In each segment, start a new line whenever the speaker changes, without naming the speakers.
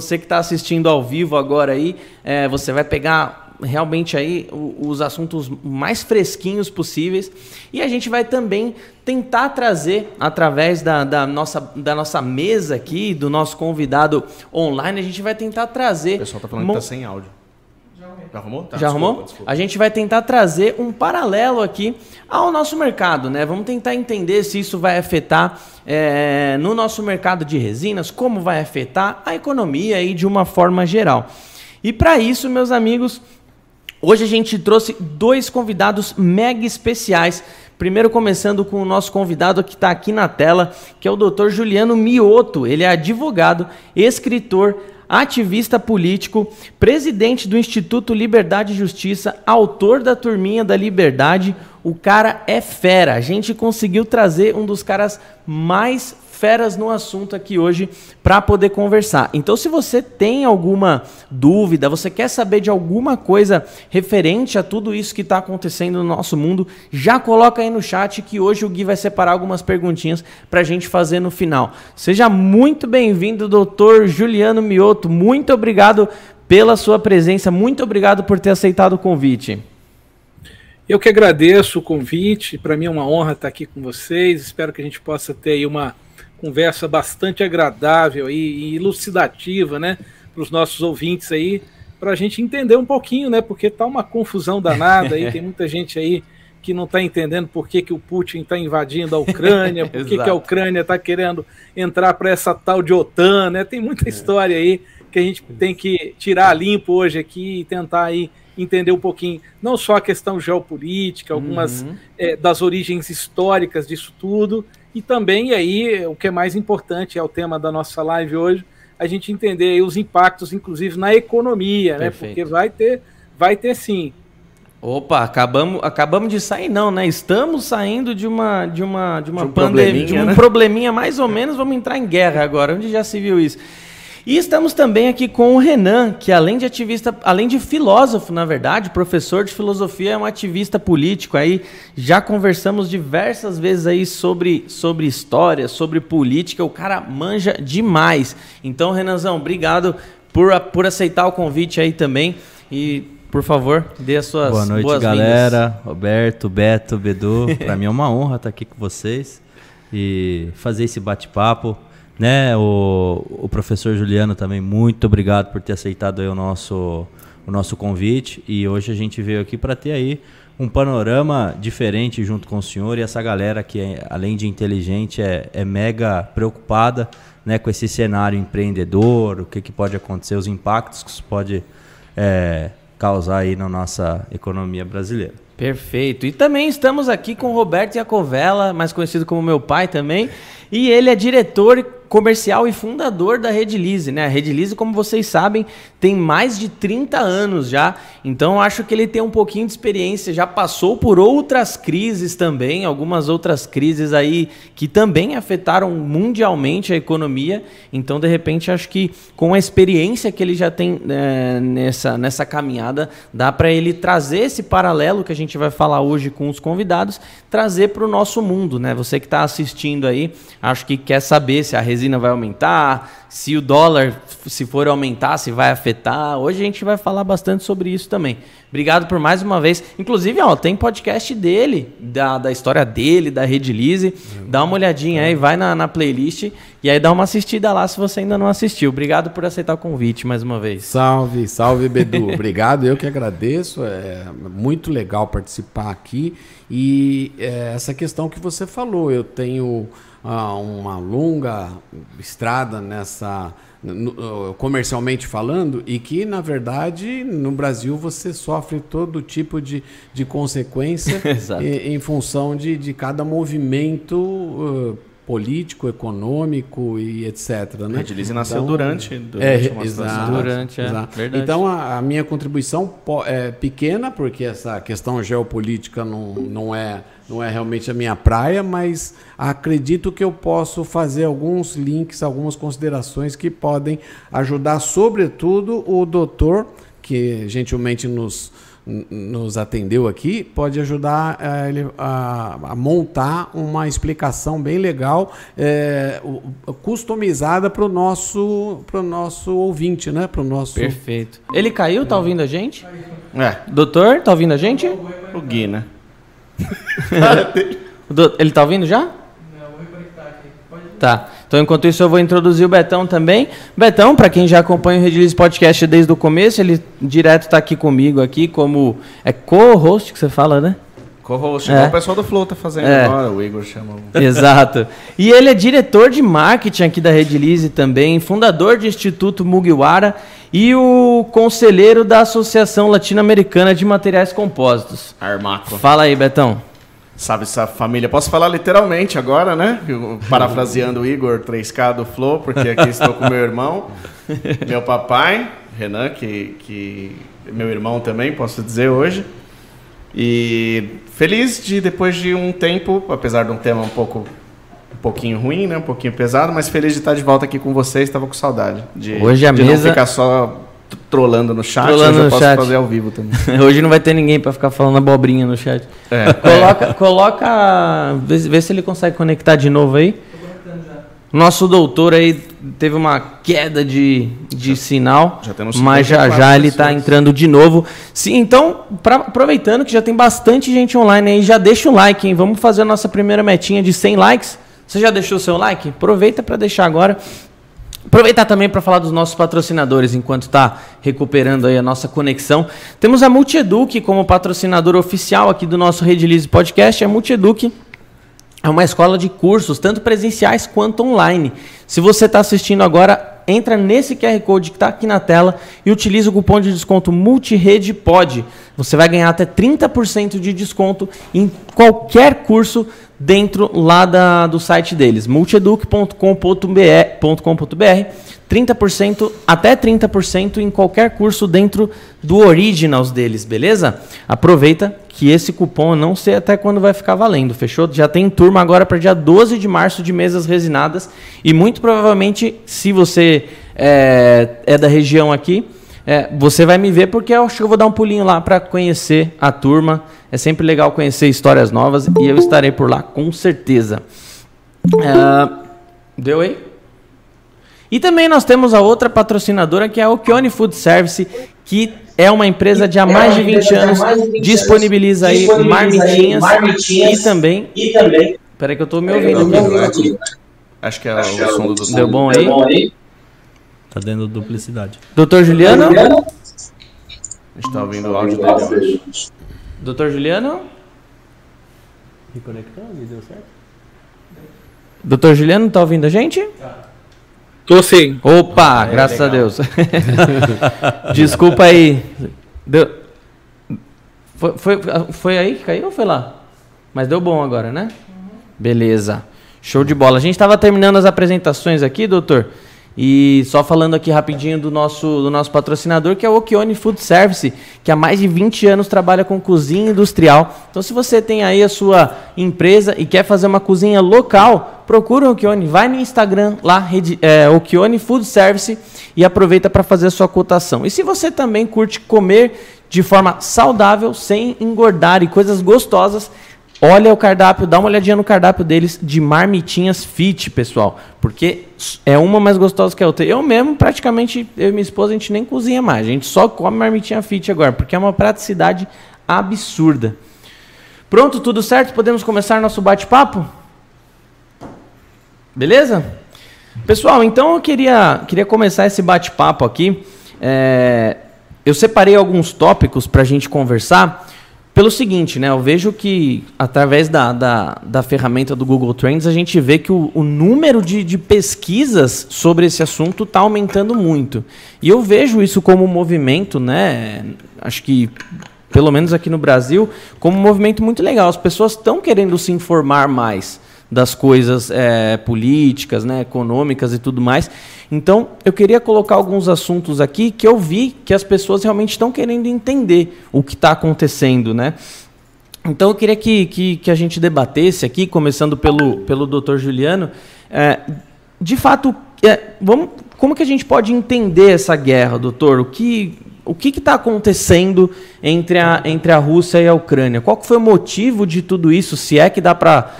você que está assistindo ao vivo agora aí, é, você vai pegar realmente aí os assuntos mais fresquinhos possíveis e a gente vai também tentar trazer através da, da, nossa, da nossa mesa aqui, do nosso convidado online, a gente vai tentar trazer. O
pessoal tá falando que tá sem áudio.
Já arrumou? Tá, Já desculpa, arrumou? Desculpa. A gente vai tentar trazer um paralelo aqui ao nosso mercado, né? Vamos tentar entender se isso vai afetar é, no nosso mercado de resinas, como vai afetar a economia aí de uma forma geral. E para isso, meus amigos, hoje a gente trouxe dois convidados mega especiais. Primeiro começando com o nosso convidado que está aqui na tela, que é o Dr. Juliano Mioto. Ele é advogado, escritor, ativista político, presidente do Instituto Liberdade e Justiça, autor da Turminha da Liberdade. O cara é fera. A gente conseguiu trazer um dos caras mais feras no assunto aqui hoje para poder conversar. Então, se você tem alguma dúvida, você quer saber de alguma coisa referente a tudo isso que está acontecendo no nosso mundo, já coloca aí no chat que hoje o Gui vai separar algumas perguntinhas para a gente fazer no final. Seja muito bem-vindo, doutor Juliano Mioto. Muito obrigado pela sua presença. Muito obrigado por ter aceitado o convite.
Eu que agradeço o convite. Para mim é uma honra estar aqui com vocês. Espero que a gente possa ter aí uma conversa bastante agradável e, e elucidativa, né, para os nossos ouvintes aí, para a gente entender um pouquinho, né, porque tá uma confusão danada aí, tem muita gente aí que não está entendendo por que, que o Putin está invadindo a Ucrânia, por que, que a Ucrânia está querendo entrar para essa tal de OTAN, né? Tem muita é. história aí que a gente tem que tirar limpo hoje aqui e tentar aí entender um pouquinho, não só a questão geopolítica, algumas uhum. é, das origens históricas disso tudo, e também aí, o que é mais importante, é o tema da nossa live hoje, a gente entender os impactos, inclusive, na economia, né? Porque vai ter, vai ter sim.
Opa, acabamos, acabamos de sair, não, né? Estamos saindo de uma de uma de uma de um pandemia, de um né? probleminha mais ou menos, vamos entrar em guerra agora, onde já se viu isso. E estamos também aqui com o Renan, que além de ativista, além de filósofo, na verdade, professor de filosofia, é um ativista político aí. Já conversamos diversas vezes aí sobre, sobre história, sobre política. O cara manja demais. Então, Renanzão, obrigado por, por aceitar o convite aí também. E por favor, dê as suas
Boa noite, galera. Roberto, Beto, Bedu. Para mim é uma honra estar aqui com vocês e fazer esse bate-papo né? O, o professor Juliano também, muito obrigado por ter aceitado o nosso, o nosso convite. E hoje a gente veio aqui para ter aí um panorama diferente junto com o senhor e essa galera que, é, além de inteligente, é, é mega preocupada né, com esse cenário empreendedor, o que, que pode acontecer, os impactos que isso pode é, causar aí na nossa economia brasileira.
Perfeito. E também estamos aqui com Roberto Iacovella, mais conhecido como meu pai também. E ele é diretor comercial e fundador da Redilize, né? A Redilize, como vocês sabem, tem mais de 30 anos já, então acho que ele tem um pouquinho de experiência, já passou por outras crises também, algumas outras crises aí que também afetaram mundialmente a economia, então de repente acho que com a experiência que ele já tem é, nessa, nessa caminhada, dá para ele trazer esse paralelo que a gente vai falar hoje com os convidados, trazer para o nosso mundo, né? Você que está assistindo aí, acho que quer saber se a resina vai aumentar, se o dólar, se for aumentar, se vai afetar. Hoje a gente vai falar bastante sobre isso também. Obrigado por mais uma vez. Inclusive, ó, tem podcast dele, da, da história dele, da Redilize. Dá uma olhadinha aí, vai na, na playlist e aí dá uma assistida lá se você ainda não assistiu. Obrigado por aceitar o convite mais uma vez.
Salve, salve, Bedu. Obrigado, eu que agradeço. É muito legal participar aqui. E é, essa questão que você falou, eu tenho uma longa estrada nessa comercialmente falando e que na verdade no Brasil você sofre todo tipo de, de consequência em, em, função de, de cada movimento uh, político, econômico e etc. Né? A
Edilize nasceu então, durante, durante é, uma exato,
durante, é, verdade. Então a, a, minha contribuição é pequena porque essa questão geopolítica não, não é não é realmente a minha praia, mas acredito que eu posso fazer alguns links, algumas considerações que podem ajudar, sobretudo, o doutor, que gentilmente nos, nos atendeu aqui pode ajudar a, ele, a, a montar uma explicação bem legal, é, customizada para o nosso, pro nosso ouvinte, né? Pro nosso...
Perfeito. Ele caiu? Tá ouvindo a gente? É. Doutor, tá ouvindo a gente?
O Gui, né?
Ele tá ouvindo já? Não, vou reconectar aqui. Pode... Tá. Então, enquanto isso, eu vou introduzir o Betão também. Betão, para quem já acompanha o Redilize Podcast desde o começo, ele direto está aqui comigo aqui como é co-host que você fala, né?
Co-host, é. o pessoal do Flow tá fazendo é. agora, o Igor chama.
Exato. E ele é diretor de marketing aqui da Redilize também, fundador do Instituto Mugiwara e o conselheiro da Associação Latino-Americana de Materiais Compósitos.
Armaco.
Fala aí, Betão
sabe essa família. Posso falar literalmente agora, né? Parafraseando o Igor 3K do Flow, porque aqui estou com meu irmão, meu papai, Renan, que, que meu irmão também, posso dizer hoje. E feliz de depois de um tempo, apesar de um tema um pouco um pouquinho ruim, né? Um pouquinho pesado, mas feliz de estar de volta aqui com vocês. Estava com saudade de,
Hoje a
de
mesa...
não ficar só trolando no chat,
trolando
hoje
eu posso
chat. fazer ao vivo também.
hoje não vai ter ninguém para ficar falando abobrinha no chat. É. Coloca, coloca vê, vê, se ele consegue conectar de novo aí. Nosso doutor aí teve uma queda de, de sinal, já mas já já ele está entrando de novo. Sim, então, pra, aproveitando que já tem bastante gente online aí, já deixa o like, hein? Vamos fazer a nossa primeira metinha de 100 likes. Você já deixou o seu like? Aproveita para deixar agora. Aproveitar também para falar dos nossos patrocinadores, enquanto está recuperando aí a nossa conexão. Temos a Multieduc como patrocinador oficial aqui do nosso Redilize Podcast. A Multieduc é uma escola de cursos, tanto presenciais quanto online. Se você está assistindo agora, entra nesse QR Code que está aqui na tela e utiliza o cupom de desconto MultiRedePod. Você vai ganhar até 30% de desconto em qualquer curso dentro lá da, do site deles, multieduc.com.br, 30%, até 30% em qualquer curso dentro do Originals deles, beleza? Aproveita que esse cupom não sei até quando vai ficar valendo, fechou? Já tem turma agora para dia 12 de março de mesas resinadas e muito provavelmente, se você é, é da região aqui, é, você vai me ver porque eu acho que eu vou dar um pulinho lá para conhecer a turma. É sempre legal conhecer histórias novas e eu estarei por lá com certeza. É, deu aí? E também nós temos a outra patrocinadora que é a Okione Food Service, que é uma empresa de há mais de 20 anos, disponibiliza aí marmitinhas, e também. E também. Peraí que eu estou me ouvindo aqui.
Acho que é o som do
Deu bom aí?
Tá dando duplicidade.
Doutor Juliano? A
gente tá ouvindo o áudio dele,
hoje. Doutor Juliano?
Reconectando, deu certo?
Doutor Juliano, tá ouvindo a gente? Tá.
Tô sim.
Opa, é, graças legal. a Deus. Desculpa aí. Deu... Foi, foi, foi aí que caiu ou foi lá? Mas deu bom agora, né? Uhum. Beleza. Show de bola. A gente estava terminando as apresentações aqui, doutor. E só falando aqui rapidinho do nosso, do nosso patrocinador, que é o Okione Food Service, que há mais de 20 anos trabalha com cozinha industrial. Então, se você tem aí a sua empresa e quer fazer uma cozinha local, procura o Okione, vai no Instagram lá, é, Okione Food Service, e aproveita para fazer a sua cotação. E se você também curte comer de forma saudável, sem engordar e coisas gostosas, Olha o cardápio, dá uma olhadinha no cardápio deles de marmitinhas fit, pessoal. Porque é uma mais gostosa que a outra. Eu mesmo, praticamente, eu e minha esposa, a gente nem cozinha mais. A gente só come marmitinha fit agora, porque é uma praticidade absurda. Pronto, tudo certo? Podemos começar nosso bate-papo? Beleza? Pessoal, então eu queria, queria começar esse bate-papo aqui. É, eu separei alguns tópicos para a gente conversar pelo seguinte, né? Eu vejo que através da, da, da ferramenta do Google Trends a gente vê que o, o número de, de pesquisas sobre esse assunto está aumentando muito. E eu vejo isso como um movimento, né? Acho que pelo menos aqui no Brasil, como um movimento muito legal. As pessoas estão querendo se informar mais das coisas é, políticas, né, econômicas e tudo mais. Então, eu queria colocar alguns assuntos aqui que eu vi que as pessoas realmente estão querendo entender o que está acontecendo, né? Então, eu queria que, que, que, a gente debatesse aqui, começando pelo, pelo Dr. Juliano, é, de fato, é, vamos, como que a gente pode entender essa guerra, doutor? O que, o que está acontecendo entre a, entre a Rússia e a Ucrânia? Qual foi o motivo de tudo isso? Se é que dá para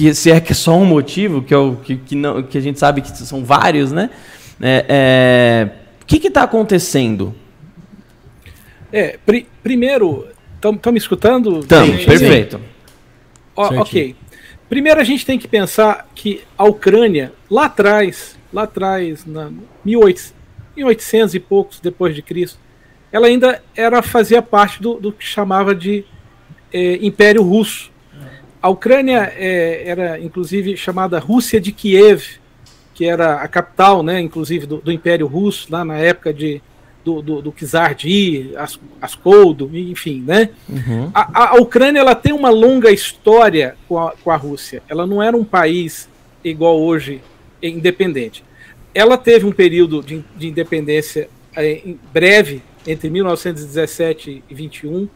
que se é que é só um motivo, que, é o, que, que, não, que a gente sabe que são vários, né? É, é, o que está acontecendo?
É, pri, primeiro, estão me escutando?
Estamos, perfeito.
O, ok. Primeiro a gente tem que pensar que a Ucrânia, lá atrás, lá atrás, na 1800 e poucos depois de Cristo, ela ainda era fazia parte do, do que chamava de é, Império Russo. A Ucrânia é, era inclusive chamada Rússia de Kiev, que era a capital, né, inclusive do, do Império Russo, lá na época de, do, do, do Czar Di, As, Ascoldo, enfim, né? Uhum. A, a, Ucrânia ela tem uma longa história com a, com a Rússia. Ela não era um país igual hoje, independente. Ela teve um período de, de independência é, breve, entre 1917 e 21,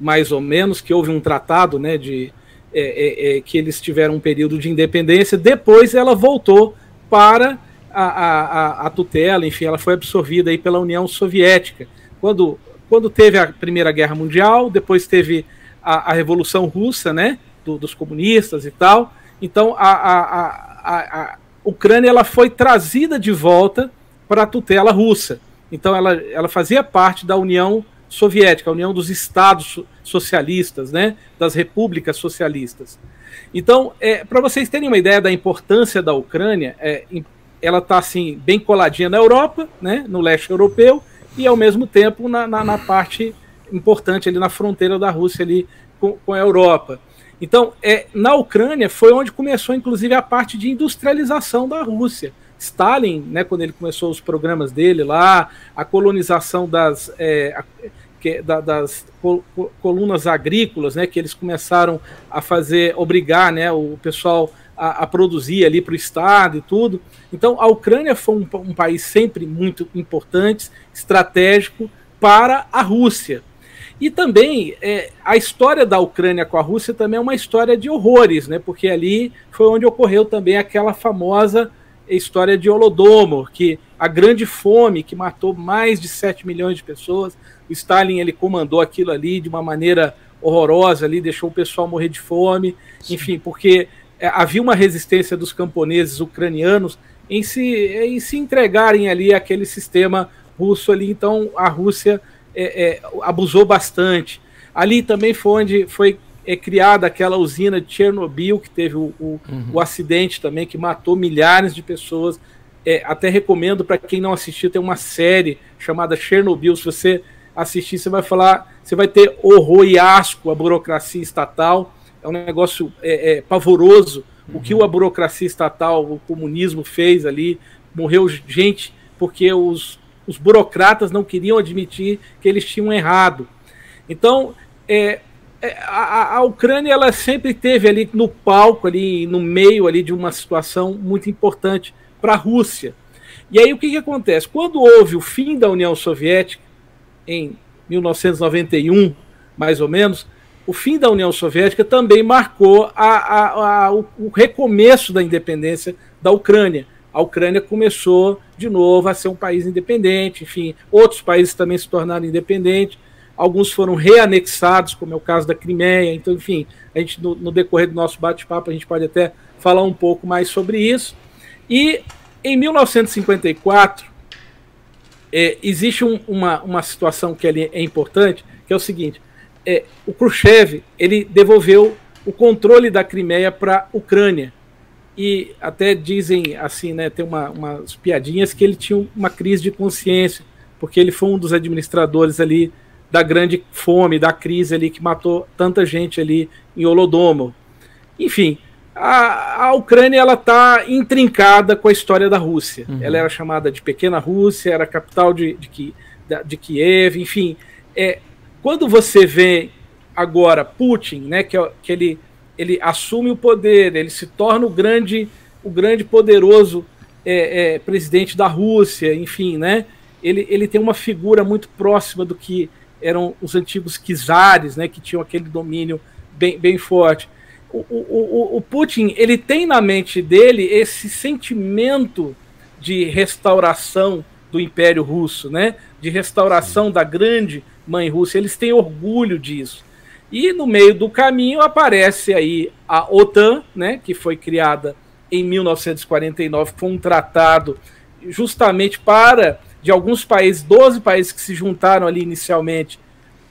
mais ou menos, que houve um tratado, né, de é, é, é, que eles tiveram um período de independência. Depois ela voltou para a, a, a, tutela, enfim, ela foi absorvida aí pela União Soviética. Quando, quando teve a Primeira Guerra Mundial, depois teve a, a Revolução Russa, né, do, dos comunistas e tal. Então a, a, a, Ucrânia ela foi trazida de volta para a tutela russa. Então ela, ela fazia parte da União Soviética, a União dos Estados Socialistas, né, das repúblicas socialistas. Então, é, para vocês terem uma ideia da importância da Ucrânia, é, ela está assim bem coladinha na Europa, né, no leste europeu, e ao mesmo tempo na, na, na parte importante ali na fronteira da Rússia ali com, com a Europa. Então, é, na Ucrânia foi onde começou, inclusive, a parte de industrialização da Rússia. Stalin, né, quando ele começou os programas dele lá, a colonização das, é, que, da, das col, colunas agrícolas, né, que eles começaram a fazer, obrigar né, o pessoal a, a produzir ali para o Estado e tudo. Então, a Ucrânia foi um, um país sempre muito importante, estratégico para a Rússia. E também é, a história da Ucrânia com a Rússia também é uma história de horrores, né? Porque ali foi onde ocorreu também aquela famosa história de Holodomor, que a grande fome que matou mais de 7 milhões de pessoas. O Stalin ele comandou aquilo ali de uma maneira horrorosa ali, deixou o pessoal morrer de fome, Sim. enfim, porque é, havia uma resistência dos camponeses ucranianos em se, em se entregarem ali àquele sistema russo ali, então a Rússia é, é, abusou bastante. Ali também foi onde foi é, criada aquela usina de Chernobyl, que teve o, o, uhum. o acidente também, que matou milhares de pessoas. É, até recomendo para quem não assistiu, tem uma série chamada Chernobyl. Se você assistir, você vai falar, você vai ter horror e asco à burocracia estatal. É um negócio é, é, pavoroso. Uhum. O que a burocracia estatal, o comunismo fez ali, morreu gente porque os os burocratas não queriam admitir que eles tinham errado. Então, é, é, a, a, Ucrânia ela sempre teve ali no palco, ali no meio ali de uma situação muito importante para a Rússia. E aí o que, que acontece? Quando houve o fim da União Soviética, em 1991, mais ou menos, o fim da União Soviética também marcou a, a, o, o recomeço da independência da Ucrânia. A Ucrânia começou de novo a ser um país independente, enfim, outros países também se tornaram independentes, alguns foram reanexados, como é o caso da Crimeia, então, enfim, a gente no, no decorrer do nosso bate-papo a gente pode até falar um pouco mais sobre isso. E em 1954 é, existe um, uma, uma situação que ali é importante, que é o seguinte: é, o Khrushchev ele devolveu o controle da Crimeia para a Ucrânia e até dizem assim, né, tem uma, umas piadinhas que ele tinha uma crise de consciência, porque ele foi um dos administradores ali da grande fome, da crise ali que matou tanta gente ali em Holodomor. Enfim, a, a Ucrânia ela está intrincada com a história da Rússia. Uhum. Ela era chamada de Pequena Rússia, era capital de, de, de, de Kiev, enfim. É, quando você vê agora Putin, né, que, é, que ele ele assume o poder, ele se torna o grande, o grande poderoso é, é, presidente da Rússia, enfim, né? Ele, ele tem uma figura muito próxima do que eram os antigos czares, né? Que tinham aquele domínio bem, bem forte. O, o, o Putin ele tem na mente dele esse sentimento de restauração do Império Russo, né? De restauração da grande mãe Rússia. Eles têm orgulho disso. E no meio do caminho aparece aí a OTAN, né? Que foi criada em 1949, foi um tratado justamente para de alguns países, 12 países que se juntaram ali inicialmente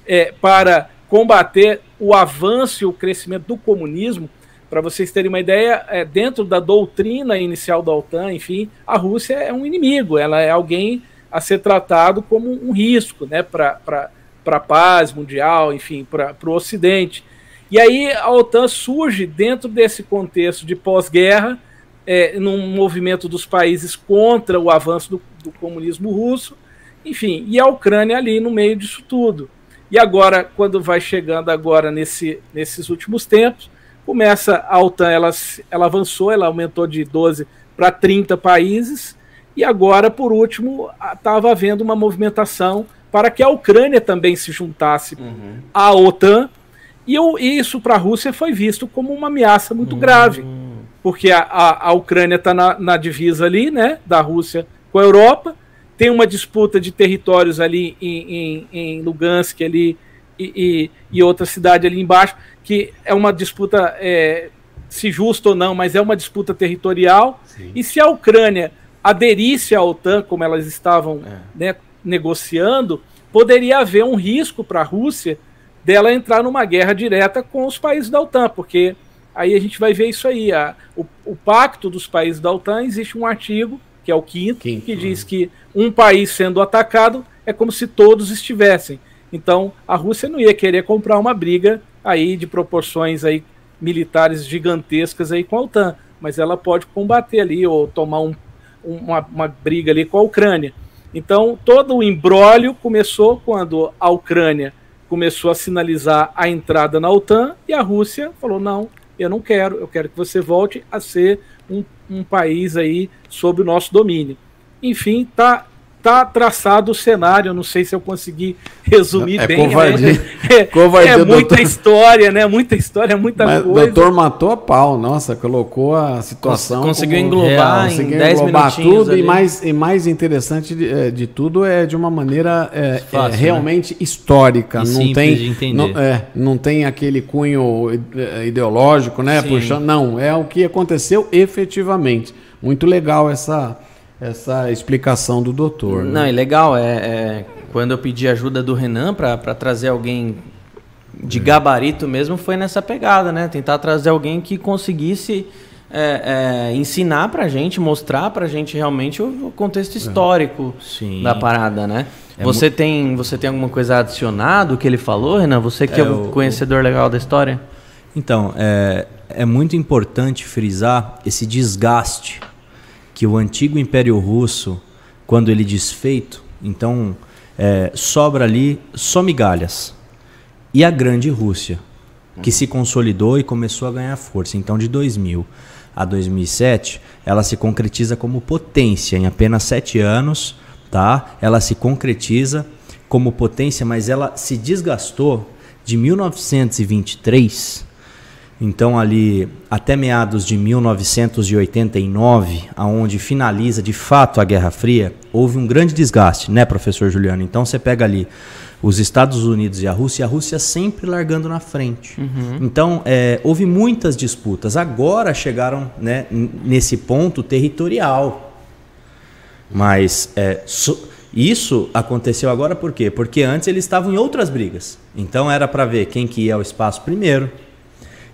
é, para combater o avanço e o crescimento do comunismo. Para vocês terem uma ideia, é, dentro da doutrina inicial da OTAN, enfim, a Rússia é um inimigo, ela é alguém a ser tratado como um risco né, para a paz mundial, enfim, para o Ocidente. E aí a OTAN surge dentro desse contexto de pós-guerra, é, num movimento dos países contra o avanço do, do comunismo russo, enfim, e a Ucrânia ali no meio disso tudo. E agora, quando vai chegando agora nesse, nesses últimos tempos, começa a OTAN, ela, ela avançou, ela aumentou de 12 para 30 países, e agora, por último, estava havendo uma movimentação para que a Ucrânia também se juntasse uhum. à OTAN, e isso para a Rússia foi visto como uma ameaça muito uhum. grave, porque a, a, a Ucrânia está na, na divisa ali, né, da Rússia com a Europa, tem uma disputa de territórios ali em, em, em Lugansk ali, e, e, e, outra cidade ali embaixo, que é uma disputa, é, se justa ou não, mas é uma disputa territorial. Sim. E se a Ucrânia aderisse à OTAN, como elas estavam é. né, negociando, poderia haver um risco para a Rússia dela entrar numa guerra direta com os países da OTAN, porque aí a gente vai ver isso aí. A, o, o pacto dos países da OTAN existe um artigo que é o quinto, quinto que diz que um país sendo atacado é como se todos estivessem. Então, a Rússia não ia querer comprar uma briga aí de proporções aí militares gigantescas aí com a OTAN, mas ela pode combater ali ou tomar um, uma, uma briga ali com a Ucrânia. Então, todo o embrólio começou quando a Ucrânia começou a sinalizar a entrada na OTAN e a Rússia falou: não, eu não quero, eu quero que você volte a ser um, um país aí sob o nosso domínio. Enfim, tá tá traçado o cenário. Não sei se eu consegui resumir
é
bem.
Covardia.
Né? É, covardia, é muita doutor... história, né? Muita história, muita Mas coisa.
O doutor matou a pau, nossa, colocou a situação.
conseguiu englobar real, em 10
tudo ali. e mais e mais interessante de, eh, de, tudo é de uma maneira é, Fácil, é, realmente né? histórica. E não tem não, é, não tem aquele cunho ideológico, né? Puxando, não, é o que aconteceu efetivamente. Muito legal essa essa explicação do doutor.
Né? Não, é legal. É, é, quando eu pedi ajuda do Renan para trazer alguém de gabarito mesmo, foi nessa pegada, né? Tentar trazer alguém que conseguisse é, é, ensinar para gente, mostrar para gente realmente o, contexto é. histórico da parada, né? É você, tem, você tem alguma coisa adicionado que ele falou, Renan? Você que é, é o conhecedor legal da história?
Então, é, é muito importante frisar esse desgaste que o antigo Império Russo, quando ele desfeito, então é, sobra ali só migalhas. E a grande Rússia, que se consolidou e começou a ganhar força. Então, de 2000 a 2007, ela se concretiza como potência em apenas sete anos, tá? Ela se concretiza como potência, mas ela se desgastou de 1923 então ali até meados de 1989, aonde finaliza de fato a Guerra Fria, houve um grande desgaste, né, professor Juliano? Então você pega ali os Estados Unidos e a Rússia, e a Rússia sempre largando na frente. Uhum. Então é, houve muitas disputas. Agora chegaram né, nesse ponto territorial, mas é, so, isso aconteceu agora por quê? Porque antes eles estavam em outras brigas. Então era para ver quem que ia ao espaço primeiro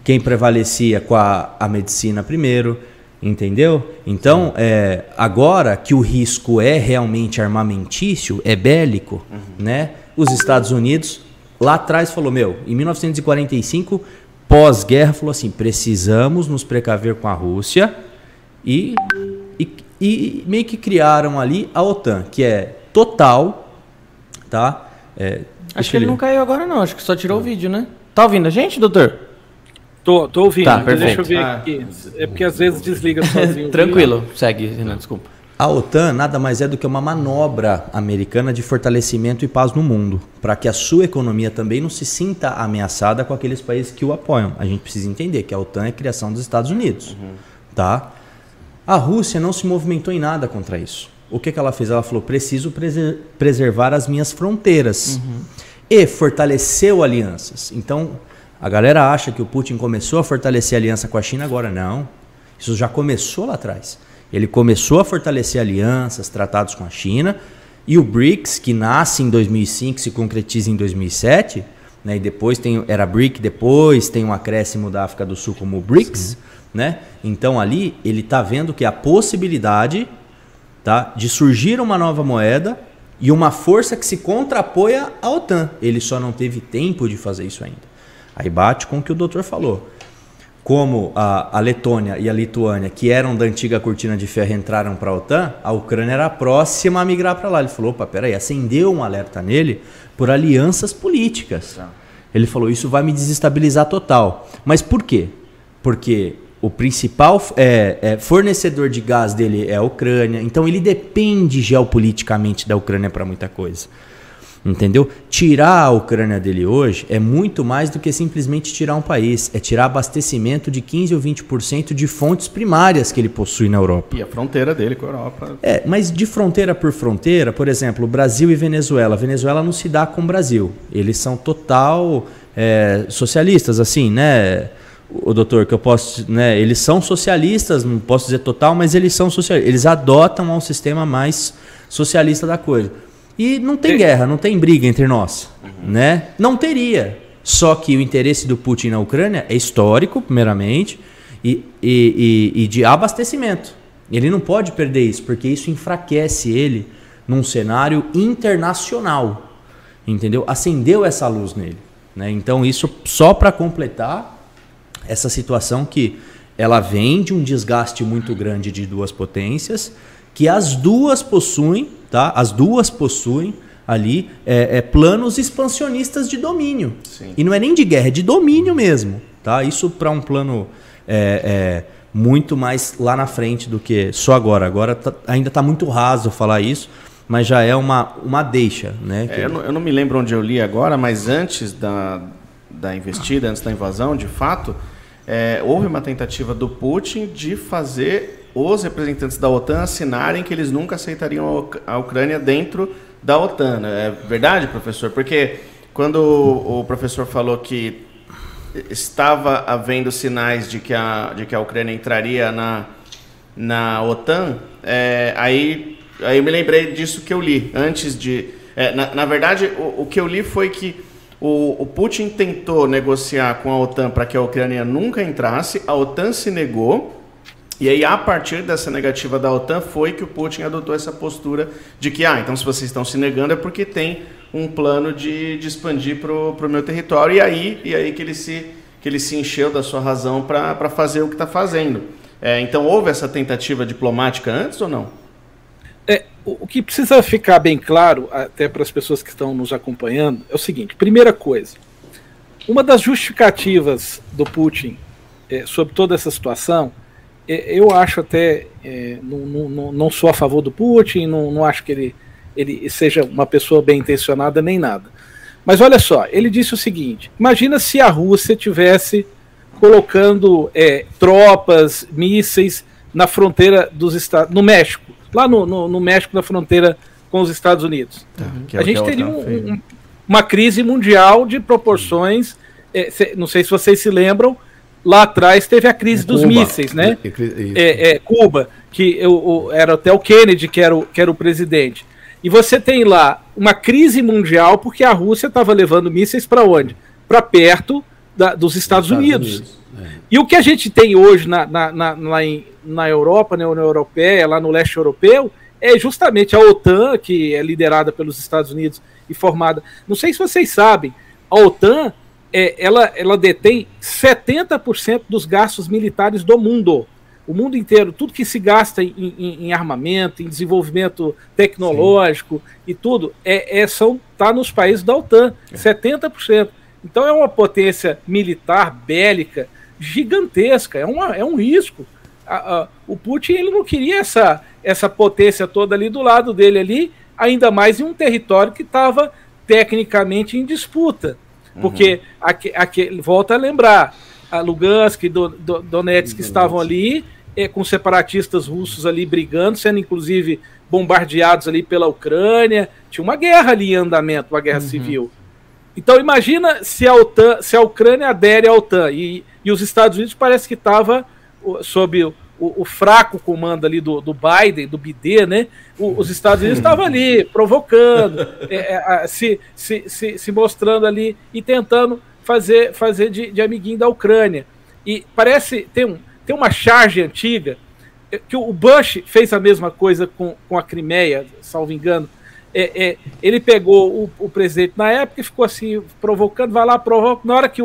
quem prevalecia com a, a medicina primeiro, entendeu? Então, é, agora que o risco é realmente armamentício, é bélico, uhum. né? Os Estados Unidos lá atrás falou, meu, em 1945, pós-guerra, falou assim, precisamos nos precaver com a Rússia e, e, e, meio que criaram ali a OTAN, que é total, tá? É,
acho que ele não caiu agora não, acho que só tirou o vídeo, né? Tá ouvindo a gente, doutor?
Tô, tô ouvindo. Tá, perfeito. Deixa eu ver ah. aqui. É porque às vezes desliga sozinho.
Tranquilo, segue, Renan, desculpa.
A OTAN nada mais é do que uma manobra americana de fortalecimento e paz no mundo, para que a sua economia também não se sinta ameaçada com aqueles países que o apoiam. A gente precisa entender que a OTAN é a criação dos Estados Unidos, uhum. tá? A Rússia não se movimentou em nada contra isso. o que, que ela fez? Ela falou: preciso preservar as minhas fronteiras. Uhum. E fortaleceu alianças. Então, a galera acha que o Putin começou a fortalecer a aliança com a China agora. Não. Isso já começou lá atrás. Ele começou a fortalecer alianças, tratados com a China. E o BRICS, que nasce em 2005, se concretiza em 2007, né? E depois tem era BRIC, depois tem um acréscimo da África do Sul como BRICS, Sim. né? Então ali ele está vendo que a possibilidade, tá, de surgir uma nova moeda e uma força que se contrapoia à OTAN. Ele só não teve tempo de fazer isso ainda. Aí bate com o que o doutor falou. Como a, a Letônia e a Lituânia, que eram da antiga cortina de ferro, entraram para a OTAN, a Ucrânia era a próxima a migrar para lá. Ele falou: opa, peraí, acendeu um alerta nele por alianças políticas. Tá. Ele falou: isso vai me desestabilizar total. Mas por quê? Porque o principal é, é, fornecedor de gás dele é a Ucrânia, então ele depende geopoliticamente da Ucrânia para muita coisa. Entendeu? Tirar a Ucrânia dele hoje é muito mais do que simplesmente tirar um país. É tirar abastecimento de 15 ou 20% de fontes primárias que ele possui na Europa.
E a fronteira dele com a Europa.
É, mas de fronteira por fronteira, por exemplo, Brasil e Venezuela. A Venezuela não se dá com o Brasil. Eles são total é, socialistas, assim, né? o doutor, que eu posso, né, eles são socialistas, não posso dizer total, mas eles são socialistas. Eles adotam um sistema mais socialista da coisa. E não tem guerra, não tem briga entre nós, uhum. né? Não teria. Só que o interesse do Putin na Ucrânia é histórico, primeiramente, e, e, e, e de abastecimento. Ele não pode perder isso, porque isso enfraquece ele num cenário internacional, entendeu? Acendeu essa luz nele. Né? Então, isso só para completar essa situação que ela vem de um desgaste muito grande de duas potências, que as duas possuem, tá? As duas possuem ali é, é planos expansionistas de domínio. Sim. E não é nem de guerra, é de domínio mesmo, tá? Isso para um plano é, é, muito mais lá na frente do que só agora. Agora tá, ainda está muito raso falar isso, mas já é uma, uma deixa, né?
É, eu, não, eu não me lembro onde eu li agora, mas antes da, da investida, antes da invasão, de fato, é, houve uma tentativa do Putin de fazer os representantes da OTAN assinarem que eles nunca aceitariam a Ucrânia dentro da OTAN. Né? É verdade, professor? Porque quando o professor falou que estava havendo sinais de que a, de que a Ucrânia entraria na, na OTAN, é, aí, aí eu me lembrei disso que eu li antes de. É, na, na verdade, o, o que eu li foi que o, o Putin tentou negociar com a OTAN para que a Ucrânia nunca entrasse, a OTAN se negou. E aí, a partir dessa negativa da OTAN, foi que o Putin adotou essa postura de que, ah, então se vocês estão se negando é porque tem um plano de, de expandir para o meu território. E aí, e aí que, ele se, que ele se encheu da sua razão para fazer o que está fazendo. É, então, houve essa tentativa diplomática antes ou não?
o que precisa ficar bem claro, até para as pessoas que estão nos acompanhando, é o seguinte: primeira coisa, uma das justificativas do Putin é, sobre toda essa situação, é, eu acho até, é, não, não, não, sou a favor do Putin, não, não acho que ele, ele seja uma pessoa bem intencionada nem nada. Mas olha só, ele disse o seguinte: imagina se a Rússia tivesse colocando é, tropas, mísseis na fronteira dos Estados, no México lá no, no, no México, na fronteira com os Estados Unidos. Uhum. a gente teria um, um, uma crise mundial de proporções. É, se, não sei se vocês se lembram, lá atrás teve a crise é dos Cuba. mísseis, né? É, é, Cuba, que eu, era até o Kennedy que era o, que era o presidente. E você tem lá uma crise mundial porque a Rússia estava levando mísseis para onde? Para perto da, dos Estados, Estados Unidos. Unidos. É. E o que a gente tem hoje na, na, na, na, na Europa, na União Europeia, lá no leste europeu, é justamente a OTAN, que é liderada pelos Estados Unidos e formada. Não sei se vocês sabem, a OTAN é, ela, ela detém 70% dos gastos militares do mundo. O mundo inteiro, tudo que se gasta em, em, em armamento, em desenvolvimento tecnológico Sim. e tudo, é, é são tá nos países da OTAN, é. 70%. Então é uma potência militar bélica gigantesca, é, uma, é um risco a, a, o Putin ele não queria essa, essa potência toda ali do lado dele ali, ainda mais em um território que estava tecnicamente em disputa. Porque, uhum. volta a lembrar, a Lugansk e do, do, Donetsk estavam ali, é, com separatistas russos ali brigando, sendo inclusive bombardeados ali pela Ucrânia. Tinha uma guerra ali em andamento, uma guerra uhum. civil. Então imagina se a OTAN, se a Ucrânia adere à OTAN e, e os Estados Unidos parece que estava sob o, o, fraco comando ali do, do Biden, do BD, né? O, os Estados Unidos estavam ali provocando, é, é, se, se, se, se, mostrando ali e tentando fazer, fazer de, de amiguinho da Ucrânia. E parece tem, um, tem uma charge antiga é, que o Bush fez a mesma coisa com, com a Crimeia, salvo engano. É, é, ele pegou o, o, presidente na época e ficou assim, provocando, vai lá, provoca. Na hora que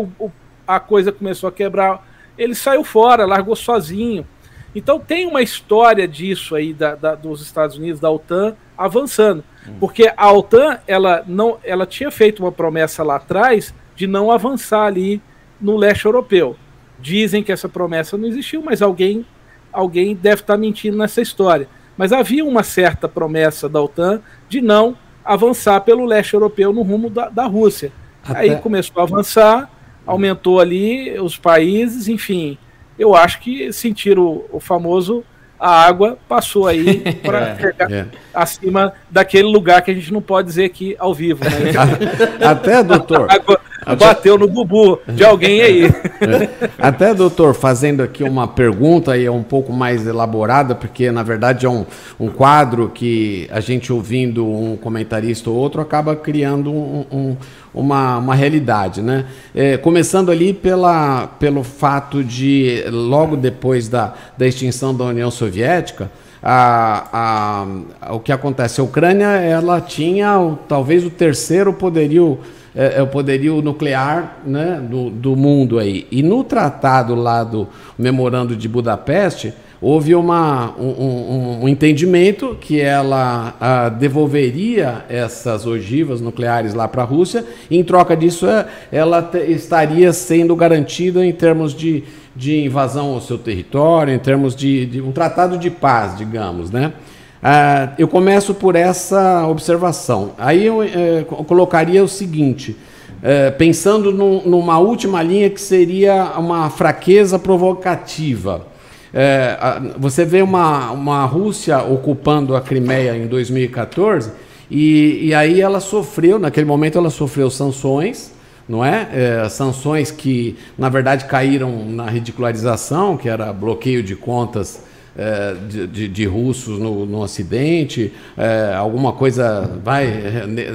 a coisa começou a quebrar, ele saiu fora, largou sozinho. Então tem uma história disso aí da, da, dos Estados Unidos, da OTAN, avançando. Hum. Porque a OTAN, ela, não, ela tinha feito uma promessa lá atrás de não avançar ali no leste europeu. Dizem que essa promessa não existiu, mas alguém, alguém deve estar mentindo nessa história. Mas havia uma certa promessa da OTAN de não avançar pelo leste europeu no rumo da, da Rússia. Até... Aí começou a avançar, aumentou ali os países, enfim. Eu acho que sentiram o, o famoso a água passou aí para é, chegar é. acima daquele lugar que a gente não pode dizer aqui ao vivo. Né?
Até, doutor. A água
bateu no bubu de alguém aí.
É. Até, doutor, fazendo aqui uma pergunta e é um pouco mais elaborada, porque na verdade é um, um quadro que a gente ouvindo um comentarista ou outro acaba criando um, um uma, uma realidade. Né? É, começando ali pela, pelo fato de, logo depois da, da extinção da União Soviética, a, a, o que acontece? A Ucrânia ela tinha o, talvez o terceiro poderio, é, é, o poderio nuclear né, do, do mundo aí. E no tratado lá do Memorando de Budapeste, houve uma, um, um, um, entendimento que ela devolveria essas ogivas nucleares lá para a Rússia, e em troca disso é, ela estaria sendo garantida em termos de, de invasão ao seu território, em termos de, de um tratado de paz, digamos, né? Ah, eu começo por essa observação. Aí eu, eh, colocaria o seguinte. Eh, pensando num, numa última linha que seria uma fraqueza provocativa. É, você vê uma, uma Rússia ocupando a Crimeia em 2014 e, e aí ela sofreu, naquele momento ela sofreu sanções, não é? é? Sanções que, na verdade, caíram na ridicularização, que era bloqueio de contas é, de, de, russos no, no Ocidente, é, alguma coisa, vai,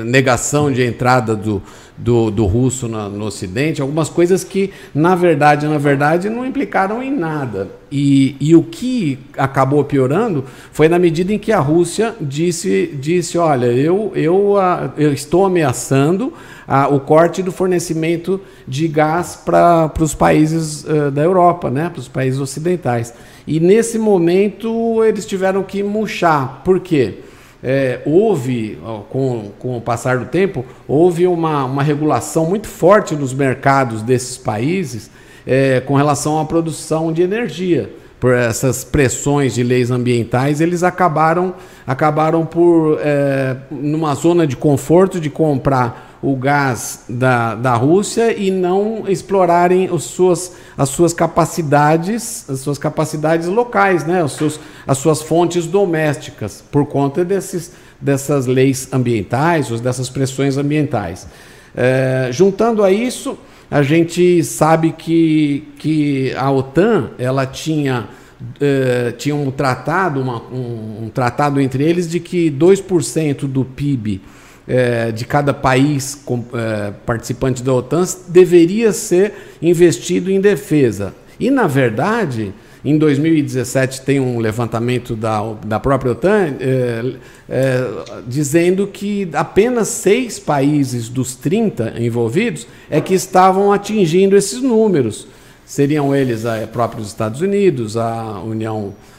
negação de entrada do, do, do russo na, no Ocidente, algumas coisas que, na verdade, na verdade, não implicaram em nada. E, e o que acabou piorando foi na medida em que a Rússia disse, disse olha, eu, eu, eu estou ameaçando o corte do fornecimento de gás para os países uh, da Europa, né, para os países ocidentais. E nesse momento eles tiveram que murchar. Por quê? É, houve, com, com o passar do tempo, houve uma, uma regulação muito forte nos mercados desses países é, com relação à produção de energia. Por essas pressões de leis ambientais, eles acabaram, acabaram por, é, numa zona de conforto, de comprar o gás da, da Rússia e não explorarem os suas, as suas capacidades, as suas capacidades locais, né? os seus, as suas fontes domésticas, por conta desses, dessas leis ambientais, ou dessas pressões ambientais. É, juntando a isso, a gente sabe que, que a OTAN ela tinha, é, tinha um tratado, uma, um, um, tratado entre eles de que 2% do PIB é, de cada país com, é, participante da OTAN deveria ser investido em defesa. E, na verdade, em 2017 tem um levantamento da, da própria OTAN é, é, dizendo que apenas seis países dos 30 envolvidos é que estavam atingindo esses números. Seriam eles a próprios Estados Unidos, a União uh,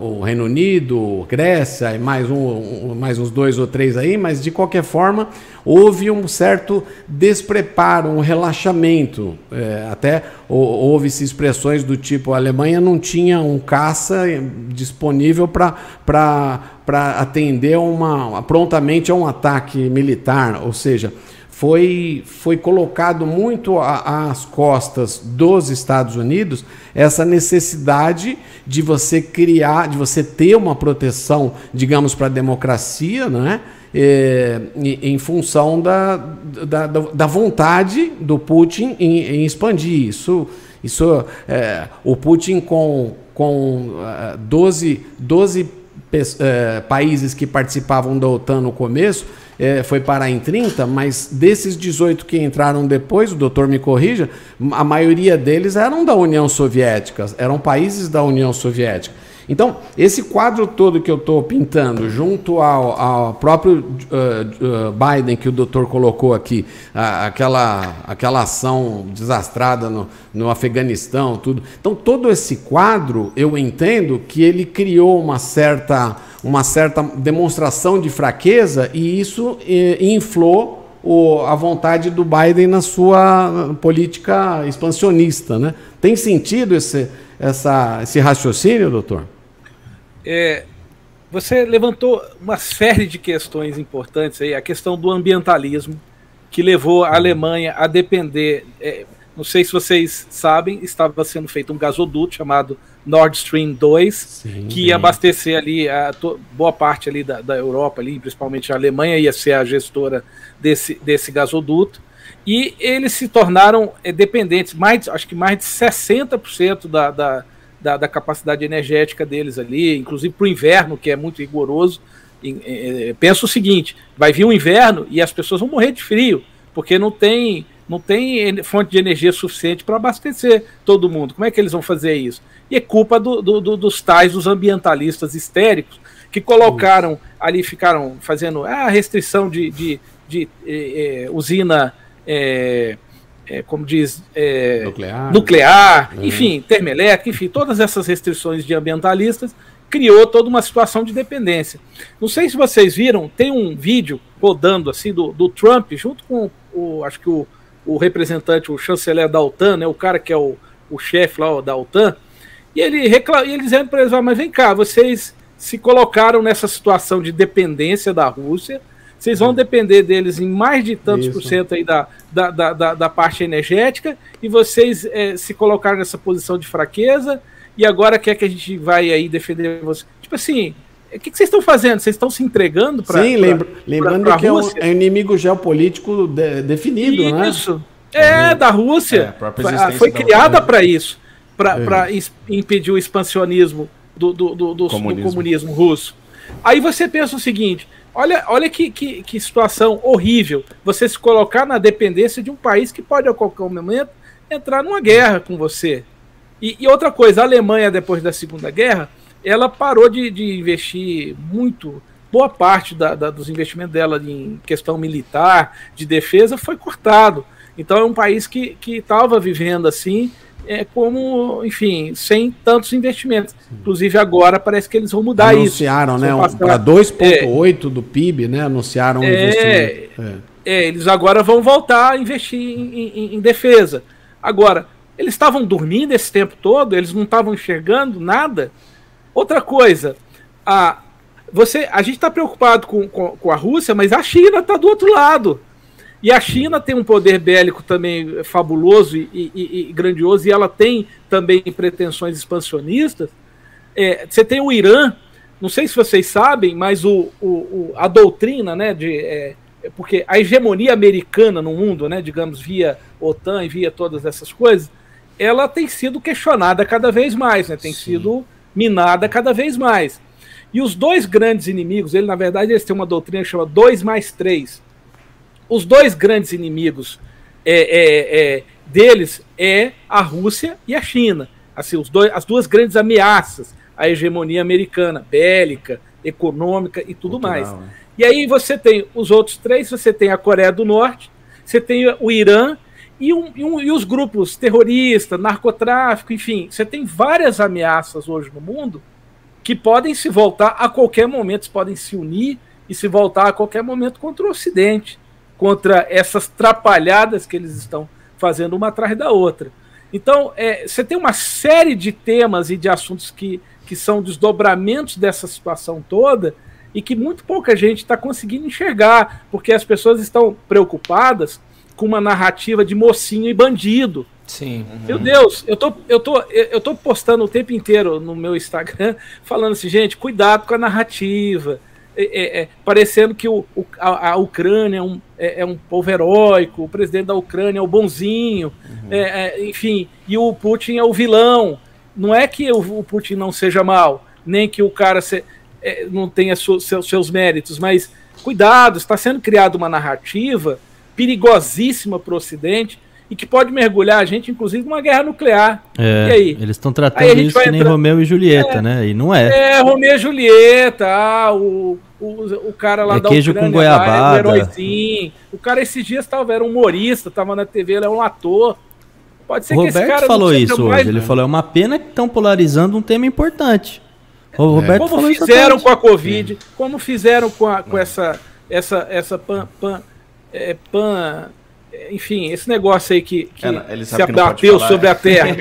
o Reino Unido, Grécia e mais, um, um, mais uns dois ou três aí, mas de qualquer forma houve um certo despreparo, um relaxamento. É, até houve-se expressões do tipo: a Alemanha não tinha um caça disponível para atender uma, prontamente a um ataque militar, ou seja, foi, foi colocado muito às costas dos Estados Unidos essa necessidade de você criar, de você ter uma proteção, digamos, para a democracia, né? É, em, função da, da, da, vontade do Putin em, em expandir. Isso, isso é, o Putin com, com 12, 12 é, países que participavam da OTAN no começo, é, foi parar em 30, mas desses 18 que entraram depois, o doutor me corrija, a maioria deles eram da União Soviética, eram países da União Soviética. Então, esse quadro todo que eu estou pintando, junto ao, ao próprio uh, uh, Biden que o doutor colocou aqui, aquela, aquela ação desastrada no, no Afeganistão, tudo. Então, todo esse quadro, eu entendo que ele criou uma certa, uma certa demonstração de fraqueza e isso eh, inflou o, a vontade do Biden na sua política expansionista. Né? Tem sentido esse, essa, esse raciocínio, doutor?
É, você levantou uma série de questões importantes aí, a questão do ambientalismo, que levou a Alemanha a depender. É, não sei se vocês sabem, estava sendo feito um gasoduto chamado Nord Stream 2, Sim, que ia abastecer ali a boa parte ali da, da Europa, ali, principalmente a Alemanha, ia ser a gestora desse, desse gasoduto. E eles se tornaram é, dependentes, mais, acho que mais de 60% da, da, da, da capacidade energética deles ali, inclusive para o inverno, que é muito rigoroso. E, e, pensa o seguinte: vai vir o um inverno e as pessoas vão morrer de frio, porque não tem, não tem fonte de energia suficiente para abastecer todo mundo. Como é que eles vão fazer isso? E é culpa do, do, do, dos tais, dos ambientalistas histéricos, que colocaram ali, ficaram fazendo a ah, restrição de, de, de, de eh, eh, usina. Eh, é, como diz, é, nuclear, nuclear uhum. enfim, termoelétrica, enfim, todas essas restrições de ambientalistas criou toda uma situação de dependência. Não sei se vocês viram, tem um vídeo rodando assim do, do Trump junto com o, acho que o, o representante, o chanceler da OTAN, né, o cara que é o, o chefe lá da OTAN, e ele reclama, e ele dizendo para eles, ah, mas vem cá, vocês se colocaram nessa situação de dependência da Rússia, vocês vão depender deles em mais de tantos Isso. por cento aí da, da, da, da, parte energética e vocês é, se colocaram nessa posição de fraqueza e agora quer que a gente vai aí defender vocês. Tipo assim, o que, que vocês estão fazendo? Vocês estão se entregando para.
Sim, lembra, lembrando pra, pra que é um, é um, inimigo geopolítico de, definido,
isso. né? Isso. É, uhum. da Rússia. É, foi criada para isso para é. impedir o expansionismo do, do, do, do, comunismo. do comunismo russo. Aí você pensa o seguinte: Olha, olha que, que, que, situação horrível você se colocar na dependência de um país que pode a qualquer momento entrar numa guerra com você. E, e outra coisa, a Alemanha, depois da Segunda Guerra, ela parou de, de investir muito. Boa parte da, da, dos investimentos dela em questão militar, de defesa, foi cortado. Então é um país que estava vivendo assim é, como, enfim, sem tantos investimentos. Inclusive agora parece que eles vão mudar
Anunciaram, isso. Anunciaram, né? Para 2,8 é, do PIB, né? Anunciaram um
é, investimento. É. é. eles agora vão voltar a investir em, em, em defesa. Agora, eles estavam dormindo esse tempo todo, eles não estavam enxergando nada. Outra coisa, a, você, a gente está preocupado com, com, com a Rússia, mas a China está do outro lado. E a China tem um poder bélico também fabuloso e, e, e grandioso, e ela tem também pretensões expansionistas. É, você tem o Irã, não sei se vocês sabem, mas o, o, a doutrina, né, de, é, é, porque a hegemonia americana no mundo, né, digamos, via OTAN e via todas essas coisas, ela tem sido questionada cada vez mais, né, tem Sim. sido minada cada vez mais. E os dois grandes inimigos, ele na verdade eles têm uma doutrina que chama 2 mais 3 os dois grandes inimigos é, é, é, deles é a Rússia e a China. Assim, os dois, as duas grandes ameaças à hegemonia americana, bélica, econômica e tudo Cultural, mais. Né? E aí você tem os outros três, você tem a Coreia do Norte, você tem o Irã e, um, e, um, e os grupos terroristas, narcotráfico, enfim, você tem várias ameaças hoje no mundo que podem se voltar a qualquer momento, podem se unir e se voltar a qualquer momento contra o Ocidente contra essas trapalhadas que eles estão fazendo uma atrás da outra. Então, é, você tem uma série de temas e de assuntos que, que são desdobramentos dessa situação toda, e que muito pouca gente está conseguindo enxergar, porque as pessoas estão preocupadas com uma narrativa de mocinho e bandido.
Sim.
Uhum. Meu Deus, eu tô, eu, tô, eu tô postando o tempo inteiro no meu Instagram falando assim, gente, cuidado com a narrativa. É, é, é, parecendo que o, o a, a, Ucrânia é um, é, é, um povo heróico, o presidente da Ucrânia é o bonzinho, uhum. É, enfim, e o Putin é o vilão. Não é que o, o Putin não seja mal, nem que o cara se, não tenha su, seus, seus méritos, mas cuidado, está sendo criada uma narrativa perigosíssima para o Ocidente e que pode mergulhar a gente, inclusive, numa guerra nuclear.
É, e aí? Eles estão tratando isso que nem entrar... Romeu e Julieta, é, né? E não é.
É, Romeu e Julieta, ah, o, o, o cara lá
é da queijo Ucrânia, com goiabada. Lá,
o heróizinho. O cara esses dias tava, era um humorista, estava na TV, ele é um ator.
Pode ser o Roberto que esse cara falou isso hoje. Mais, ele né? falou, é uma pena que estão polarizando um tema importante.
O Roberto como falou fizeram com a Covid, como fizeram com, a, com essa essa essa pan, pan, é, pan enfim, esse negócio aí que, que é, se abateu sobre a Terra.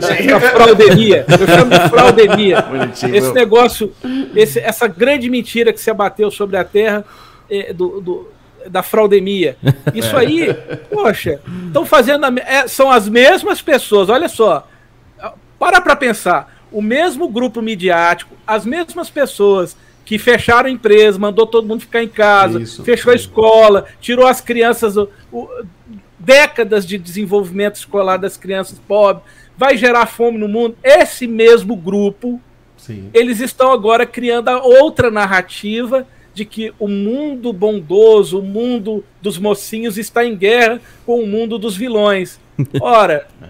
essa fraudemia. Eu chamo de fraudemia. Bonitinho, esse negócio, esse, essa grande mentira que se abateu sobre a Terra é, do, do, da fraudemia. Isso aí, poxa, estão fazendo. A, é, são as mesmas pessoas, olha só. Para para pensar. O mesmo grupo midiático, as mesmas pessoas que fecharam a empresa, mandou todo mundo ficar em casa, Isso, fechou a escola, tirou as crianças, o, o, décadas de desenvolvimento escolar das crianças pobres, vai gerar fome no mundo. Esse mesmo grupo, Sim. eles estão agora criando a outra narrativa de que o mundo bondoso, o mundo dos mocinhos está em guerra com o mundo dos vilões. Ora, é.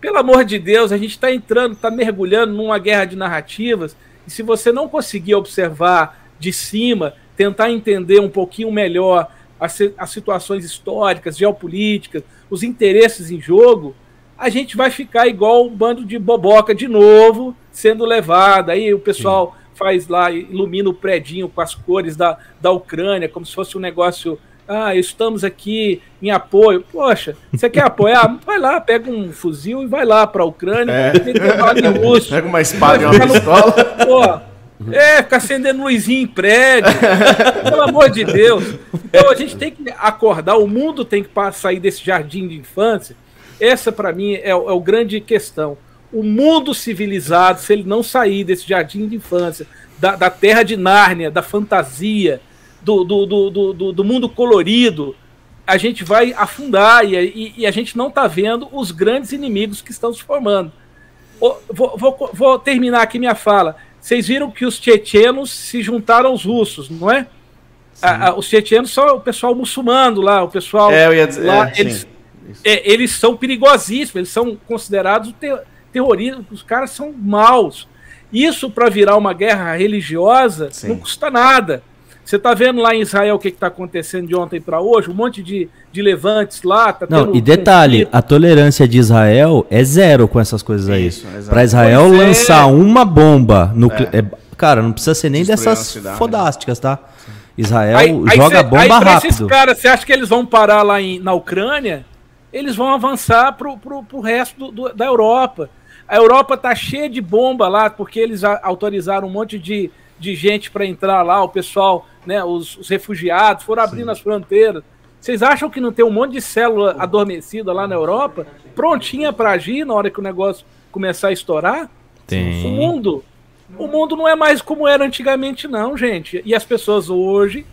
pelo amor de Deus, a gente está entrando, está mergulhando numa guerra de narrativas e se você não conseguir observar de cima, tentar entender um pouquinho melhor as, as situações históricas, geopolíticas, os interesses em jogo, a gente vai ficar igual um bando de boboca de novo, sendo levado. Aí o pessoal Sim. faz lá, ilumina o predinho com as cores da, da Ucrânia, como se fosse um negócio. Ah, estamos aqui em apoio. Poxa, você quer apoiar? Vai lá, pega um fuzil e vai lá para a Ucrânia. É.
Pega uma espada e uma pistola. Pô,
é, ficar acendendo luzinha em prédio. pelo amor de Deus. Então a gente tem que acordar, o mundo tem que sair desse jardim de infância. Essa, para mim, é, é o grande questão. O mundo civilizado, se ele não sair desse jardim de infância, da, da terra de Nárnia, da fantasia, do, do, do, do, do mundo colorido, a gente vai afundar e, e, e a gente não está vendo os grandes inimigos que estão se formando. Vou, vou, vou terminar aqui minha fala. Vocês viram que os tchetchenos se juntaram aos russos, não é? A, a, os tchetchenos são o pessoal muçulmano lá, o pessoal é, eu ia dizer, lá, é, eles, é, eles são perigosíssimos, eles são considerados ter, terroristas, os caras são maus. Isso para virar uma guerra religiosa sim. não custa nada. Você está vendo lá em Israel o que está acontecendo de ontem para hoje? Um monte de, de levantes lá. Tá
Não, e detalhe, conflito. a tolerância de Israel é zero com essas coisas aí. Para Israel pois é. lançar é. uma bomba nuclear. É. cara, não precisa ser nem Destruir dessas fodásticas, tá? Israel aí, joga aí cê, bomba aí rápido. Esses
caras, você acha que eles vão parar lá em, na Ucrânia? Eles vão avançar pro, pro, pro resto do, do, da Europa. A Europa tá cheia de bomba lá, porque eles autorizaram um monte de, de gente para entrar lá, o pessoal né, os, os refugiados, foram abrindo Sim. as fronteiras. Vocês acham que não tem um monte de célula adormecida lá na Europa, prontinha para agir na hora que o negócio começar a estourar?
Tem.
O mundo, o mundo não é mais como era antigamente, não, gente. E as pessoas hoje,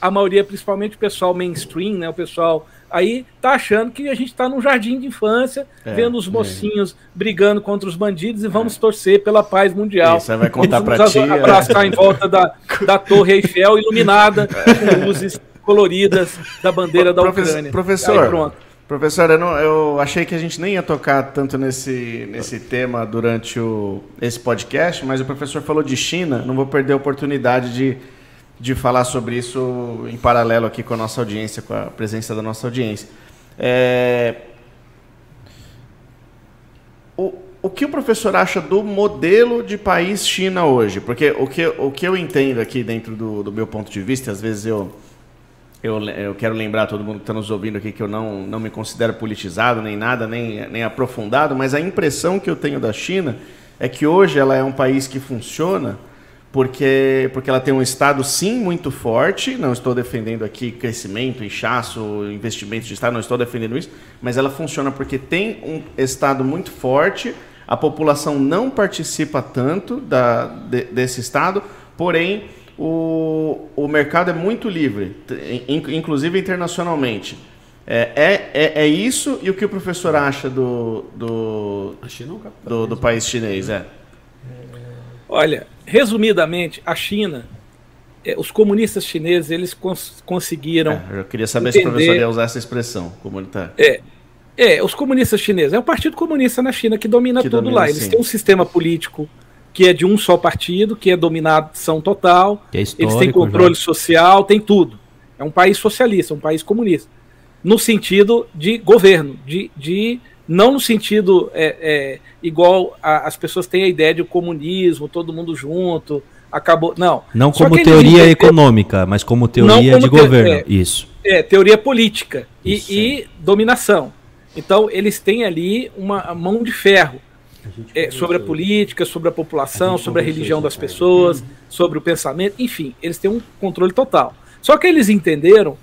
a maioria, principalmente o pessoal mainstream, né, o pessoal aí tá achando que a gente está num jardim de infância, é, vendo os é. mocinhos é. brigando contra os bandidos e vamos é. torcer pela paz mundial.
Isso, vai contar para ti.
Abraçar em volta da, da Torre Eiffel iluminada com luzes coloridas da bandeira da Profe Ucrânia.
Professor, pronto. Professor, eu, não, eu, achei que a gente nem ia tocar tanto nesse, nesse tema durante o, esse podcast, mas o professor falou de China, não vou perder a oportunidade de de falar sobre isso em paralelo aqui com a nossa audiência, com a presença da nossa audiência. É... O, o que o professor acha do modelo de país China hoje? Porque o que, o que eu entendo aqui dentro do, do meu ponto de vista, às vezes eu, eu, eu quero lembrar todo mundo que está nos ouvindo aqui que eu não, não me considero politizado nem nada, nem, nem aprofundado, mas a impressão que eu tenho da China é que hoje ela é um país que funciona porque, porque ela tem um Estado, sim, muito forte. Não estou defendendo aqui crescimento, inchaço, investimentos de Estado, não estou defendendo isso. Mas ela funciona porque tem um Estado muito forte, a população não participa tanto da, de, desse Estado, porém o, o mercado é muito livre, inclusive internacionalmente. É, é, é, é, isso e o que o professor acha do, do, do, do país chinês? É.
Olha, resumidamente, a China, é, os comunistas chineses, eles cons conseguiram.
É, eu queria saber entender, se o professor ia usar essa expressão comunitária.
É, é, os comunistas chineses. É o Partido Comunista na China que domina que tudo domina, lá. Eles sim. têm um sistema político que é de um só partido, que é dominação total. É eles têm controle já. social, tem tudo. É um país socialista, um país comunista. No sentido de governo, de, de não no sentido é, é, igual a, as pessoas têm a ideia de comunismo, todo mundo junto, acabou. Não.
Não como teoria econômica, mas como teoria como de te, governo. É, Isso.
É, teoria política e, e, dominação. Então, eles têm ali uma mão de ferro é, sobre a política, sobre a população, a sobre a religião das pessoas, sobre o pensamento, enfim, eles têm um controle total. Só que eles entenderam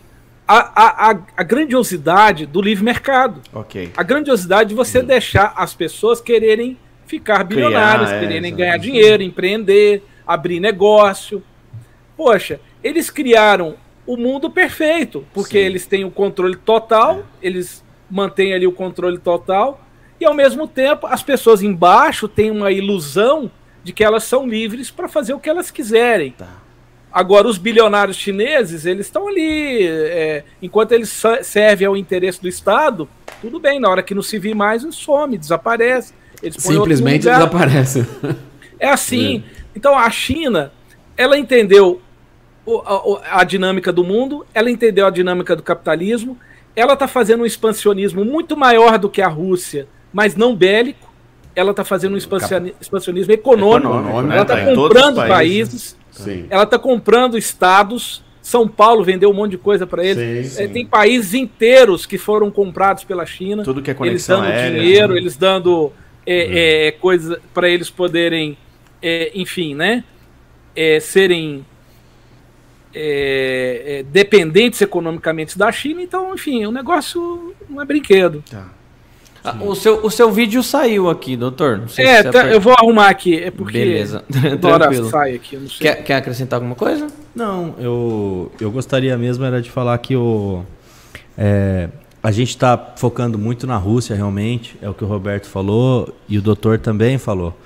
a, a, a, grandiosidade do livre mercado.
Okay.
A grandiosidade de você uhum. deixar as pessoas quererem ficar bilionárias, Criar, é, quererem ganhar dinheiro, empreender, abrir negócio. Poxa, eles criaram o mundo perfeito, porque Sim. eles têm o controle total, é. eles mantêm ali o controle total, e ao mesmo tempo as pessoas embaixo têm uma ilusão de que elas são livres para fazer o que elas quiserem. Tá. Agora, os bilionários chineses, eles estão ali, é, enquanto eles servem ao interesse do Estado, tudo bem, na hora que não se vir mais, some, desaparece.
Simplesmente desaparece.
É assim. É. Então, a China, ela entendeu a, a, dinâmica do mundo, ela entendeu a dinâmica do capitalismo, ela está fazendo um expansionismo muito maior do que a Rússia, mas não bélico. Ela está fazendo um expansionismo econômico. econômico ela está né? tá comprando países. países Sim. Ela está comprando estados. São Paulo vendeu um monte de coisa para eles. Sim, é, sim. tem países inteiros que foram comprados pela China.
Tudo que é
conexão
Eles dando
aérea, dinheiro, né? eles dando é, uhum. é, coisas para eles poderem, é, enfim, né? É, serem é, dependentes economicamente da China. Então, enfim, o negócio não é brinquedo. Tá.
Ah, o, seu, o seu vídeo saiu aqui, doutor.
é, tá, eu vou arrumar aqui. É porque
Beleza.
Tranquilo. sai aqui.
Quer, quer acrescentar alguma coisa?
Não, eu, eu gostaria mesmo era de falar que o, é, a gente está focando muito na Rússia, realmente. É o que o Roberto falou e o doutor também falou.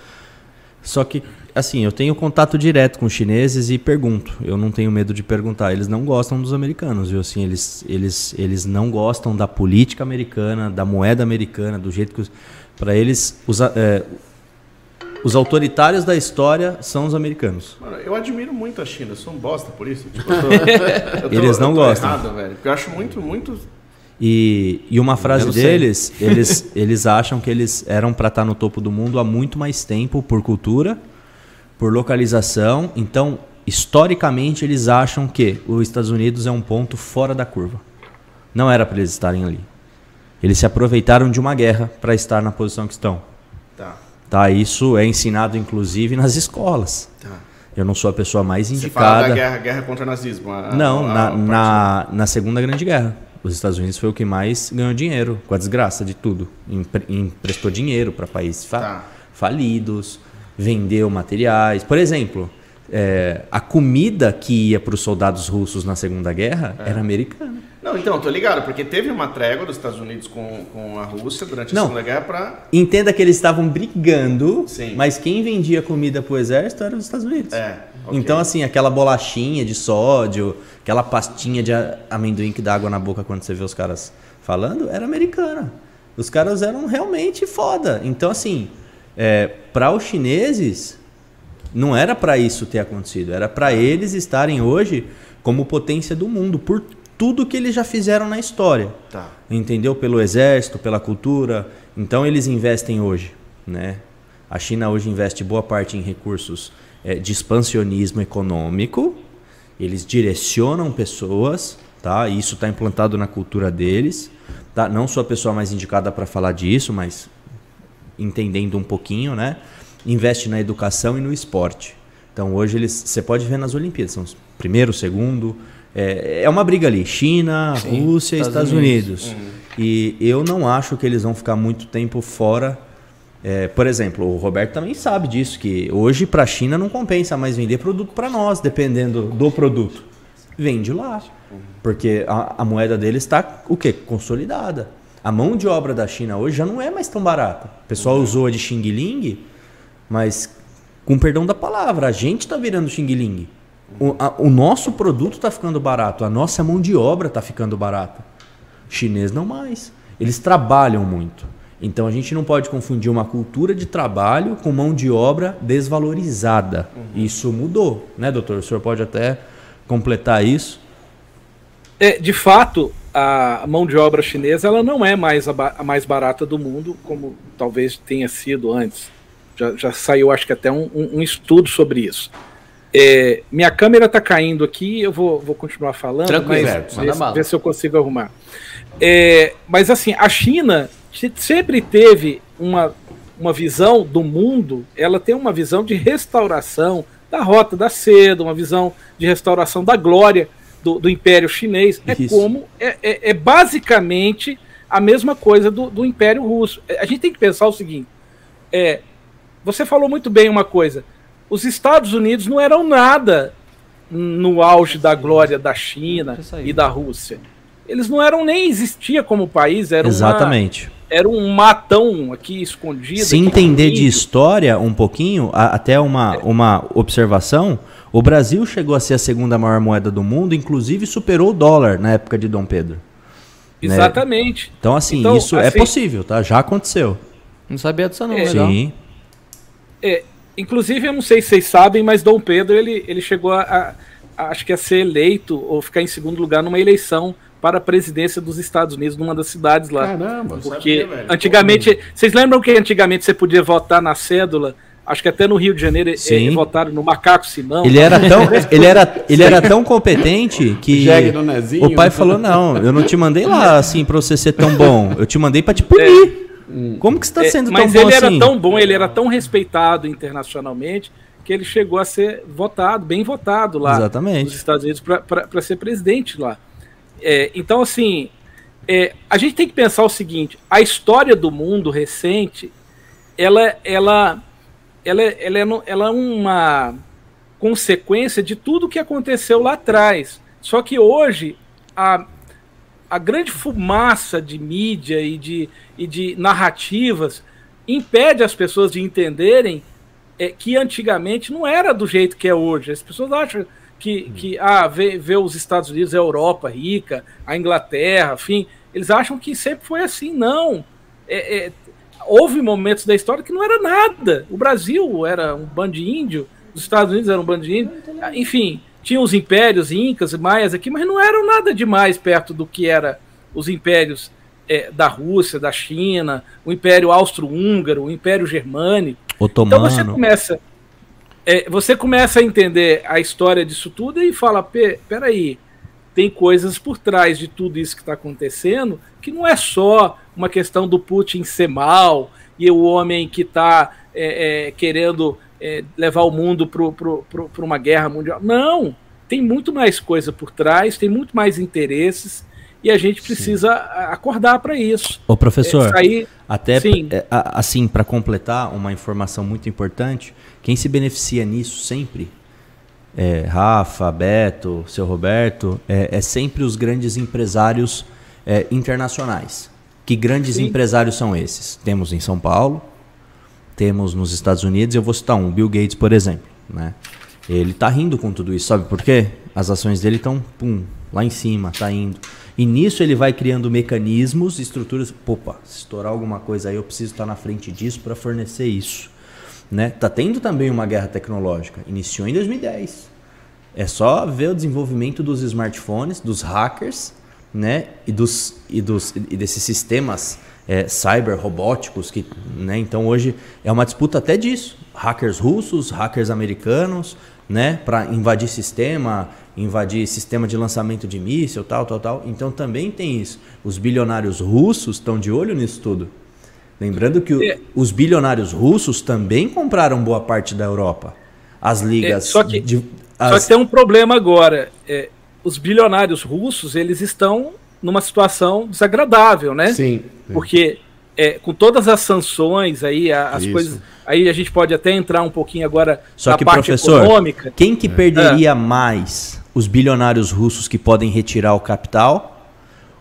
Só que assim, eu tenho contato direto com os chineses e pergunto. Eu não tenho medo de perguntar. Eles não gostam dos americanos, viu? Assim, eles, eles, eles não gostam da política americana, da moeda americana, do jeito que. Para eles, os, é, os autoritários da história são os americanos.
Mano, eu admiro muito a China, eu sou um bosta por isso. Tipo,
eu tô, eu tô, eles não gostam.
Errado, velho, eu acho muito, muito.
E, e uma frase deles, eles, eles acham que eles eram para estar no topo do mundo há muito mais tempo por cultura por localização. Então, historicamente, eles acham que os Estados Unidos é um ponto fora da curva. Não era para eles estarem ali. Eles se aproveitaram de uma guerra para estar na posição que estão. Tá. tá. Isso é ensinado, inclusive, nas escolas. Tá. Eu não sou a pessoa mais indicada. Você fala da
guerra, guerra contra o nazismo? A,
não, a, na, a na, na Segunda Grande Guerra. Os Estados Unidos foi o que mais ganhou dinheiro, com a desgraça de tudo. Emprestou dinheiro para países fa tá. falidos, vendeu materiais. Por exemplo, é, a comida que ia para os soldados russos na Segunda Guerra é. era americana.
Não, então, tô ligado, porque teve uma trégua dos Estados Unidos com, com a Rússia durante a Não, Segunda Guerra para.
Entenda que eles estavam brigando, Sim. mas quem vendia comida para o exército era os Estados Unidos.
É. Okay.
Então, assim, aquela bolachinha de sódio, aquela pastinha de amendoim que dá água na boca quando você vê os caras falando, era americana. Os caras eram realmente foda. Então, assim, é, para os chineses, não era para isso ter acontecido, era para eles estarem hoje como potência do mundo, por tudo que eles já fizeram na história. Tá. Entendeu? Pelo exército, pela cultura. Então eles investem hoje. Né? A China hoje investe boa parte em recursos é, de expansionismo econômico. Eles direcionam pessoas, tá? E isso está implantado na cultura deles. Tá? Não sou a pessoa mais indicada para falar disso, mas entendendo um pouquinho, né? Investe na educação e no esporte. Então hoje eles, você pode ver nas Olimpíadas, são os primeiro, segundo, é, é uma briga ali, China, Sim, Rússia Estados, Estados Unidos. Unidos. Uhum. E eu não acho que eles vão ficar muito tempo fora. É, por exemplo, o Roberto também sabe disso, que hoje para a China não compensa mais vender produto para nós, dependendo do produto. Vende lá. Porque a, a moeda deles está o quê? Consolidada. A mão de obra da China hoje já não é mais tão barata. O pessoal uhum. usou a de Xing Ling, mas com perdão da palavra, a gente está virando Xing Ling. O, a, o nosso produto está ficando barato, a nossa mão de obra está ficando barata. Chinês não mais. Eles trabalham muito. Então a gente não pode confundir uma cultura de trabalho com mão de obra desvalorizada. Uhum. Isso mudou, né, doutor? O senhor pode até completar isso?
É, de fato, a mão de obra chinesa ela não é mais a, a mais barata do mundo, como talvez tenha sido antes. Já, já saiu, acho que até um, um, um estudo sobre isso. É, minha câmera está caindo aqui, eu vou, vou continuar falando, Tranquilo, mas ver, ver, se eu consigo arrumar. É, mas assim, a China sempre teve uma, uma visão do mundo, ela tem uma visão de restauração da rota da seda, uma visão de restauração da glória do, do Império Chinês. É Isso. como é, é, é, basicamente a mesma coisa do, do Império Russo. A gente tem que pensar o seguinte: é, você falou muito bem uma coisa. Os Estados Unidos não eram nada no auge da glória da China e da Rússia. Eles não eram nem existia como país, era
Exatamente.
Uma, era um matão aqui escondido.
Se entender de história um pouquinho, a, até uma, uma observação, o Brasil chegou a ser a segunda maior moeda do mundo, inclusive superou o dólar na época de Dom Pedro. Né?
Exatamente.
Né? Então, assim, então, isso é assim, é possível, tá? Já aconteceu.
Não sabia disso não, é,
legal. Sim.
É, inclusive, eu não sei se vocês sabem, mas Dom Pedro, ele, ele chegou a, a, a acho que a ser eleito ou ficar em segundo lugar numa eleição para a presidência dos Estados Unidos numa das cidades lá. Caramba, porque sabia, antigamente, vocês lembram que antigamente você podia votar na cédula? Acho que até no Rio de Janeiro eh, votaram no Macaco Simão.
Ele era tão, ele era, ele era tão competente que o pai falou: "Não, eu não te mandei lá assim para você ser tão bom. Eu te mandei para te punir". É. Como que está é, sendo é, tão bom assim?
Mas ele era tão bom, ele era tão respeitado internacionalmente que ele chegou a ser votado, bem votado lá
Exatamente. nos
Estados Unidos para ser presidente lá. É, então, assim, é, a gente tem que pensar o seguinte: a história do mundo recente, ela, ela, ela, ela, é, ela é uma consequência de tudo que aconteceu lá atrás. Só que hoje a, a grande fumaça de mídia e de, e de narrativas impede as pessoas de entenderem é, que antigamente não era do jeito que é hoje. As pessoas acham que, que ah, vê, vê os Estados Unidos, a Europa rica, a Inglaterra, enfim, eles acham que sempre foi assim. Não. É, é, houve momentos da história que não era nada. O Brasil era um bando de índio, os Estados Unidos eram um bando de índio, enfim, tinha os impérios incas e maias aqui, mas não eram nada demais perto do que era os impérios é, da Rússia, da China, o Império Austro-Húngaro, o Império Germânico.
Otomano.
Então você começa é, você começa a entender a história disso tudo e fala: peraí, tem coisas por trás de tudo isso que está acontecendo que não é só uma questão do Putin ser mal e o homem que está é, é, querendo é, levar o mundo para uma guerra mundial. Não! Tem muito mais coisa por trás, tem muito mais interesses e a gente precisa Sim. acordar para isso.
Ô professor, é, sair... até é, assim para completar uma informação muito importante, quem se beneficia nisso sempre, é, Rafa, Beto, seu Roberto, é, é sempre os grandes empresários é, internacionais. Que grandes Sim. empresários são esses? Temos em São Paulo, temos nos Estados Unidos, eu vou citar um, Bill Gates, por exemplo. Né? Ele está rindo com tudo isso, sabe por quê? As ações dele estão, pum, lá em cima, tá indo. E nisso ele vai criando mecanismos, estruturas. Opa, se estourar alguma coisa aí, eu preciso estar na frente disso para fornecer isso. Né? Tá tendo também uma guerra tecnológica. Iniciou em 2010. É só ver o desenvolvimento dos smartphones, dos hackers, né? E dos e dos e desses sistemas é, cyber robóticos que, né? Então hoje é uma disputa até disso. Hackers russos, hackers americanos, né? Para invadir sistema, invadir sistema de lançamento de míssil, tal, tal, tal. Então também tem isso. Os bilionários russos estão de olho nisso tudo. Lembrando que o, é. os bilionários russos também compraram boa parte da Europa. as ligas.
É, só, que, de, as... só que tem um problema agora. É, os bilionários russos eles estão numa situação desagradável, né?
Sim.
Porque é, com todas as sanções aí, as Isso. coisas. Aí a gente pode até entrar um pouquinho agora
Só na que, parte professor, econômica. Quem que perderia é. mais? Os bilionários russos que podem retirar o capital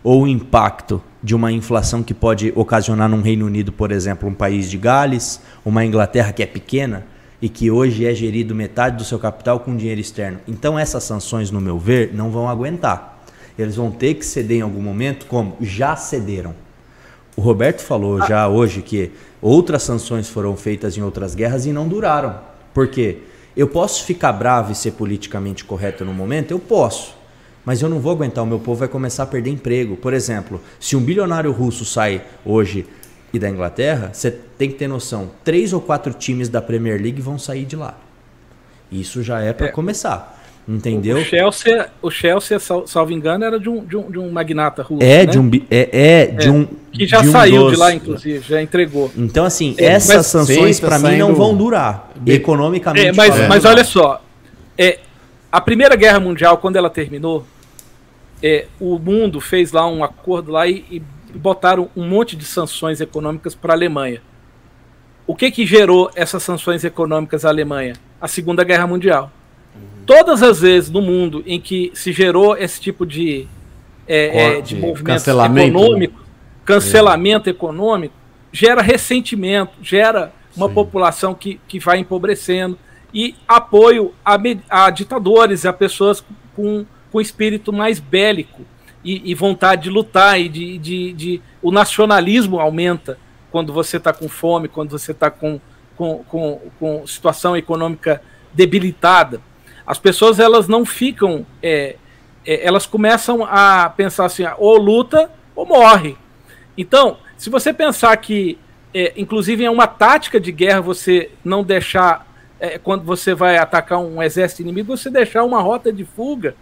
ou o impacto de uma inflação que pode ocasionar num Reino Unido, por exemplo, um país de Gales, uma Inglaterra que é pequena e que hoje é gerido metade do seu capital com dinheiro externo. Então essas sanções, no meu ver, não vão aguentar. Eles vão ter que ceder em algum momento, como já cederam. O Roberto falou ah. já hoje que outras sanções foram feitas em outras guerras e não duraram. Por quê? Eu posso ficar bravo e ser politicamente correto no momento? Eu posso. Mas eu não vou aguentar, o meu povo vai começar a perder emprego. Por exemplo, se um bilionário russo sai hoje e da Inglaterra, você tem que ter noção: três ou quatro times da Premier League vão sair de lá. Isso já é para é. começar. Entendeu?
O Chelsea, o Chelsea, salvo engano, era de um, de um, de um magnata russo.
É, né? de um, é, é de é, um.
Que já saiu um dos... de lá, inclusive, já entregou.
Então, assim, é, essas sanções para mim não vão durar. Economicamente.
É, mas, mas olha só. É, a Primeira Guerra Mundial, quando ela terminou, é, o mundo fez lá um acordo lá e, e botaram um monte de sanções econômicas para a Alemanha. O que, que gerou essas sanções econômicas à Alemanha? A Segunda Guerra Mundial todas as vezes no mundo em que se gerou esse tipo de, é, é, de movimento econômico, cancelamento é. econômico, gera ressentimento, gera uma Sim. população que, que vai empobrecendo e apoio a, a ditadores, a pessoas com, com espírito mais bélico e, e vontade de lutar e de, de, de, o nacionalismo aumenta quando você está com fome, quando você está com, com, com, com situação econômica debilitada as pessoas elas não ficam, é, é, elas começam a pensar assim, ou luta ou morre. Então, se você pensar que, é, inclusive é uma tática de guerra você não deixar, é, quando você vai atacar um exército inimigo, você deixar uma rota de fuga,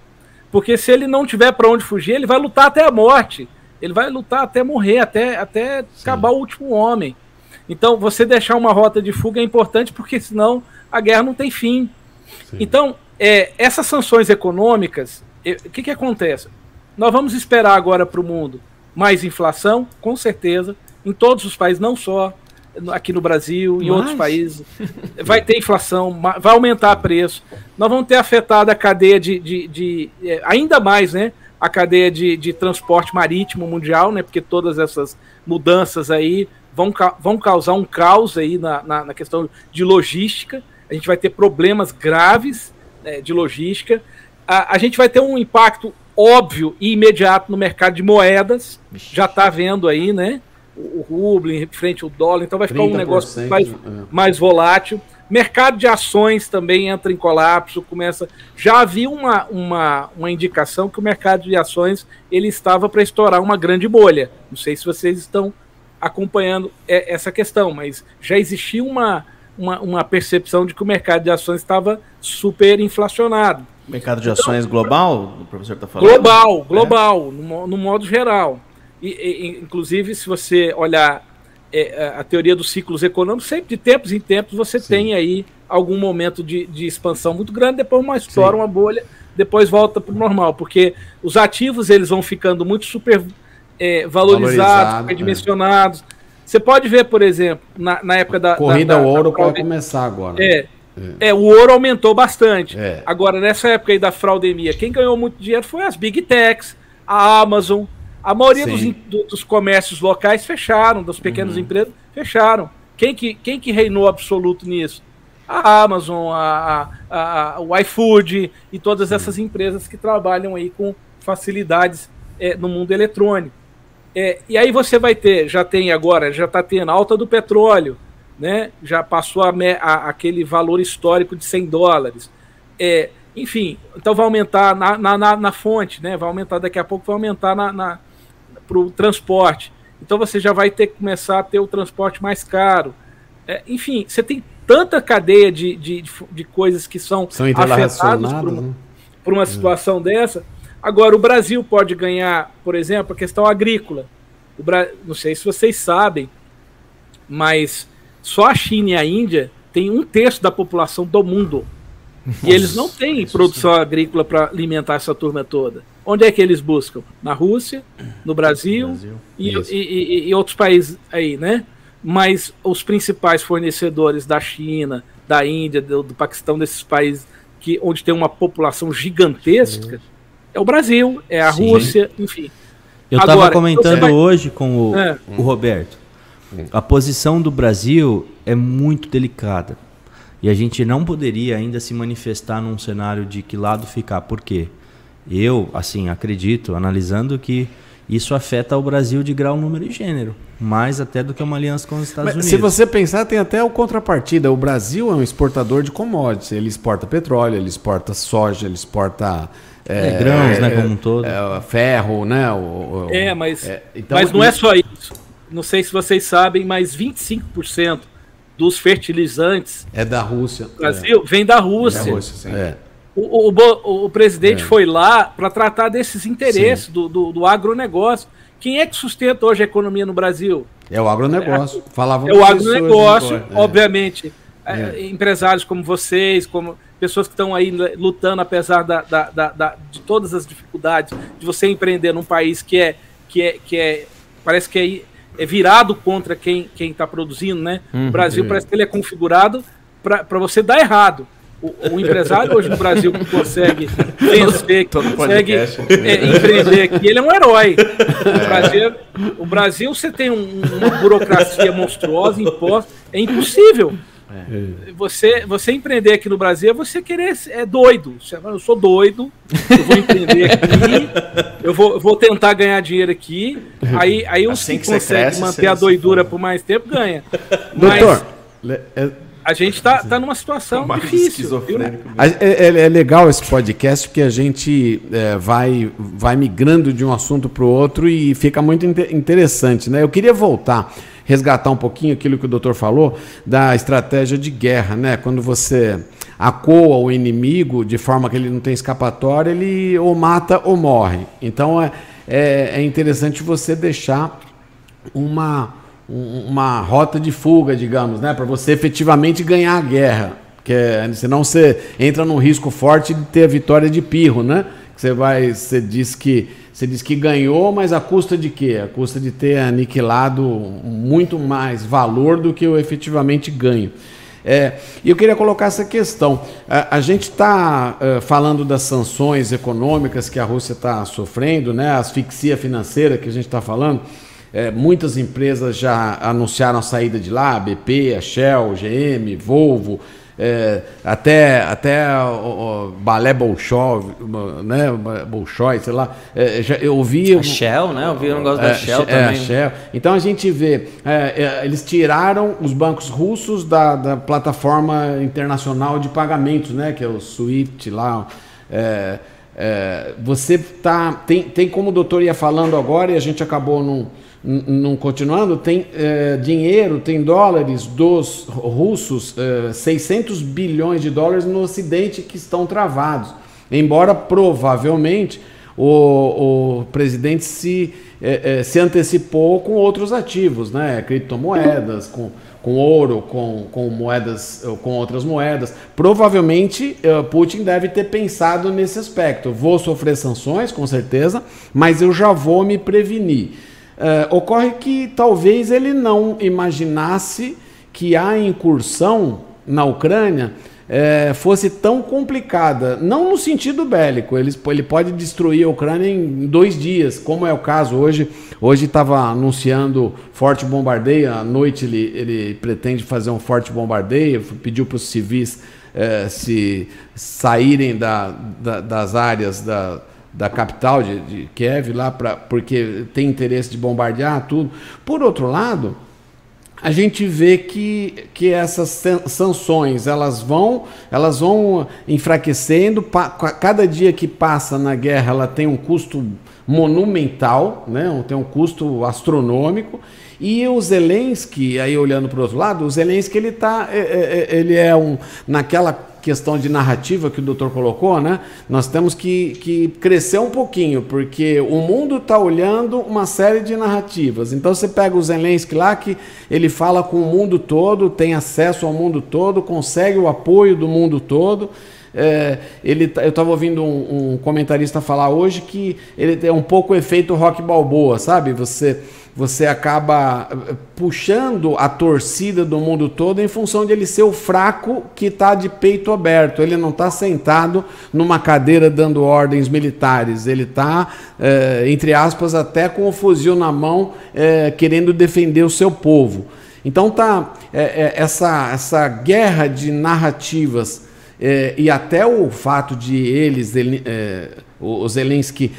porque se ele não tiver para onde fugir, ele vai lutar até a morte, ele vai lutar até morrer, até, até acabar o último homem. Então, você deixar uma rota de fuga é importante, porque senão a guerra não tem fim. Sim. Então, é, essas sanções econômicas, o que, que acontece? Nós vamos esperar agora para o mundo mais inflação, com certeza, em todos os países, não só aqui no Brasil, em Mas... outros países. Vai ter inflação, vai aumentar preço. Nós vamos ter afetado a cadeia de, de, de é, ainda mais, né? A cadeia de, de transporte marítimo mundial, né? Porque todas essas mudanças aí vão, vão causar um caos aí na, na, na questão de logística. A gente vai ter problemas graves né, de logística. A, a, gente vai ter um impacto óbvio e imediato no mercado de moedas. Já está vendo aí, né? O, em frente ao dólar, então vai ficar um negócio mais, é. mais volátil. Mercado de ações também entra em colapso, começa. Já havia uma, uma, uma indicação que o mercado de ações ele estava para estourar uma grande bolha. Não sei se vocês estão acompanhando essa questão, mas já existia uma, uma, uma percepção de que o mercado de ações estava super inflacionado.
Mercado de ações então, global, o professor está falando?
Global, é. global, é. no, no, modo geral. E, e, inclusive, se você olhar é, a teoria dos ciclos econômicos, sempre de tempos em tempos você Sim. tem aí algum momento de, de expansão muito grande, depois uma estoura, Sim. uma bolha, depois volta para o normal, porque os ativos eles vão ficando muito super é, valorizados, Valorizado, superdimensionados. É. Você pode ver, por exemplo, na, na época da.
Corrida
da,
da, ouro pode começar agora.
É, é. é. o ouro aumentou bastante. É. Agora, nessa época aí da fraudemia, quem ganhou muito dinheiro foi as Big Techs, a Amazon. A maioria dos, dos, comércios locais fecharam, das pequenas uhum. empresas fecharam. Quem que, quem que reinou absoluto nisso? A Amazon, a, a, a o iFood e todas essas empresas que trabalham aí com facilidades é, no mundo eletrônico. É, e aí você vai ter, já tem agora, já está tendo alta do petróleo, né? já passou a, a, aquele valor histórico de 100 dólares. É, enfim, então vai aumentar na, na, na, na, fonte, né? vai aumentar daqui a pouco, vai aumentar na, na para o transporte. Então você já vai ter que começar a ter o transporte mais caro. É, enfim, você tem tanta cadeia de, de, de coisas que são,
são afetadas por
uma, né? por uma situação dessa Agora, o Brasil pode ganhar, por exemplo, a questão agrícola. Bra... Não sei se vocês sabem, mas só a China e a Índia têm um terço da população do mundo. E eles não têm produção agrícola para alimentar essa turma toda. Onde é que eles buscam? Na Rússia, no Brasil, Brasil. E, e, e, e, outros países aí, né? Mas os principais fornecedores da China, da Índia, do, do Paquistão, desses países que, onde tem uma população gigantesca, é o Brasil, é a Sim. Rússia, enfim.
Eu estava comentando vai... hoje com o, é. o Roberto. A posição do Brasil é muito delicada. E a gente não poderia ainda se manifestar num cenário de que lado ficar. Por quê? Eu, assim, acredito, analisando que isso afeta o Brasil de grau, número e gênero, mais até do que uma aliança com os Estados Mas, Unidos.
Se você pensar, tem até o contrapartida. O Brasil é um exportador de commodities. Ele exporta petróleo, ele exporta soja, ele exporta
é, é, grãos, né, como um todo.
É, ferro, né? O,
o, é, mas, é, então, mas não é só isso. Não sei se vocês sabem, mas 25% dos fertilizantes
é da Rússia.
Brasil vem da Rússia. É da Rússia é. O, o, o, presidente é. foi lá para tratar desses interesses do, do, do, agronegócio. Quem é que sustenta hoje a economia no Brasil?
É o agronegócio.
É, Falavam é o agronegócio, é. obviamente. É. Empresários como vocês, como pessoas que estão aí lutando apesar da, da, da, da, de todas as dificuldades de você empreender num país que é que é, que é parece que é, é virado contra quem quem está produzindo, né? Uhum, o Brasil parece que ele é configurado para você dar errado. O, o, empresário hoje no Brasil que consegue vencer, que consegue é, empreender aqui, ele é um herói. O é. Brasil, o Brasil você tem um, uma burocracia monstruosa, imposta, é impossível. É. Você, você empreender aqui no Brasil é você querer. É doido. Eu sou doido, eu vou empreender aqui, eu vou, vou tentar ganhar dinheiro aqui. Aí, aí os assim que, que consegue cresce, manter a doidura por mais tempo ganha.
Doutor,
é, a gente está tá numa situação é difícil.
É, é, é, legal esse podcast porque a gente é, vai, vai migrando de um assunto para o outro e fica muito interessante. Né? Eu queria voltar resgatar um pouquinho aquilo que o doutor falou da estratégia de guerra, né? Quando você acoa o inimigo de forma que ele não tem escapatória, ele ou mata ou morre. Então é, é, é interessante você deixar uma, uma rota de fuga, digamos, né? Para você efetivamente ganhar a guerra. Porque senão você entra num risco forte de ter a vitória de pirro, né? Você vai, você diz que você diz que ganhou, mas a custa de quê? A custa de ter aniquilado muito mais valor do que o efetivamente ganho. É, e eu queria colocar essa questão. A, a gente está uh, falando das sanções econômicas que a Rússia está sofrendo, né? a asfixia financeira que a gente está falando. É, muitas empresas já anunciaram a saída de lá, a BP, a Shell, GM, Volvo, é, até até o, o balé Bolshoi, né, Bolshoi, sei lá, é, já, eu ouvi...
A Shell, né, eu vi um negócio é, da Shell também.
A Shell. Então a gente vê, é, é, eles tiraram os bancos russos da, da plataforma internacional de pagamentos, né, que é o SWIFT lá, é, você tá, tem, tem como o doutor ia falando agora e a gente acabou num não continuando, tem é, dinheiro, tem dólares dos russos, é, 600 bilhões de dólares no Ocidente que estão travados. Embora provavelmente o, o presidente se, é, é se antecipou com outros ativos, né? criptomoedas, com, com ouro, com, com moedas, com outras moedas. Provavelmente Putin deve ter pensado nesse aspecto. Vou sofrer sanções, com certeza, mas eu já vou me prevenir. É, ocorre que talvez ele não imaginasse que a incursão na Ucrânia é, fosse tão complicada, não no sentido bélico, ele, ele pode destruir a Ucrânia em dois dias, como é o caso hoje. Hoje estava anunciando forte bombardeio, à noite ele, ele pretende fazer um forte bombardeio, pediu para os civis é, se saírem da, da, das áreas da da capital de, de Kiev lá para porque tem interesse de bombardear tudo. Por outro lado, a gente vê que, que essas sanções elas vão elas vão enfraquecendo cada dia que passa na guerra ela tem um custo monumental né tem um custo astronômico e o Zelensky aí olhando para o outro lado o Zelensky ele tá é, é, é, ele é um naquela questão de narrativa que o doutor colocou, né? Nós temos que, que crescer um pouquinho, porque o mundo está olhando uma série de narrativas. Então você pega o Zelensky lá, que ele fala com o mundo todo, tem acesso ao mundo todo, consegue o apoio do mundo todo. É, ele, tá, eu estava ouvindo um, um, comentarista falar hoje que ele tem um pouco o efeito rock balboa, sabe? Você você acaba eh, puxando a torcida do mundo todo em função de ele ser o fraco que está de peito aberto. Ele não está sentado numa cadeira dando ordens militares. Ele está, é, entre aspas, até com o fuzil na mão, é, querendo defender o seu povo. Então tá é, essa, essa guerra de narrativas e até o fato de eles, ele, o Zelensky,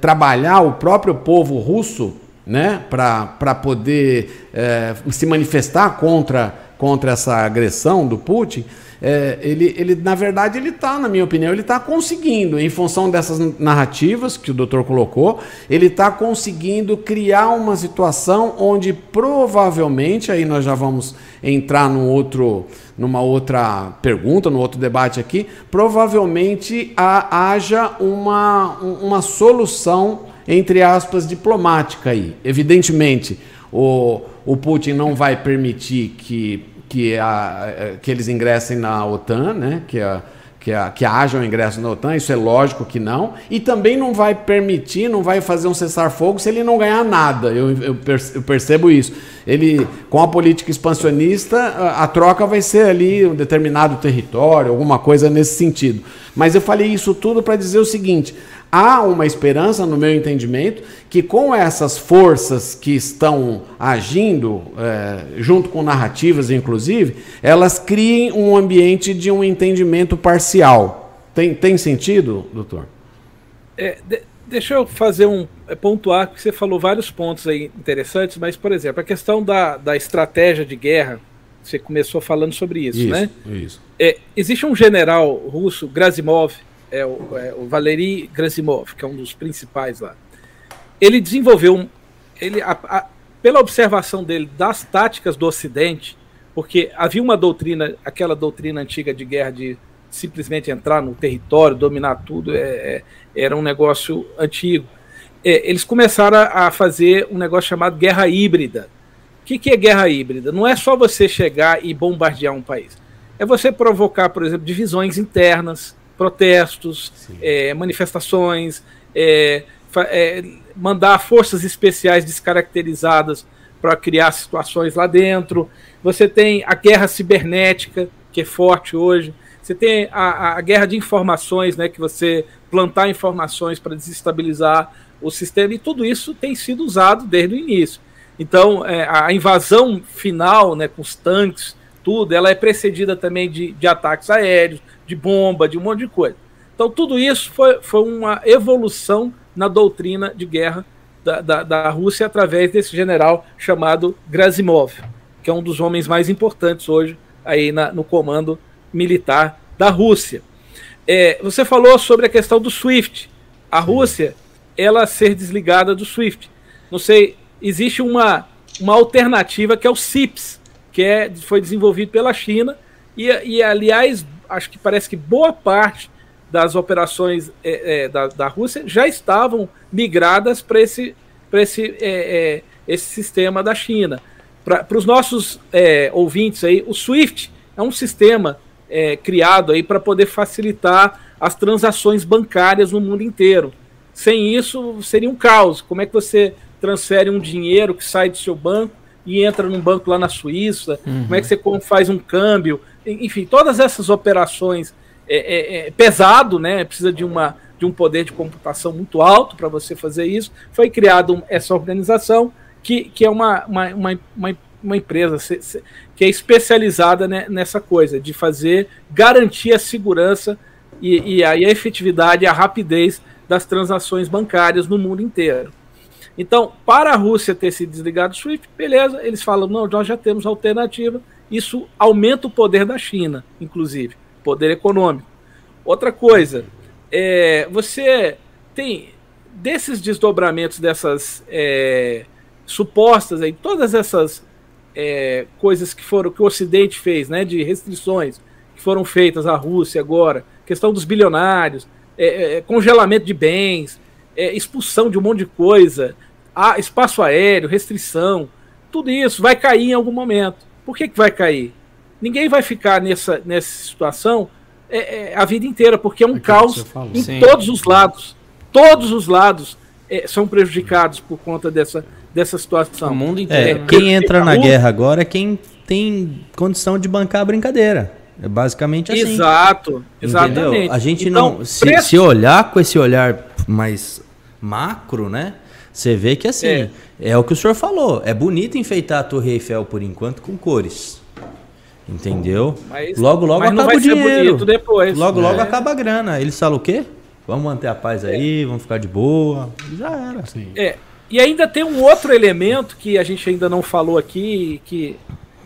trabalhar o próprio povo russo né, para poder é, se manifestar contra, contra essa agressão do Putin, é, ele, ele, na verdade, ele está, na minha opinião, ele está conseguindo, em função dessas narrativas que o doutor colocou, ele está conseguindo criar uma situação onde provavelmente, aí nós já vamos entrar num outro, numa outra pergunta, num outro debate aqui, provavelmente haja uma, uma solução entre aspas, diplomática aí. Evidentemente, o, o Putin não vai permitir que, que, a, que eles ingressem na OTAN, né? que, a, que, a, que haja um ingresso na OTAN, isso é lógico que não, e também não vai permitir, não vai fazer um cessar-fogo se ele não ganhar nada. Eu, eu, percebo isso. Ele, com a política expansionista, a, a troca vai ser ali um determinado território, alguma coisa nesse sentido. Mas eu falei isso tudo para dizer o seguinte: há uma esperança, no meu entendimento, que com essas forças que estão agindo, é, junto com narrativas, inclusive, elas criem um ambiente de um entendimento parcial. Tem, tem sentido, doutor?
É, de, deixa eu fazer um é, pontuar, porque você falou vários pontos aí interessantes, mas, por exemplo, a questão da, da estratégia de guerra, você começou falando sobre isso, isso né? Isso. É, existe um general russo, Grasimov, é o, é o Valery Gerasimov, que é um dos principais lá. Ele desenvolveu um, ele, a, a, pela observação dele das táticas do Ocidente, porque havia uma doutrina, aquela doutrina antiga de guerra de simplesmente entrar no território, dominar tudo, é, é era um negócio antigo. É, eles começaram a, a, fazer um negócio chamado guerra híbrida. O que, que é guerra híbrida? Não é só você chegar e bombardear um país. É você provocar, por exemplo, divisões internas, protestos, é, manifestações, é, é, mandar forças especiais descaracterizadas para criar situações lá dentro. Você tem a guerra cibernética, que é forte hoje. Você tem a, a guerra de informações, né, que você plantar informações para desestabilizar o sistema, e tudo isso tem sido usado desde o início. Então, é, a invasão final, né, com os tanques, tudo, ela é precedida também de, de ataques aéreos, de bomba, de um monte de coisa. Então, tudo isso foi, foi uma evolução na doutrina de guerra da, da, da Rússia através desse general chamado Grasimov, que é um dos homens mais importantes hoje aí na, no comando militar da Rússia. É, você falou sobre a questão do SWIFT. A Rússia, ela ser desligada do SWIFT. Não sei, existe uma, uma alternativa que é o CIPS, que é, foi desenvolvido pela China, e, e aliás, acho que parece que boa parte das operações é, é, da, da Rússia já estavam migradas para esse, esse, é, é, esse sistema da China. Para os nossos é, ouvintes aí, o SWIFT é um sistema é, criado aí para poder facilitar as transações bancárias no mundo inteiro. Sem isso, seria um caos. Como é que você transfere um dinheiro que sai do seu banco e entra num banco lá na Suíça? Uhum. Como é que você faz um câmbio? Enfim, todas essas operações é, é, é, pesado, né? Precisa de, uma, de um poder de computação muito alto para você fazer isso. Foi criada essa organização que, que é uma, uma, uma, uma, empresa que é especializada né, nessa coisa, de fazer, garantir a segurança e, a, e a efetividade e a rapidez das transações bancárias no mundo inteiro. Então, para a Rússia ter se desligado do SWIFT, beleza, eles falam, não, nós já temos alternativa, isso aumenta o poder da China, inclusive, poder econômico. Outra coisa, é, você tem desses desdobramentos dessas é, supostas aí, todas essas é, coisas que foram que o Ocidente fez, né, de restrições que foram feitas à Rússia agora, questão dos bilionários, é, é, congelamento de bens, é, expulsão de um monte de coisa, espaço aéreo, restrição, tudo isso vai cair em algum momento. Por que, que vai cair? Ninguém vai ficar nessa, nessa situação é, é, a vida inteira, porque é um é caos em Sim. todos os lados. Todos os lados é, são prejudicados por conta dessa, dessa situação. O
mundo inteiro. É, quem entra na guerra agora é quem tem condição de bancar a brincadeira. É basicamente assim.
Exato, exatamente. Entendeu?
A gente então, não. Se, preço... se olhar com esse olhar mais macro, né? Você vê que assim, é. é. o que o senhor falou. É bonito enfeitar a Torre Eiffel por enquanto com cores. Entendeu? Mas, logo, logo acaba o dinheiro.
Depois.
Logo, logo é. acaba a grana. Eles falam o quê? Vamos manter a paz aí, é. vamos ficar de boa. Já era.
Sim. É. E ainda tem um outro elemento que a gente ainda não falou aqui, que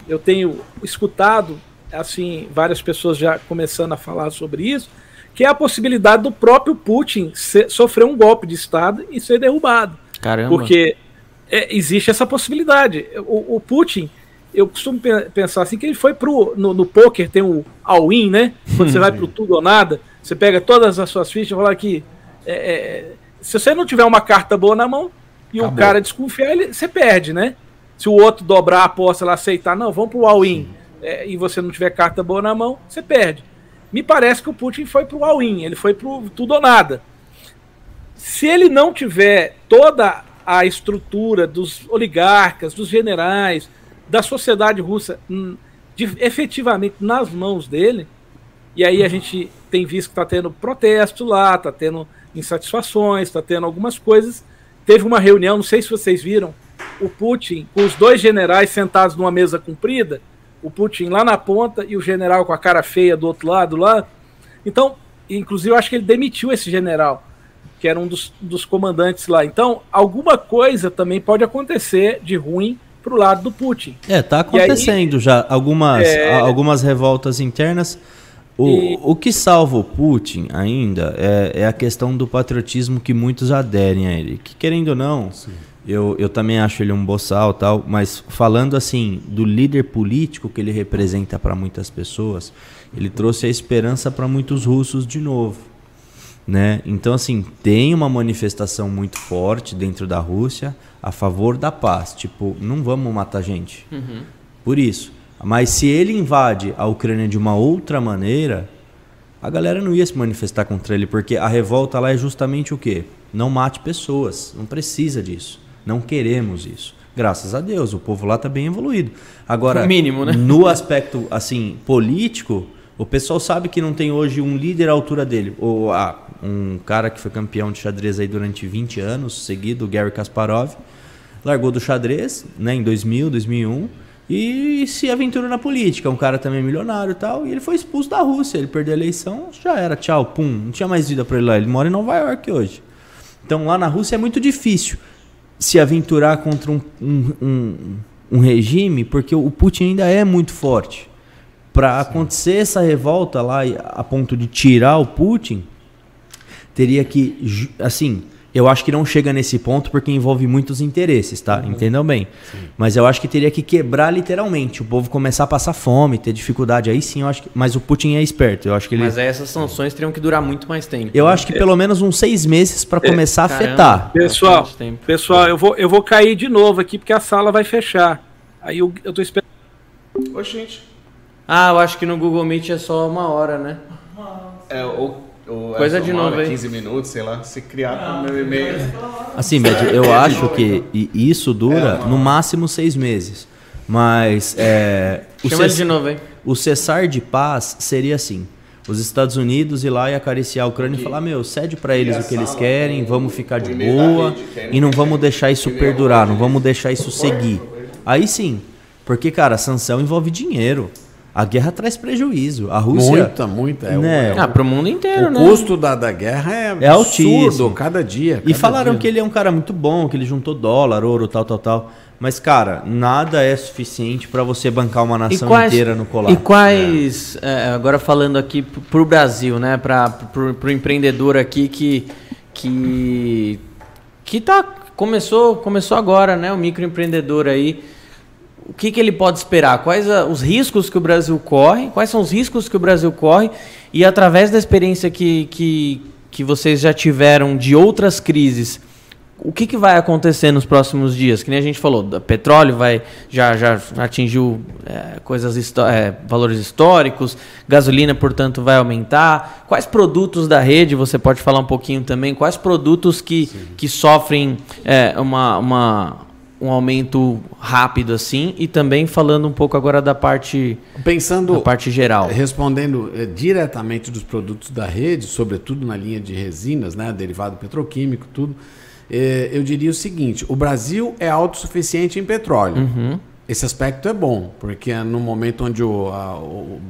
eu tenho escutado, assim, várias pessoas já começando a falar sobre isso, que é a possibilidade do próprio Putin ser, sofrer um golpe de Estado e ser derrubado.
Caramba.
Porque é, existe essa possibilidade. O, o, Putin, eu costumo pensar assim, que ele foi pro. No, no poker tem o all-in, né? Quando você vai pro tudo ou nada, você pega todas as suas fichas e fala que. É, é, se você não tiver uma carta boa na mão e Acabou. o cara desconfiar, ele, você perde, né? Se o outro dobrar a aposta lá, aceitar, não, vamos pro all-in, é, e você não tiver carta boa na mão, você perde. Me parece que o Putin foi pro all-in, ele foi pro tudo ou nada. Se ele não tiver toda a estrutura dos oligarcas, dos generais, da sociedade russa hum, de, efetivamente nas mãos dele, e aí a gente tem visto que está tendo protesto lá, está tendo insatisfações, está tendo algumas coisas. Teve uma reunião, não sei se vocês viram, o Putin com os dois generais sentados numa mesa comprida, o Putin lá na ponta e o general com a cara feia do outro lado lá. Então, inclusive, eu acho que ele demitiu esse general, que era um dos, dos comandantes lá. Então, alguma coisa também pode acontecer de ruim para o lado do Putin.
É, tá acontecendo aí, já algumas, é... algumas revoltas internas. O, e... o que salva o Putin ainda é, é, a questão do patriotismo que muitos aderem a ele. Que querendo ou não, Sim. Eu, eu também acho ele um boçal tal, mas falando assim do líder político que ele representa para muitas pessoas, ele trouxe a esperança para muitos russos de novo, né? Então assim tem uma manifestação muito forte dentro da Rússia a favor da paz, tipo não vamos matar gente, uhum. por isso. Mas se ele invade a Ucrânia de uma outra maneira, a galera não ia se manifestar contra ele, porque a revolta lá é justamente o quê? Não mate pessoas, não precisa disso. Não queremos isso. Graças a Deus, o povo lá está bem evoluído. Agora,
no mínimo, né?
No aspecto assim político, o pessoal sabe que não tem hoje um líder à altura dele. Ou ah, um cara que foi campeão de xadrez aí durante 20 anos seguido, Gary Kasparov, largou do xadrez, né, em 2000, 2001 e se aventurou na política. Um cara também milionário e tal, e ele foi expulso da Rússia. Ele perdeu a eleição, já era, tchau, pum, não tinha mais vida para ele lá. Ele mora em Nova York hoje. Então lá na Rússia é muito difícil se aventurar contra um, um, um, um regime, porque o Putin ainda é muito forte. Para acontecer essa revolta lá a ponto de tirar o Putin, teria que, assim, eu acho que não chega nesse ponto porque envolve muitos interesses, tá? Uhum. Entendam bem. Sim. Mas eu acho que teria que quebrar literalmente. O povo começar a passar fome, ter dificuldade. Aí sim, eu acho que. Mas o Putin é esperto. Eu acho que ele.
Mas aí essas sanções teriam que durar muito mais tempo.
Eu né? acho que pelo menos uns seis meses para é. começar a afetar.
Pessoal, pessoal, eu vou, eu vou cair de novo aqui porque a sala vai fechar. Aí eu, eu tô esperando.
Ô, gente. Ah, eu acho que no Google Meet é só uma hora, né?
É, ou ou
Coisa de novo,
hora, 15 minutos, sei lá, se criar com o meu e-mail.
Assim, Med, eu acho que isso dura é, no máximo seis meses. Mas é,
o, de novo, hein?
o cessar de paz seria assim. Os Estados Unidos ir lá e acariciar a Ucrânia e falar, meu, cede para eles o que eles querem, vamos ficar de boa e não vamos deixar isso perdurar, não vamos deixar isso seguir. Aí sim, porque, cara, sanção envolve dinheiro. A guerra traz prejuízo. A Rússia.
Muita, muita. É,
né?
é,
ah, para o mundo inteiro,
o
né?
O custo da, da guerra é, é altíssimo. cada dia. Cada
e falaram
dia.
que ele é um cara muito bom, que ele juntou dólar, ouro, tal, tal, tal. Mas, cara, nada é suficiente para você bancar uma nação quais, inteira no colar.
E quais, é. É, agora falando aqui para o Brasil, né? Para o empreendedor aqui que, que, que tá, começou, começou agora, né? O microempreendedor aí o que, que ele pode esperar? Quais a, os riscos que o Brasil corre? Quais são os riscos que o Brasil corre? E através da experiência que, que, que vocês já tiveram de outras crises, o que, que vai acontecer nos próximos dias? Que nem a gente falou, petróleo vai já, já atingiu é, coisas é, valores históricos, gasolina, portanto, vai aumentar. Quais produtos da rede, você pode falar um pouquinho também, quais produtos que, que sofrem é, uma, uma, um aumento rápido assim e também falando um pouco agora da parte
pensando
da parte geral
respondendo é, diretamente dos produtos da rede sobretudo na linha de resinas né derivado petroquímico tudo é, eu diria o seguinte: o Brasil é autossuficiente em petróleo. Uhum. Esse aspecto é bom, porque no momento onde o, a, o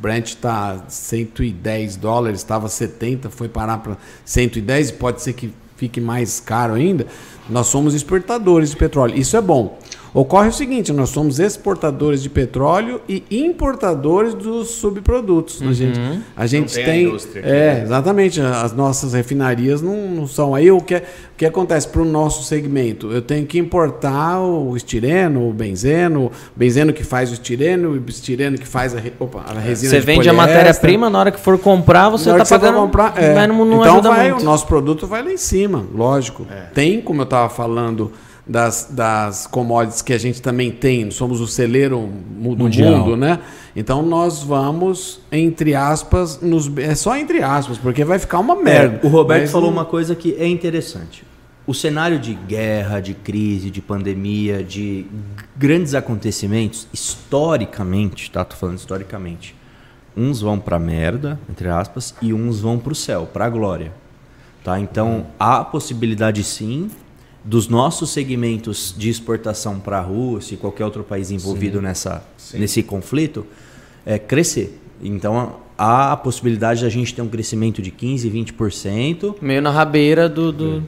Brent está 110 dólares, estava 70, foi parar para 110 e pode ser que fique mais caro ainda. Nós somos exportadores de petróleo. Isso é bom. Ocorre o seguinte: nós somos exportadores de petróleo e importadores dos subprodutos. Uhum. A gente, a gente tem. tem a é, né? exatamente. As nossas refinarias não, não são. Aí o que, o que acontece para o nosso segmento? Eu tenho que importar o estireno, o benzeno, o benzeno que faz o estireno, o estireno que faz a, opa, a resina.
Você vende a matéria-prima, na hora que for comprar, você está pagando.
Comprar, é. Mas não, não então vai, muito. o nosso produto vai lá em cima, lógico. É. Tem, como eu estava falando das, das commodities que a gente também tem, somos o celeiro do Mundial. mundo, né? Então nós vamos, entre aspas, nos, é só entre aspas, porque vai ficar uma merda.
É, o Roberto falou uma coisa que é interessante. O cenário de guerra, de crise, de pandemia, de grandes acontecimentos, historicamente, tá? Tô falando historicamente. Uns vão pra merda, entre aspas, e uns vão pro céu, pra glória. Tá? Então, há possibilidade sim dos nossos segmentos de exportação para a Rússia e qualquer outro país envolvido sim, nessa, sim. nesse conflito é crescer. Então há a possibilidade de a gente ter um crescimento de 15, 20%.
Meio na rabeira do, do...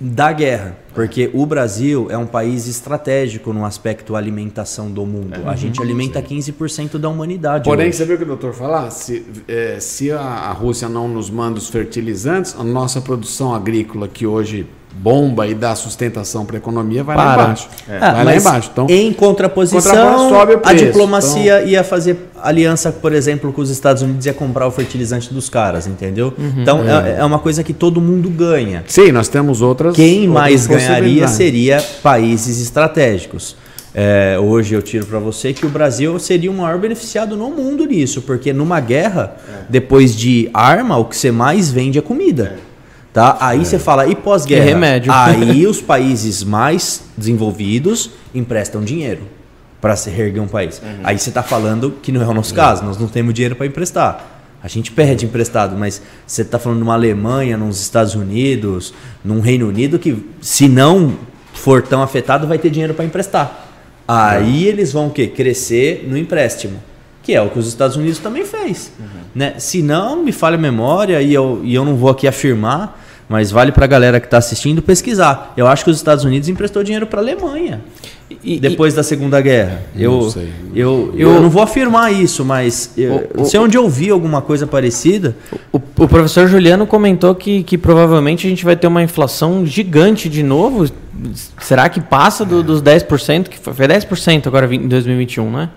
da guerra. Porque o Brasil é um país estratégico no aspecto alimentação do mundo. a gente uhum. alimenta 15% da humanidade.
Porém, hoje. você viu o que o doutor falar? Se, é, se a, a Rússia não nos manda os fertilizantes, a nossa produção agrícola, que hoje bomba e dá sustentação para a economia, vai Para. lá embaixo. É.
vai ah, lá embaixo. Então, em contraposição, a diplomacia então... ia fazer aliança, por exemplo, com os Estados Unidos ia comprar o fertilizante dos caras, entendeu? Uhum. Então é. é. uma coisa que todo mundo ganha.
Sim, nós temos outras.
Quem outras mais ganharia seria países estratégicos. É, hoje eu tiro para você que o Brasil seria o maior beneficiado no mundo nisso, porque numa guerra, é. depois de arma, o que você mais vende é comida. Tá? Aí é. você fala, e pós-guerra?
remédio.
Aí os países mais desenvolvidos emprestam dinheiro para se reerguer um país. Uhum. Aí você está falando que não é o nosso caso, nós não temos dinheiro para emprestar. A gente perde emprestado, mas você está falando numa Alemanha, nos Estados Unidos, num Reino Unido que, se não for tão afetado, vai ter dinheiro para emprestar. Aí eles vão o quê? Crescer no empréstimo, que é o que os Estados Unidos também fez. Uhum. Né? Se não me falha a memória, e eu, e eu não vou aqui afirmar, mas vale para a galera que está assistindo pesquisar. Eu acho que os Estados Unidos emprestou dinheiro para a Alemanha e, depois e, da Segunda Guerra. Eu não, sei, eu, eu, eu, não vou afirmar isso, mas eu, o, não sei onde eu vi alguma coisa parecida.
O, o, professor Juliano comentou que, que provavelmente a gente vai ter uma inflação gigante de novo. Será que passa do, dos 10%? Que foi 10% agora em 2021, né?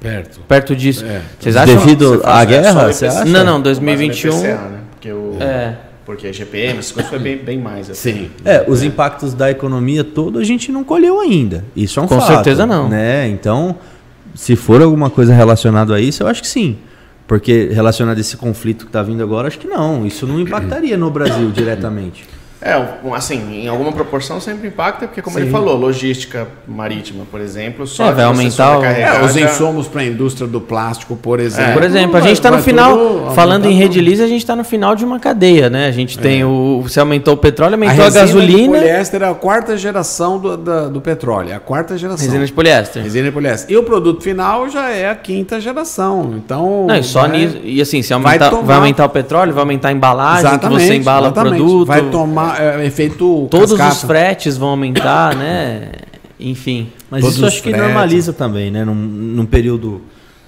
Perto.
Perto disso. É.
Vocês acham? Devido à guerra? Você
acha? Não, não, 2021. IPCA, né?
Porque o... É. Porque a GPM, essas coisas foi bem, bem mais.
Assim. Sim. É, os é. impactos da economia toda a gente não colheu ainda. Isso é um
Com
fato.
Com certeza não.
Né? Então, se for alguma coisa relacionada a isso, eu acho que sim. Porque relacionado a esse conflito que está vindo agora, acho que não. Isso não impactaria no Brasil diretamente.
É, assim, em alguma proporção sempre impacta, porque como Sim. ele falou, logística marítima, por exemplo, só
é, vai aumentar
é, os insumos para a indústria do plástico, por exemplo. É.
Por exemplo, a gente está no final, falando em rede lisa, a gente está no final de uma cadeia, né? A gente tem é. o, você aumentou o petróleo, aumentou a, a gasolina.
O poliéster é a quarta geração do, da, do petróleo, é a quarta geração.
Resina de poliéster.
Resina de poliéster. E o produto final já é a quinta geração. Então,
Não, e só nisso, e assim, se aumentar, vai, tomar... vai, aumentar o petróleo, vai aumentar a embalagem exatamente, que você embala exatamente. o produto.
Vai tomar é, efeito
Todos cascata. os fretes vão aumentar, né? Enfim.
Mas Todos isso acho fretes. que normaliza também, né? Num, num período.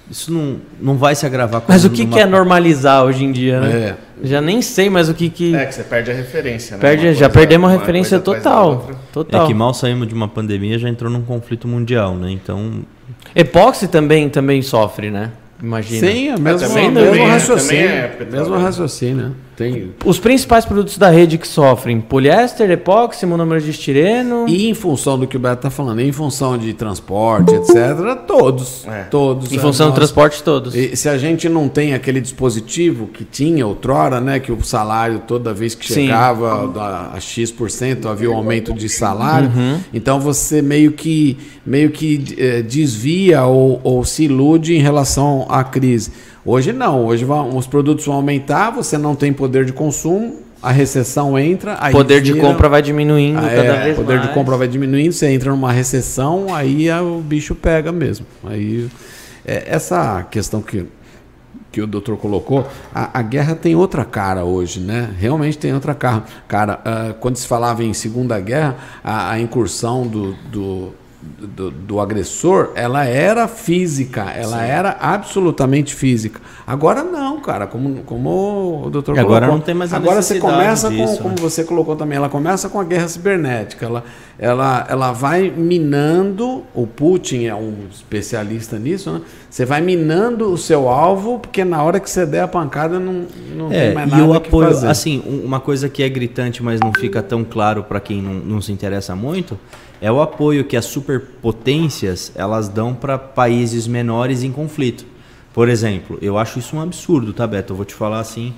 Isso não, não vai se agravar.
Mas o que, numa... que é normalizar hoje em dia, né? É. Já nem sei mais o que que...
É que você perde a referência, né?
Perde, já perdemos a referência total, total.
É que mal saímos de uma pandemia, já entrou num conflito mundial, né? Então...
Epóxi também, também sofre, né? Imagina.
Sim, é mesmo, é, raciocínio. É mesmo raciocínio.
Tem... Os principais produtos da rede que sofrem: poliéster, epóxi, monômero de estireno.
E em função do que o Beto está falando, em função de transporte, etc., todos. É. Todos.
Em é, função do transporte, todos.
E se a gente não tem aquele dispositivo que tinha outrora, né? Que o salário, toda vez que chegava a, a X% havia um aumento de salário. Uhum. Então você meio que, meio que é, desvia ou, ou se ilude em relação à crise. Hoje não, hoje vão, os produtos vão aumentar, você não tem poder de consumo, a recessão entra,
aí poder vira, de compra vai diminuindo
ah, cada é, vez poder mais. de compra vai diminuindo, você entra numa recessão, aí o bicho pega mesmo. Aí é, essa questão que que o doutor colocou, a, a, guerra tem outra cara hoje, né? Realmente tem outra cara. Cara, uh, quando se falava em Segunda Guerra, a, a incursão do, do do, do, agressor, ela era física, ela Sim. era absolutamente física. Agora não, cara, como, como o doutor
colocou. Agora não tem mais
Agora você começa disso, com, como né? você colocou também, ela começa com a guerra cibernética. Ela, ela, ela vai minando, o Putin é um especialista nisso, né? Você vai minando o seu alvo, porque na hora que você der a pancada não, não é, tem mais nada e o apoio, fazer.
Assim, uma coisa que é gritante, mas não fica tão claro para quem não, não se interessa muito é o apoio que as superpotências elas dão para países menores em conflito. Por exemplo, eu acho isso um absurdo, tá, Beto? Eu vou te falar assim,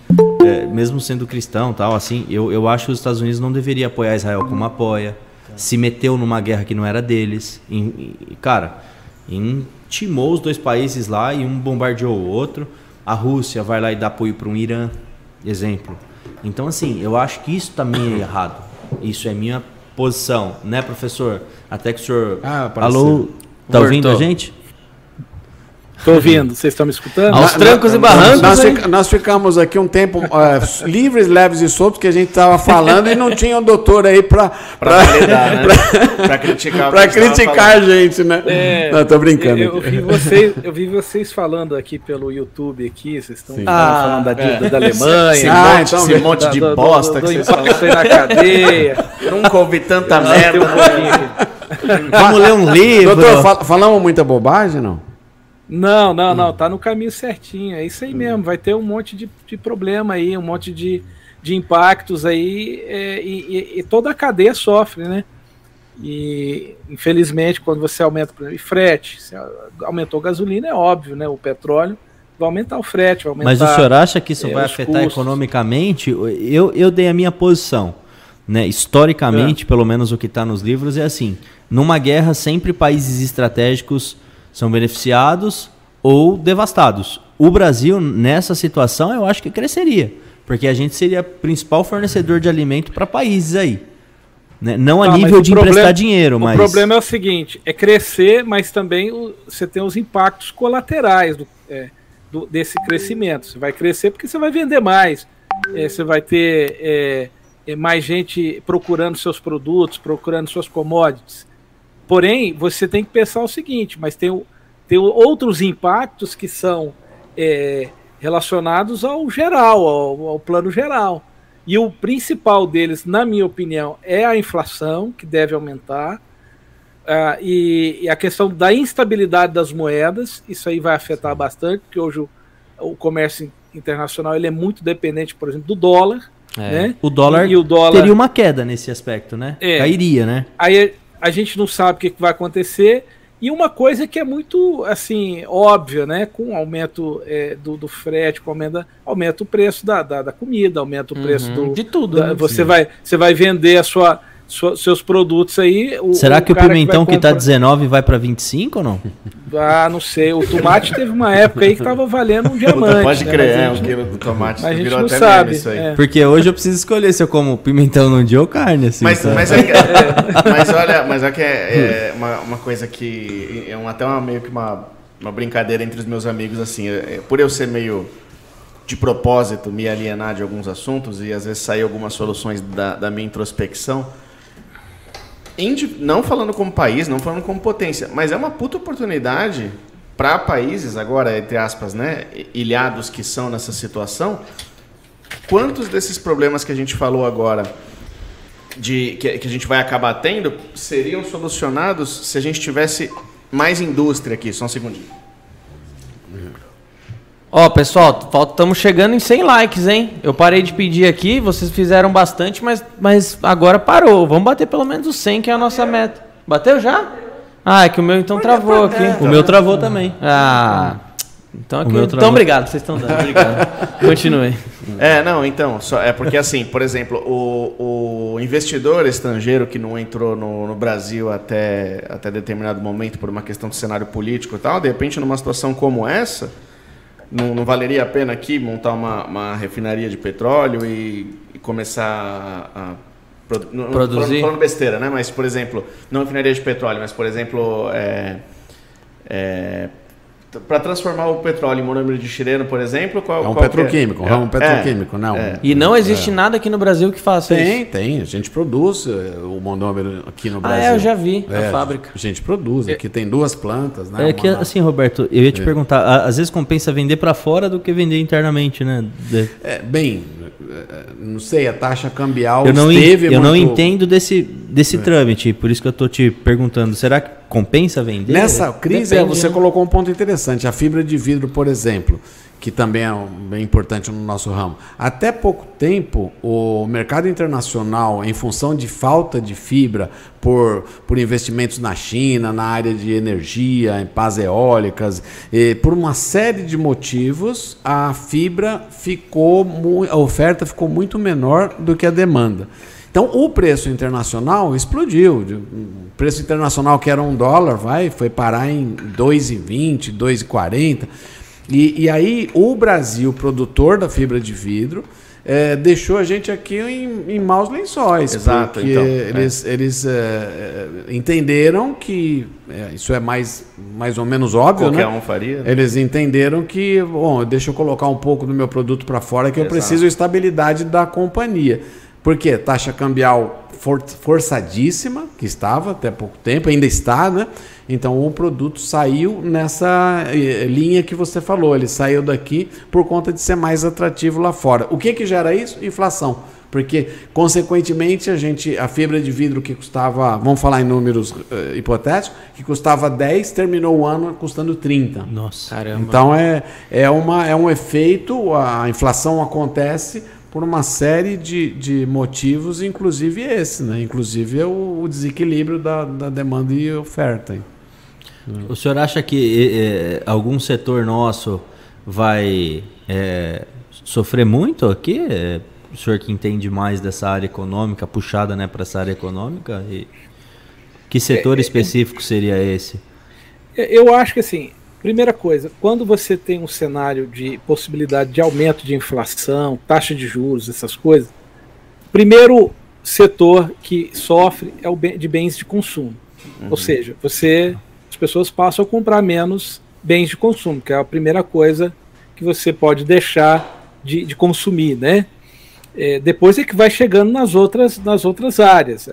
é, mesmo sendo cristão tal, assim, eu, eu acho que os Estados Unidos não deveria apoiar Israel como apoia, se meteu numa guerra que não era deles, em, cara, intimou os dois países lá e um bombardeou o outro. A Rússia vai lá e dá apoio para um Irã, exemplo. Então, assim, eu acho que isso também é errado. Isso é minha posição, né, professor? Até que o senhor. Ah, Alô, tá ouvindo a gente?
Estou ouvindo, vocês estão me escutando?
Aos trancos e barrancos.
Nós, fica, nós, ficamos aqui um tempo uh, livres, leves e soltos, que a gente estava falando e não tinha o um doutor aí para né? criticar, pra criticar a gente, né? É, não, tô brincando.
Eu, eu, vi vocês, eu vi vocês falando aqui pelo YouTube, aqui, vocês estão ah, falando da dívida é. da Alemanha. Esse,
ah, monte, então, esse monte de do, bosta do, do, que vocês falam.
na cadeia.
Nunca ouvi tanta merda. Vamos ler um livro.
Doutor, fal falamos muita bobagem, não?
Não, não, não, hum. tá no caminho certinho. É isso aí mesmo. Vai ter um monte de, de problema aí, um monte de, de impactos aí, é, e, e, toda a cadeia sofre, né? E infelizmente, quando você aumenta o frete, se aumentou a gasolina, é óbvio, né? O petróleo vai aumentar o frete, vai aumentar.
Mas o senhor acha que isso é, vai afetar custos. economicamente? Eu, eu dei a minha posição. Né? Historicamente, é. pelo menos o que está nos livros, é assim: numa guerra, sempre países estratégicos são beneficiados ou devastados. O Brasil, nessa situação, eu acho que cresceria, porque a gente seria principal fornecedor de alimento para países aí. Né? Não a ah, nível de problema, emprestar dinheiro, mas.
O problema é o seguinte: é crescer, mas também o, você tem os impactos colaterais do, é, do, desse crescimento. Você vai crescer porque você vai vender mais, é, você vai ter é, é mais gente procurando seus produtos, procurando suas commodities. Porém, você tem que pensar o seguinte, mas tem, tem outros impactos que são é, relacionados ao geral, ao, ao plano geral. E o principal deles, na minha opinião, é a inflação, que deve aumentar, uh, e, e, a questão da instabilidade das moedas, isso aí vai afetar bastante, porque hoje o, o comércio internacional ele é muito dependente, por exemplo, do dólar. É. Né?
O, dólar e, e o dólar teria uma queda nesse aspecto, né? É. Cairia, né?
Aí a gente não sabe o que, vai acontecer. E uma coisa que é muito assim óbvia, né? Com o aumento é, do, do frete, com aumenta, aumenta o preço da, da, da comida, aumenta o preço uhum, do.
De tudo.
Da, né? você, vai, você vai vender a sua seus produtos aí.
O, Será o que o pimentão que, que tá 19 vai para 25 ou não?
Ah, não sei. O tomate teve uma época aí que tava valendo um diamante.
Pode né? crer, é, um quilo do tomate.
Mas a gente não sabe. É.
Porque hoje eu preciso escolher se eu como pimentão num dia ou carne. Assim,
mas, mas, é que, mas olha, mas é que é, é uma, uma coisa que é um, até uma, meio que uma, uma brincadeira entre os meus amigos, assim, é, por eu ser meio de propósito me alienar de alguns assuntos e às vezes sair algumas soluções da, da minha introspecção não falando como país, não falando como potência, mas é uma puta oportunidade para países agora, entre aspas, né, ilhados que são nessa situação. Quantos desses problemas que a gente falou agora, de que, que a gente vai acabar tendo, seriam solucionados se a gente tivesse mais indústria aqui? Só um segundinho.
Ó, pessoal, estamos chegando em 100 likes, hein? Eu parei de pedir aqui, vocês fizeram bastante, mas, mas agora parou. Vamos bater pelo menos os 100, que é a nossa meta. Bateu já? Ah, é que o meu então travou aqui.
O meu travou também.
Ah. Então, aqui, então obrigado, vocês estão dando. Obrigado. Continue.
É, não, então, só, é porque assim, por exemplo, o, o investidor estrangeiro que não entrou no, no, Brasil até, até determinado momento por uma questão de cenário político e tal, de repente numa situação como essa, não, não valeria a pena aqui montar uma, uma refinaria de petróleo e, e começar a, a
produzir?
Falando, falando besteira, né? Mas, por exemplo, não refinaria de petróleo, mas, por exemplo, é, é, para transformar o petróleo em monômero de xileno, por exemplo, qual,
é um
qual
petroquímico, é, um petroquímico, não.
É. E não existe é. nada aqui no Brasil que faça
tem,
isso.
Tem, tem. A gente produz eh, o monômero aqui no Brasil.
Ah, é, eu já vi é, a fábrica.
A gente produz. Aqui tem duas plantas, né?
É que assim, Roberto, eu ia te perguntar, às vezes compensa vender para fora do que vender internamente, né?
É, bem, não sei, a taxa cambial
eu não esteve Eu muito... não entendo desse, desse é. trâmite, por isso que eu estou te perguntando. Será que compensa vender?
Nessa crise, Depende, você né? colocou um ponto interessante. A fibra de vidro, por exemplo, que também é bem importante no nosso ramo. Até pouco tempo, o mercado internacional, em função de falta de fibra, por, por investimentos na China, na área de energia, em pás eólicas, por uma série de motivos, a fibra ficou, a oferta ficou muito menor do que a demanda. Então o preço internacional explodiu. O preço internacional que era um dólar, vai, foi parar em 2,20, 2,40. E, e aí o Brasil, produtor da fibra de vidro, é, deixou a gente aqui em, em maus lençóis.
Exato.
Porque então, eles, é. eles é, é, entenderam que é, isso é mais, mais ou menos óbvio,
Qualquer
né?
um faria.
Né? Eles entenderam que, bom, deixa eu colocar um pouco do meu produto para fora que Exato. eu preciso estabilidade da companhia. Por quê? Taxa cambial for, forçadíssima, que estava até pouco tempo, ainda está, né? Então o produto saiu nessa eh, linha que você falou, ele saiu daqui por conta de ser mais atrativo lá fora. O que que gera isso? Inflação. Porque, consequentemente, a gente, a fibra de vidro que custava, vamos falar em números uh, hipotéticos, que custava 10, terminou o ano custando 30.
Nossa,
caramba. Então é, é, uma, é um efeito, a inflação acontece por uma série de, de motivos, inclusive esse, né? Inclusive é o, o desequilíbrio da, da demanda e oferta.
O senhor acha que é, algum setor nosso vai é, sofrer muito aqui? É, o senhor que entende mais dessa área econômica, puxada né, para essa área econômica? E que setor específico seria esse?
Eu acho que assim, Primeira coisa, quando você tem um cenário de possibilidade de aumento de inflação, taxa de juros, essas coisas, primeiro setor que sofre é o de bens de consumo. Uhum. Ou seja, você as pessoas passam a comprar menos bens de consumo, que é a primeira coisa que você pode deixar de, de consumir, né? É, depois é que vai chegando nas outras, nas outras áreas.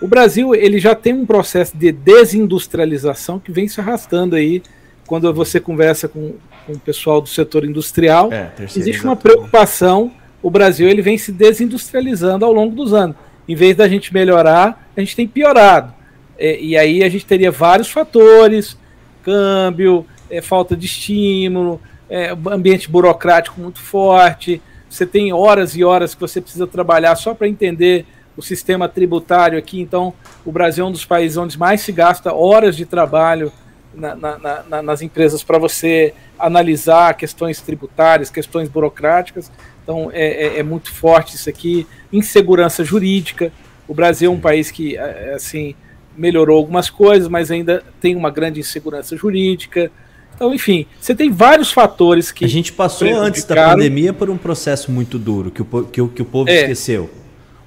O Brasil ele já tem um processo de desindustrialização que vem se arrastando aí quando você conversa com, com o pessoal do setor industrial, é, existe uma preocupação. O Brasil ele vem se desindustrializando ao longo dos anos. Em vez da gente melhorar, a gente tem piorado. É, e aí a gente teria vários fatores: câmbio, é, falta de estímulo, é, ambiente burocrático muito forte. Você tem horas e horas que você precisa trabalhar só para entender o sistema tributário aqui. Então, o Brasil é um dos países onde mais se gasta horas de trabalho na, na, na, nas empresas para você analisar questões tributárias, questões burocráticas. Então é, é, é, muito forte isso aqui. Insegurança jurídica. O Brasil é um país que é, é, assim melhorou algumas coisas, mas ainda tem uma grande insegurança jurídica. Então, enfim, você tem vários fatores que.
A gente passou antes da pandemia por um processo muito duro que o, que o, que o povo é. esqueceu.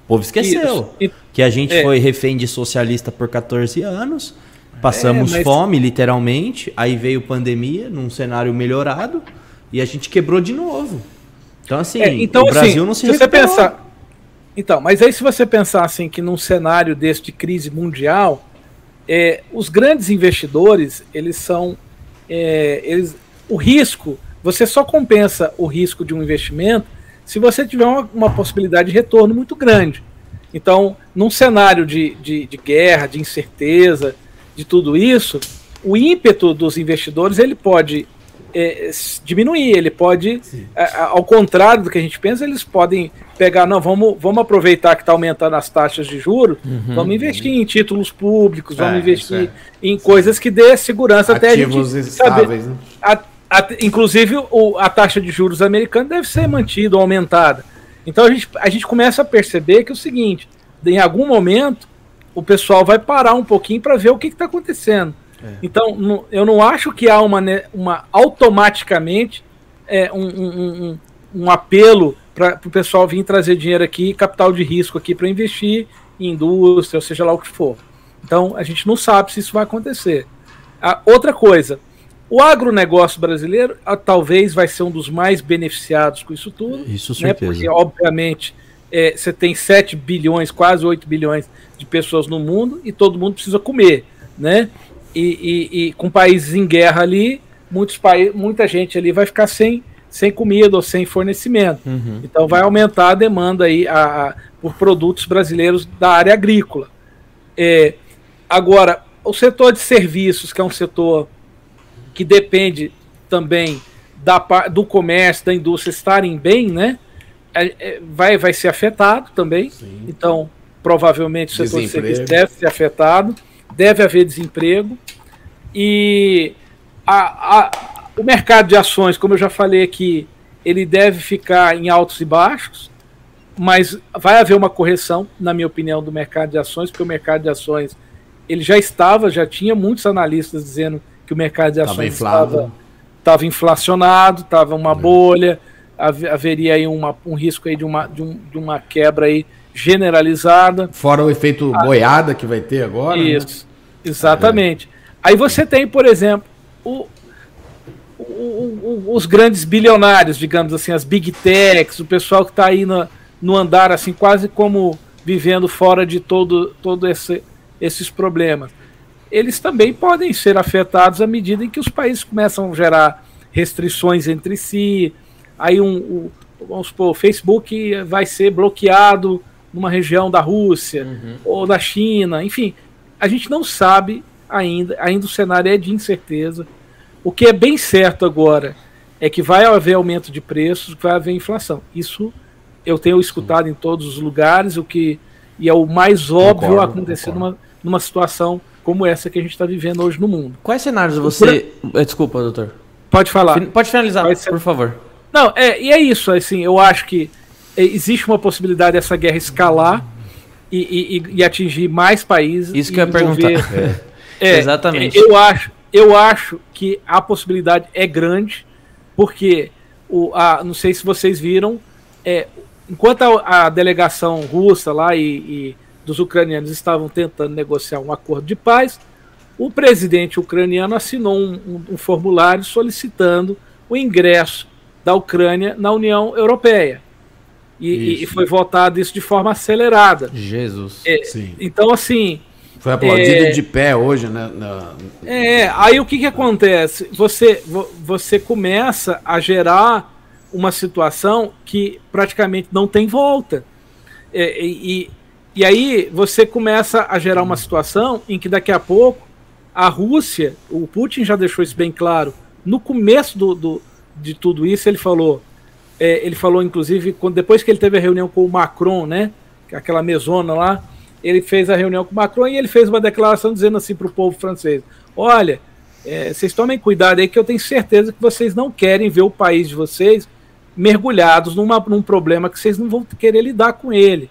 O povo esqueceu. Isso. Que a gente é. foi refém de socialista por 14 anos Passamos é, mas... fome, literalmente. Aí veio pandemia, num cenário melhorado, e a gente quebrou de novo. Então, assim,
é, então, o Brasil assim, não se, se você pensar Então, mas aí se você pensar assim que num cenário desse de crise mundial, é, os grandes investidores, eles são. É, eles, o risco, você só compensa o risco de um investimento se você tiver uma, uma possibilidade de retorno muito grande. Então, num cenário de, de, de guerra, de incerteza, de tudo isso, o ímpeto dos investidores ele pode é, diminuir, ele pode, é, ao contrário do que a gente pensa, eles podem pegar, não, vamos, vamos aproveitar que está aumentando as taxas de juros, uhum, vamos investir uhum. em títulos públicos, vamos é, investir é. em coisas que dê segurança
Ativos até a gente estáveis, saber, né?
a, a, inclusive o, a taxa de juros americana deve ser mantida ou aumentada. Então a gente, a gente começa a perceber que é o seguinte, em algum momento o pessoal vai parar um pouquinho para ver o que está acontecendo. É. Então, eu não acho que há uma, uma automaticamente é, um, um, um, um apelo para o pessoal vir trazer dinheiro aqui, capital de risco aqui para investir em indústria, ou seja lá o que for. Então, a gente não sabe se isso vai acontecer. A outra coisa, o agronegócio brasileiro a, talvez vai ser um dos mais beneficiados com isso tudo.
Isso, né, certeza.
Porque, obviamente, é, você tem 7 bilhões, quase 8 bilhões de pessoas no mundo e todo mundo precisa comer, né? e, e, e com países em guerra ali, muitos países, muita gente ali vai ficar sem, sem comida ou sem fornecimento. Uhum. Então vai aumentar a demanda aí a, a, por produtos brasileiros da área agrícola. É, agora, o setor de serviços, que é um setor que depende também da, do comércio, da indústria estarem bem, né? É, é, vai, vai ser afetado também. Sim. Então, provavelmente o setor de deve ser afetado deve haver desemprego e a, a, o mercado de ações, como eu já falei aqui, ele deve ficar em altos e baixos, mas vai haver uma correção, na minha opinião, do mercado de ações, porque o mercado de ações ele já estava, já tinha muitos analistas dizendo que o mercado de ações estava, estava inflacionado, estava uma é. Haveria aí uma, um risco aí de uma, de, um, de uma quebra aí generalizada.
Fora o efeito ah, boiada que vai ter agora. Né?
Isso. Né? Exatamente. Aí você tem, por exemplo, o, o, o, os grandes bilionários, digamos assim, as big techs, o pessoal que está aí no, no andar, assim, quase como vivendo fora de todo, todo esse, esses problemas. Eles também podem ser afetados à medida em que os países começam a gerar restrições entre si. Aí um, um vamos supor, o Facebook vai ser bloqueado numa região da Rússia uhum. ou da China, enfim a gente não sabe ainda, ainda o cenário é de incerteza. O que é bem certo agora é que vai haver aumento de preços, vai haver inflação. Isso eu tenho escutado em todos os lugares, o que e é o mais óbvio concordo, acontecer numa, numa situação como essa que a gente está vivendo hoje no mundo.
Quais cenários você. Eh, desculpa, doutor.
Pode falar.
Pode finalizar, por favor.
Não, é, e é isso, assim, eu acho que existe uma possibilidade dessa guerra escalar e, e, e atingir mais países.
Isso que eu ia perguntar.
É, é, Exatamente. Eu acho, eu acho que a possibilidade é grande, porque o, a, não sei se vocês viram, é, enquanto a, a, delegação russa lá e, e, dos ucranianos estavam tentando negociar um acordo de paz, o presidente ucraniano assinou um, um, um formulário solicitando o ingresso da Ucrânia na União Europeia. E, e, foi votado isso de forma acelerada.
Jesus.
É, então, assim.
Foi aplaudido é, de pé hoje, né? Na...
É, aí o que, que acontece? Você, você começa a gerar uma situação que praticamente não tem volta. É, e, e aí você começa a gerar uma situação em que daqui a pouco a Rússia, o Putin já deixou isso bem claro, no começo do, do de tudo isso, ele falou: é, ele falou, inclusive, quando, depois que ele teve a reunião com o Macron, né? Aquela mesona lá, ele fez a reunião com o Macron e ele fez uma declaração dizendo assim para o povo francês: olha, é, vocês tomem cuidado aí que eu tenho certeza que vocês não querem ver o país de vocês mergulhados numa, num problema que vocês não vão querer lidar com ele.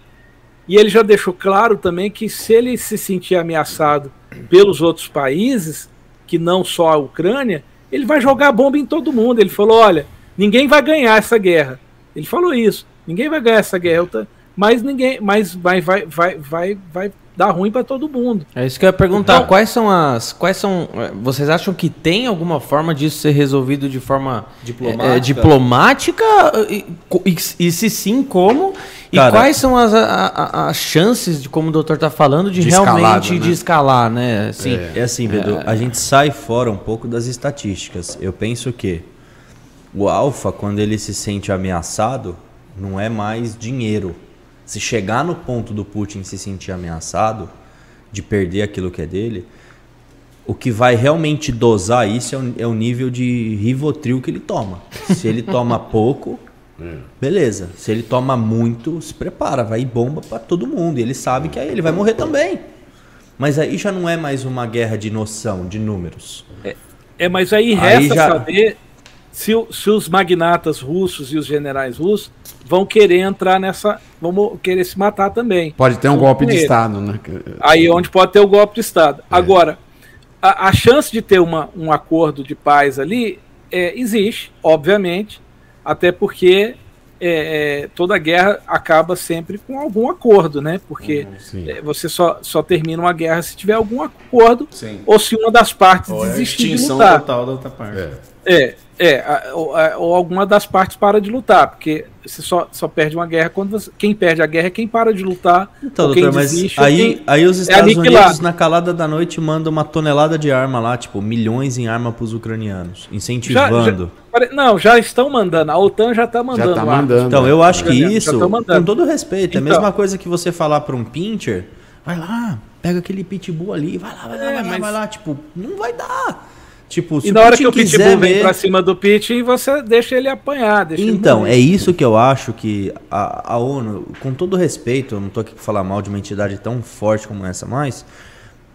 E ele já deixou claro também que se ele se sentir ameaçado pelos outros países, que não só a Ucrânia, ele vai jogar bomba em todo mundo. Ele falou: olha, Ninguém vai ganhar essa guerra. Ele falou isso. Ninguém vai ganhar essa guerra, mas ninguém, mas vai, vai, vai, vai, vai dar ruim para todo mundo.
É isso que eu ia perguntar. Então, quais são as, quais são? Vocês acham que tem alguma forma disso ser resolvido de forma diplomática? É, diplomática e, e, e, se sim, como? E Cara, quais são as, a, as chances de, como o doutor está falando, de, de realmente né? de escalar, né?
Assim, é. é assim, Bedu, é... a gente sai fora um pouco das estatísticas. Eu penso que o alfa, quando ele se sente ameaçado, não é mais dinheiro. Se chegar no ponto do Putin se sentir ameaçado, de perder aquilo que é dele, O que vai realmente dosar isso é o, é o nível de Rivotril que ele toma. Se ele toma pouco, é. beleza. Se ele toma muito, se prepara, vai bomba para todo mundo. E ele sabe que aí ele vai morrer também. Mas aí já não é mais uma guerra de noção, de números.
É, é mas aí resta aí já... saber se, se, os magnatas russos e os generais russos vão querer entrar nessa. vão querer se matar também.
Pode ter um golpe de Estado, né?
Aí onde pode ter o golpe de Estado. É. Agora, a, a, chance de ter uma, um acordo de paz ali é, existe, obviamente, até porque é, é, toda guerra acaba sempre com algum acordo, né? Porque uhum, você só, só termina uma guerra se tiver algum acordo sim. ou se uma das partes ou desistir de lutar. total da outra parte. É. é. Ou, ou, alguma das partes para de lutar, porque você só, só perde uma guerra quando você, quem perde a guerra é quem para de lutar.
Então, doutor, mas desiste, aí, aí os é Estados é Unidos, na calada da noite, mandam uma tonelada de arma lá, tipo, milhões em arma para os ucranianos, incentivando.
Já, já, não, já estão mandando, a OTAN já está mandando. Já tá
mandando. Então, eu acho que isso, com todo respeito, então, é a então. mesma coisa que você falar para um pincher, vai lá, pega aquele pitbull ali, vai lá, vai lá, é, vai lá, mas... vai lá, tipo, não vai dar. Tipo,
e na hora que o Pitbull vem pra cima do Pit, você deixa ele apanhar. Deixa
então, ele é isso que eu acho que a, a ONU, com todo respeito, eu não tô aqui pra falar mal de uma entidade tão forte como essa, mas,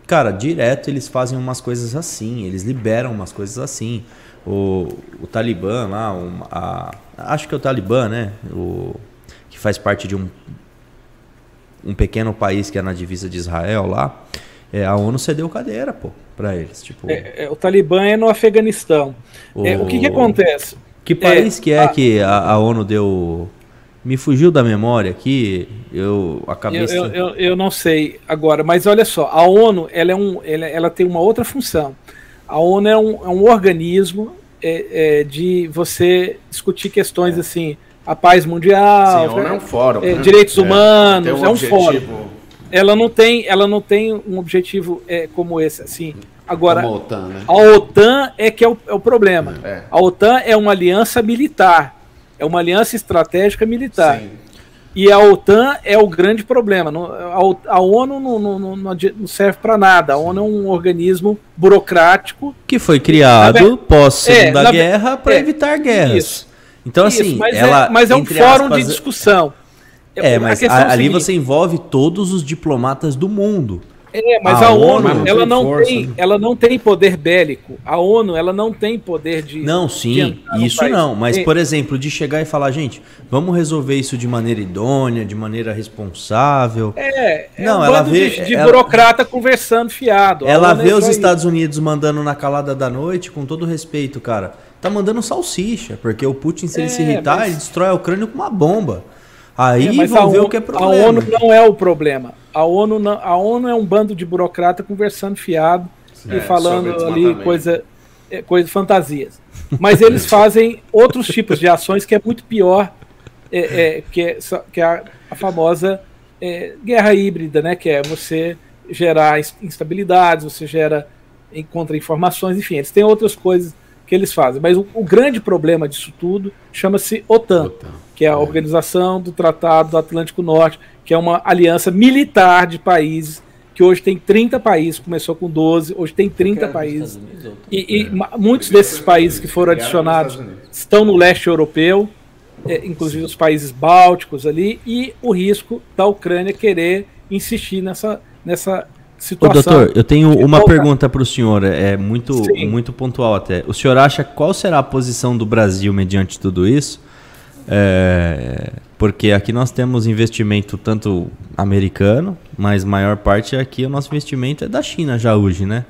cara, direto eles fazem umas coisas assim, eles liberam umas coisas assim. O, o Talibã lá, a, acho que é o Talibã, né? O, que faz parte de um, um pequeno país que é na divisa de Israel lá. É, a ONU cedeu cadeira, pô para eles. Tipo...
É, é, o Talibã é no Afeganistão. O, é, o que, que acontece?
Que país é, que é a... que a, a, ONU deu. Me fugiu da memória aqui, eu acabei.
Eu, eu, eu, eu, não sei agora, mas olha só, a ONU ela, é um, ela, ela tem uma outra função. A ONU é um, é um organismo é, é, de você discutir questões assim, a paz mundial, Sim, é um fórum, né? direitos humanos, um é um fórum ela não tem, ela não tem um objetivo é, como esse, assim. Agora, a OTAN, né? a OTAN é que é o, é o problema. É. A OTAN é uma aliança militar, é uma aliança estratégica militar. Sim. E a OTAN é o grande problema. A, ONU não, não, não serve para nada. A ONU é um organismo burocrático.
Que foi criado pós-segunda é, guerra para é, evitar guerras. Isso, então, isso, assim.
Mas,
ela,
é, mas é um fórum aspas, de discussão.
É, mas a, ali você envolve todos os diplomatas do mundo.
É, mas a, a ONU, ONU, ela não força, tem, né? ela não tem poder bélico. A ONU, ela não tem poder de
Não, sim, de isso não, mas é. por exemplo, de chegar e falar, gente, vamos resolver isso de maneira idônea, de maneira responsável.
É, é não, um ela vê de, de ela, burocrata conversando fiado.
Ela vê é os Estados Unidos mandando na calada da noite, com todo respeito, cara. Tá mandando salsicha, porque o Putin se ele se é, irritar, mas... ele destrói a Ucrânia com uma bomba. Aí é, vão ver o que é problema.
A ONU não é o problema. A ONU, não, a ONU é um bando de burocrata conversando fiado e é, falando ali coisa, é, coisa fantasias. Mas eles fazem outros tipos de ações que é muito pior, é, é que é, que é a, a famosa é, guerra híbrida, né? Que é você gerar instabilidades, você gera encontra informações, enfim, eles têm outras coisas que eles fazem. Mas o, o grande problema disso tudo chama-se OTAN, OTAN, que é a é. Organização do Tratado do Atlântico Norte, que é uma aliança militar de países que hoje tem 30 países, começou com 12, hoje tem 30 países. E, e é. muitos desses países que foram adicionados estão no leste europeu, é, inclusive os países bálticos ali, e o risco da Ucrânia querer insistir nessa, nessa situação. Ô,
doutor, eu tenho uma pergunta para o senhor, é muito, muito pontual até. O senhor acha qual será a posição do Brasil mediante tudo isso? É, porque aqui nós temos investimento tanto americano, mas maior parte aqui o nosso investimento é da China já hoje, né?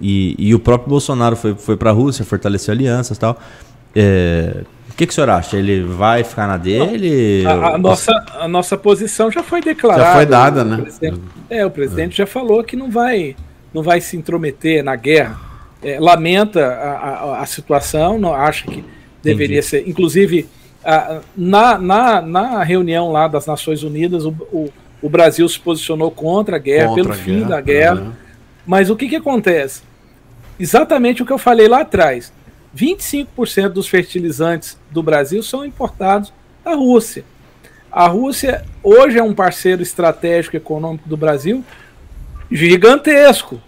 E, e o próprio Bolsonaro foi, foi para a Rússia, fortaleceu alianças e tal. É, o que, que o senhor acha? Ele vai ficar na dele?
A, a nossa, a nossa posição já foi declarada.
Já foi dada, né?
O é, o presidente já falou que não vai, não vai se intrometer na guerra. É, lamenta a, a, a, situação, não acha que deveria Entendi. ser. Inclusive, na, na, na reunião lá das Nações Unidas, o, o, o Brasil se posicionou contra a guerra, contra pelo fim guerra. da guerra. Uhum. Mas o que, que acontece? Exatamente o que eu falei lá atrás 25% dos fertilizantes do Brasil são importados da Rússia. A Rússia hoje é um parceiro estratégico econômico do Brasil gigantesco.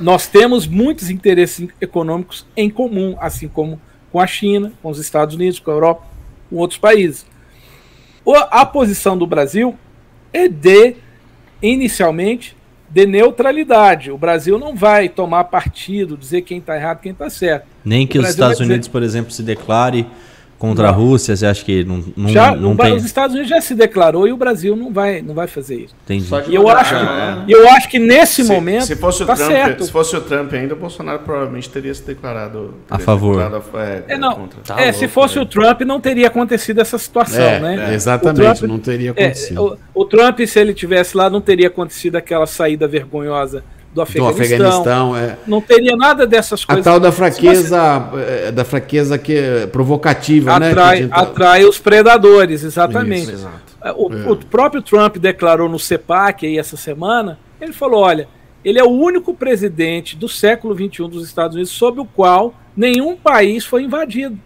nós temos muitos interesses econômicos em comum, assim como com a China, com os Estados Unidos, com a Europa, com outros países. A posição do Brasil é de, inicialmente, de neutralidade. O Brasil não vai tomar partido, dizer quem está errado, quem está certo.
Nem que os Estados Unidos, dizer... por exemplo, se declare contra não. a Rússia, você acha que não, não,
já,
não
tem... Os Estados Unidos já se declarou e o Brasil não vai, não vai fazer isso.
Entendi.
E eu, acho que, é. eu acho que nesse se, momento.
Se fosse, o tá Trump, certo. se fosse o Trump ainda, o Bolsonaro provavelmente teria se declarado.
Teria a favor.
Declarado, é, é, não, tá é, louco, se fosse o Trump, não teria acontecido essa situação, é, né?
É, exatamente, Trump, não teria
acontecido. O, o Trump, se ele tivesse lá, não teria acontecido aquela saída vergonhosa do Afeganistão. Do Afeganistão é. Não teria nada dessas coisas.
A tal da fraqueza, você... Eh, da fraqueza que é provocativa,
né, atrai, né? Atrai os predadores, exatamente. Isso, é, o, é. o, próprio Trump declarou no CEPAC aí essa semana, ele falou, olha, ele é o único presidente do século XXI dos Estados Unidos sobre o qual nenhum país foi invadido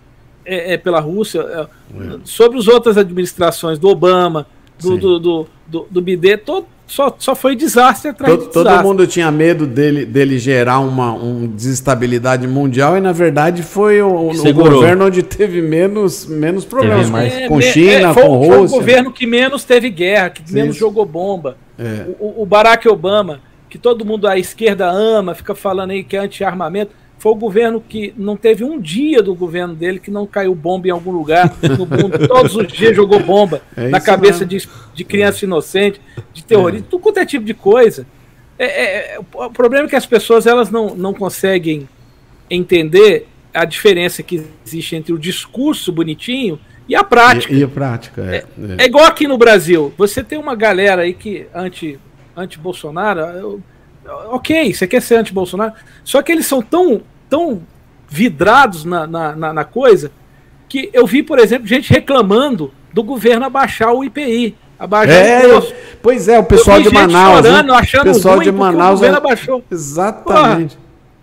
é, é pela Rússia, é, sobre as outras administrações do Obama, do, do, do, do, do todo, só, só foi desastre atrás
todo,
de desastre.
Todo mundo tinha medo dele, dele gerar uma um desestabilidade mundial e, na verdade, foi o, o governo onde teve menos, menos problemas. Mais... É, com China, é, foi, com Rússia. Foi o
governo que menos teve guerra, que menos jogou bomba. É. O, o Barack Obama, que todo mundo à esquerda ama, fica falando aí que é anti-armamento foi o governo que não teve um dia do governo dele que não caiu bomba em algum lugar no mundo. Todos os dias jogou bomba é na cabeça de, de, criança inocente, de terrorista, é. tudo quanto é tipo de coisa. É, é, é, o problema é que as pessoas elas não, não conseguem entender a diferença que existe entre o discurso bonitinho e a prática.
E, e a prática,
é, é. é. igual aqui no Brasil. Você tem uma galera aí que anti, anti-Bolsonaro ok, você quer ser anti-Bolsonaro, só que eles são tão, tão vidrados na, na, na, coisa que eu vi, por exemplo, gente reclamando do governo abaixar o IPI. Abaixar
é, o pois é, o pessoal de Manaus. Chorando,
achando
pessoal de Manaus. O
governo é... abaixou.
Exatamente.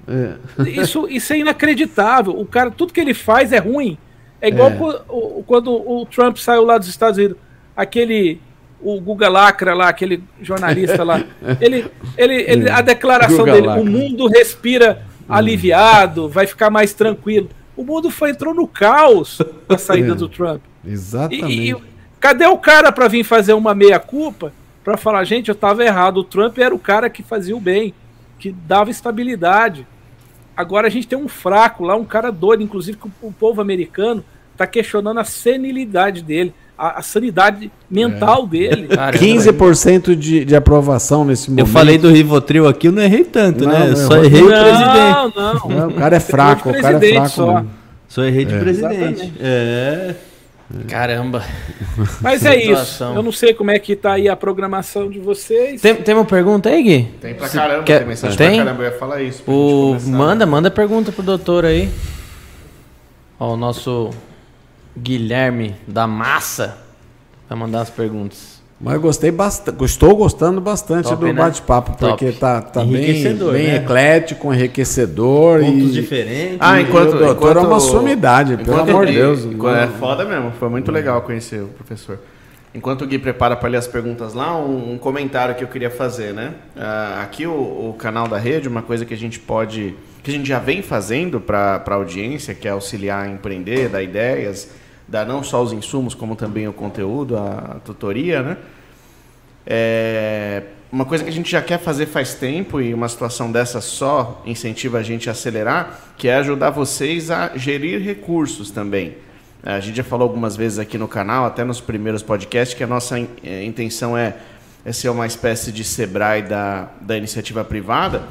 É. Isso, isso é inacreditável. O cara, tudo que ele faz é ruim. É igual é. Quando, quando o Trump saiu lá dos Estados Unidos. Aquele o Guga Lacra lá, aquele jornalista lá, ele, ele, ele a declaração Guga dele, Lacra. o mundo respira aliviado, vai ficar mais tranquilo. O mundo foi entrou no caos com a saída é, do Trump.
Exatamente. E, e,
cadê o cara para vir fazer uma meia culpa para falar, gente, eu estava errado. O Trump era o cara que fazia o bem, que dava estabilidade. Agora a gente tem um fraco lá, um cara doido, inclusive que o povo americano está questionando a senilidade dele a, a sanidade mental é. dele.
Caramba. 15% de, de aprovação nesse momento.
Eu falei do Rivotril aqui, eu não errei tanto, né? não, né? Só errei não, o presidente.
Não, não. O cara é fraco, o cara é fraco.
Só, só errei de é. presidente. Exatamente. É.
Caramba.
Mas é isso. Eu não sei como é que tá aí a programação de vocês.
Tem, tem uma pergunta aí,
Gui? Tem pra caramba, quer... tem mensagem tem? pra caramba. Eu ia falar isso.
O... Manda, manda pergunta pro doutor aí. Ó, o nosso Guilherme da Massa vai mandar as perguntas.
Mas gostei bastante, estou gostando bastante Top, do né? bate-papo, porque tá, tá bem, bem né? eclético, enriquecedor.
Pontos e... diferentes.
Ah, enquanto. o doutor enquanto, é uma sumidade, pelo amor de Deus.
É foda mesmo, foi muito legal conhecer o professor. Enquanto o Gui prepara para ler as perguntas lá, um, um, comentário que eu queria fazer, né? Uh, aqui o, o, canal da rede, uma coisa que a gente pode. que a gente já vem fazendo para a audiência, que é auxiliar a empreender, dar ideias dar não só os insumos, como também o conteúdo, a tutoria, né? É uma coisa que a gente já quer fazer faz tempo e uma situação dessa só incentiva a gente a acelerar, que é ajudar vocês a gerir recursos também. A gente já falou algumas vezes aqui no canal, até nos primeiros podcasts, que a nossa é, intenção é, é ser uma espécie de Sebrae da, da iniciativa privada.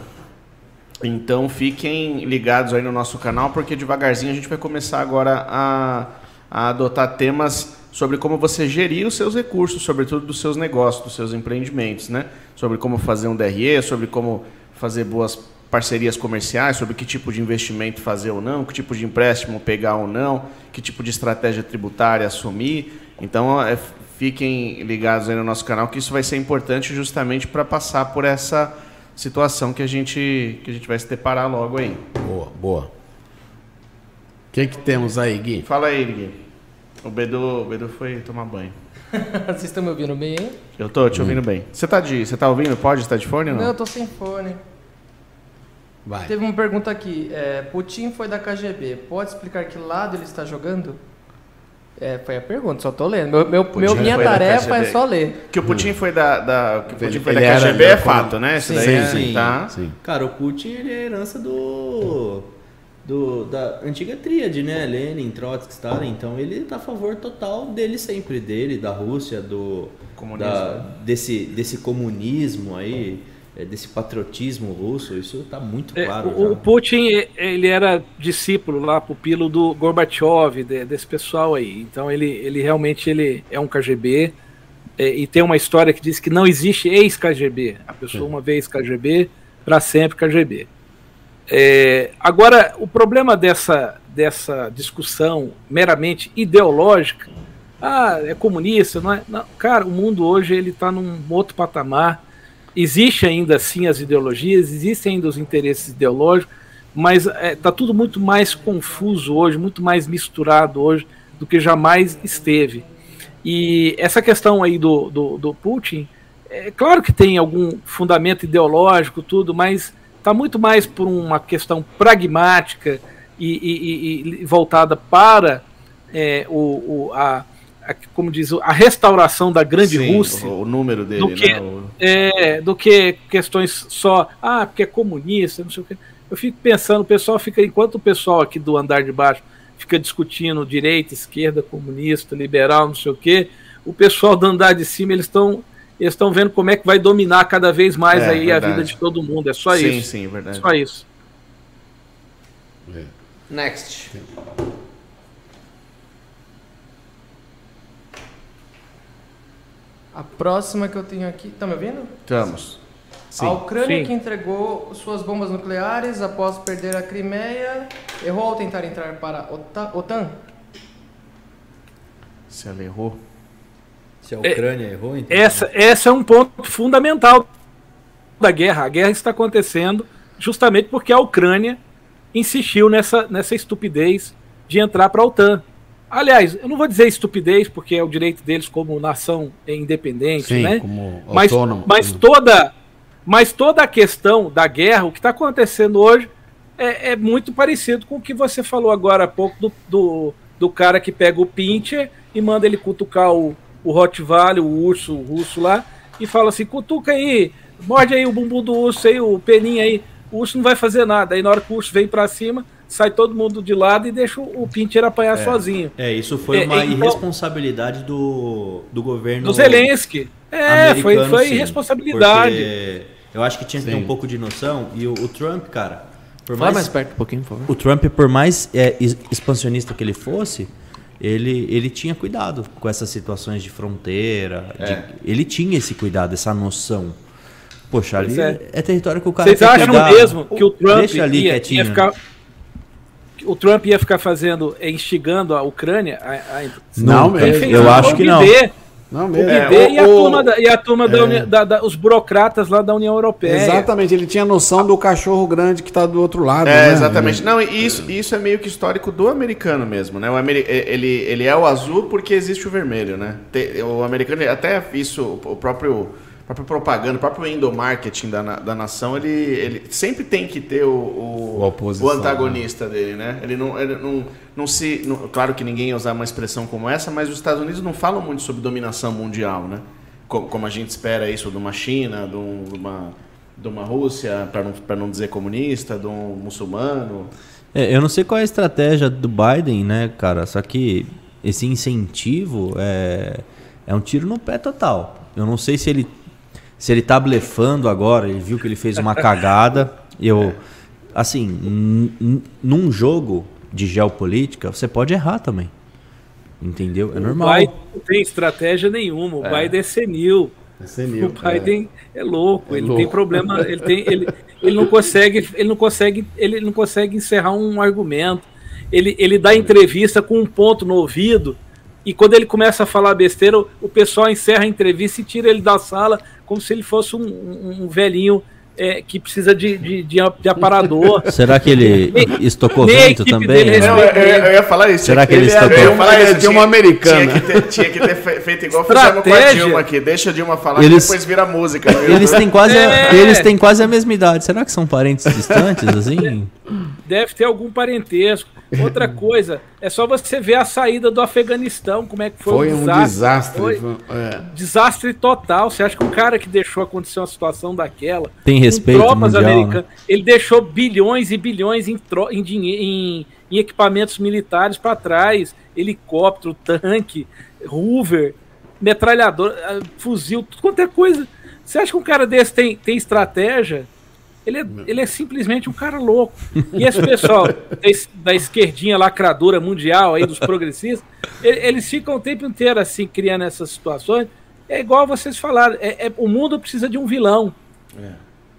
Então fiquem ligados aí no nosso canal, porque devagarzinho a gente vai começar agora a a adotar temas sobre como você gerir os seus recursos, sobretudo dos seus negócios, dos seus empreendimentos, né? Sobre como fazer um DRE, sobre como fazer boas parcerias comerciais, sobre que tipo de investimento fazer ou não, que tipo de empréstimo pegar ou não, que tipo de estratégia tributária assumir. Então, é, fiquem ligados aí no nosso canal que isso vai ser importante justamente para passar por essa situação que a gente que a gente vai se deparar logo aí.
Boa, boa. O que, que temos aí, Gui?
Fala aí, Gui. O Bedu, o Bedu foi tomar banho.
Vocês estão me ouvindo bem hein?
Eu tô te ouvindo hum. bem. Você tá, de, você tá ouvindo? Pode estar de fone ou não?
Não, eu tô sem fone. Vai. Teve uma pergunta aqui. É, Putin foi da KGB. Pode explicar que lado ele está jogando? É, foi a pergunta, só tô lendo. Meu, meu, meu minha tarefa é só ler.
Que o Putin foi da, da, que o Putin foi da KGB é fato, né?
Sim, sim, é, sim, tá. sim. Cara, o Putin ele é herança do, do da antiga tríade, né? Lenin, Trotsky, Stalin. Então ele tá a favor total dele sempre, dele, da Rússia, do da, desse, desse comunismo aí é, desse patriotismo russo, isso está muito é, claro.
É, o, o, Putin ele era discípulo lá, pupilo do Gorbachev, de, desse pessoal aí. Então ele, ele realmente ele é um KGB é, e tem uma história que diz que não existe ex-KGB. A pessoa uma vez KGB, para sempre KGB. É, agora, o problema dessa, dessa discussão meramente ideológica, ah, é comunista, não é? Não, cara, o mundo hoje ele está num outro patamar existe ainda assim as ideologias, existem ainda os interesses ideológicos, mas está é, tá tudo muito mais confuso hoje, muito mais misturado hoje do que jamais esteve. E essa questão aí do, do, do Putin, é claro que tem algum fundamento ideológico, tudo, mas está muito mais por uma questão pragmática e, e, e voltada para é, o, o, a, como diz, a restauração da grande Sim, Rússia.
O, o, número dele,
do que, né? O... É, do que questões só, ah, porque é comunista, não sei o quê. Eu fico pensando, o pessoal fica, enquanto o pessoal aqui do andar de baixo fica discutindo direita, esquerda, comunista, liberal, não sei o quê, o pessoal do andar de cima, eles estão eles estão vendo como é que vai dominar cada vez mais é, aí verdade. a vida de todo mundo. É só sim, isso. Sim, sim, verdade. Só isso.
É. Next. A próxima que eu tenho aqui. Tá me ouvindo?
Estamos.
Sim. A Ucrânia Sim. que entregou suas bombas nucleares após perder a Crimeia errou ao tentar entrar para a OTAN?
Se ela errou.
Se a Ucrânia é, errou, então. Essa, essa é um ponto fundamental da guerra. A guerra está acontecendo justamente porque a Ucrânia insistiu nessa, nessa estupidez de entrar para a OTAN. Aliás, eu não vou dizer estupidez, porque é o direito deles como nação independente, Sim, né? Como mas, autônomo. mas toda mas toda a questão da guerra, o que está acontecendo hoje, é, é, muito parecido com o que você falou agora há pouco do, do, do cara que pega o pincher e manda ele cutucar o, o Rottweiler, o urso o russo lá, e fala assim: cutuca aí, morde aí o bumbum do urso aí, o peninho aí. O urso não vai fazer nada. Aí na hora que o urso vem para cima, sai todo mundo de lado e deixa o Pinter apanhar
é,
sozinho.
É, isso foi é, uma é, então, irresponsabilidade do, do governo.
Do Zelensky. É, foi, foi sim, irresponsabilidade.
Eu acho que tinha que ter um pouco de noção. E o, o Trump, cara.
Por Fala mais, mais perto um pouquinho, por favor.
O Trump, por mais é, expansionista que ele fosse, ele, ele tinha cuidado com essas situações de fronteira. De, é. ele tinha esse cuidado, essa noção. Poxa, ali é. é. território que o cara
Vocês acham cuidar. mesmo que o Trump Deixa ali ia, quietinho. ia ficar o Trump ia ficar fazendo, é, instigando a Ucrânia? A, a...
Não, mesmo. eu acho que não.
Não, mesmo. É, o, e, a turma da, e a turma é. da, da, os burocratas lá da União Europeia.
Exatamente, ele tinha noção do cachorro grande que está do outro lado.
É, né? exatamente. Não, isso, isso é meio que histórico do americano mesmo, né? O amer, ele, ele é o azul porque existe o vermelho, né? O americano, até isso, o próprio própria propaganda, o próprio endomarketing da, da nação, ele, ele sempre tem que ter o, o, o antagonista né? dele, né? Ele não, ele não, não se. Não, claro que ninguém ia usar uma expressão como essa, mas os Estados Unidos não falam muito sobre dominação mundial, né? Como, como a gente espera isso de uma China, de, um, de uma, de uma Rússia, para não, não dizer comunista, de um muçulmano.
É, eu não sei qual é a estratégia do Biden, né, cara? Só que esse incentivo é, é um tiro no pé total. Eu não sei se ele se ele tá blefando agora, ele viu que ele fez uma cagada. Eu, assim, num jogo de geopolítica, você pode errar também. Entendeu? É normal.
O Biden não tem estratégia nenhuma. O é. Biden é senil. É senil. O Biden é, é louco. É ele louco. tem problema. Ele, tem, ele, ele não consegue. Ele não consegue. Ele não consegue encerrar um argumento. Ele, ele dá entrevista com um ponto no ouvido e quando ele começa a falar besteira, o pessoal encerra a entrevista e tira ele da sala como se ele fosse um, um, velhinho é, que precisa de, de, de, de aparador.
Será que ele estocou vento também?
Né? Não, eu, eu, ia falar isso.
Será que ele, ele estocou?
Eu ia falar isso, tinha, uma americana. Tinha que ter, tinha que ter feito igual fizemos com a Dilma aqui. Deixa a Dilma falar eles, depois vira música.
Eles têm, quase é. a, eles têm quase a mesma idade. Será que são parentes distantes, assim?
Deve ter algum parentesco. Outra coisa, é só você ver a saída do Afeganistão, como é que foi,
foi um desastre. Foi
um desastre. É. Desastre total. Você acha que um cara que deixou acontecer uma situação daquela,
tem respeito tropas mundial, né? americanas, né?
ele deixou bilhões e bilhões em, em, em, em equipamentos militares para trás, helicóptero, tanque, Hoover, metralhador, ah, fuzil, tudo quanto é coisa. Você acha que um cara desse tem, tem estratégia? Ele é, ele é simplesmente um cara louco. E esse pessoal da esquerdinha lacradora mundial aí, dos progressistas, eles ficam o tempo inteiro assim, criando essas situações. É igual vocês falaram, é, é o mundo precisa de um vilão. É.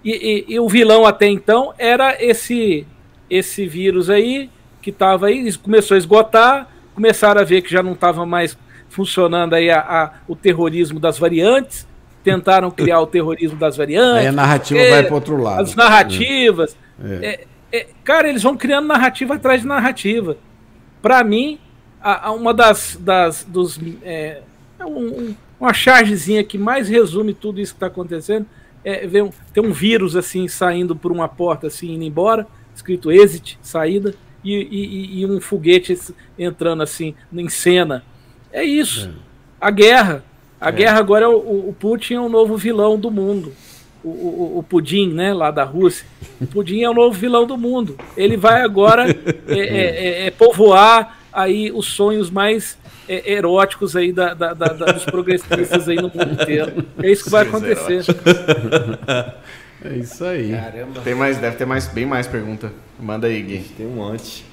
E, e, e, o vilão até então era esse, esse vírus aí, que estava aí, começou a esgotar, começaram a ver que já não estava mais funcionando aí a, a, o terrorismo das variantes, tentaram criar o terrorismo das variantes. Aí
a narrativa vai para outro lado.
As narrativas. É. É, é, cara, eles vão criando narrativa atrás de narrativa. Para mim, a, uma das. das dos, é, é um, uma chargezinha que mais resume tudo isso que está acontecendo é um, tem um vírus assim saindo por uma porta assim indo embora, escrito exit, saída, e, e, e um foguete entrando assim em cena. É isso. É. A guerra. A é. guerra agora é o, o, Putin é o novo vilão do mundo. O, o, o, Pudim, né, lá da Rússia. O Pudim é o novo vilão do mundo. Ele vai agora é, é, é, é povoar aí os sonhos mais eróticos aí da, da, da, dos progressistas aí no mundo inteiro. É isso que vai acontecer.
É isso aí.
Caramba. Tem mais, deve ter mais, bem mais pergunta. Manda aí, Gui.
Tem um monte.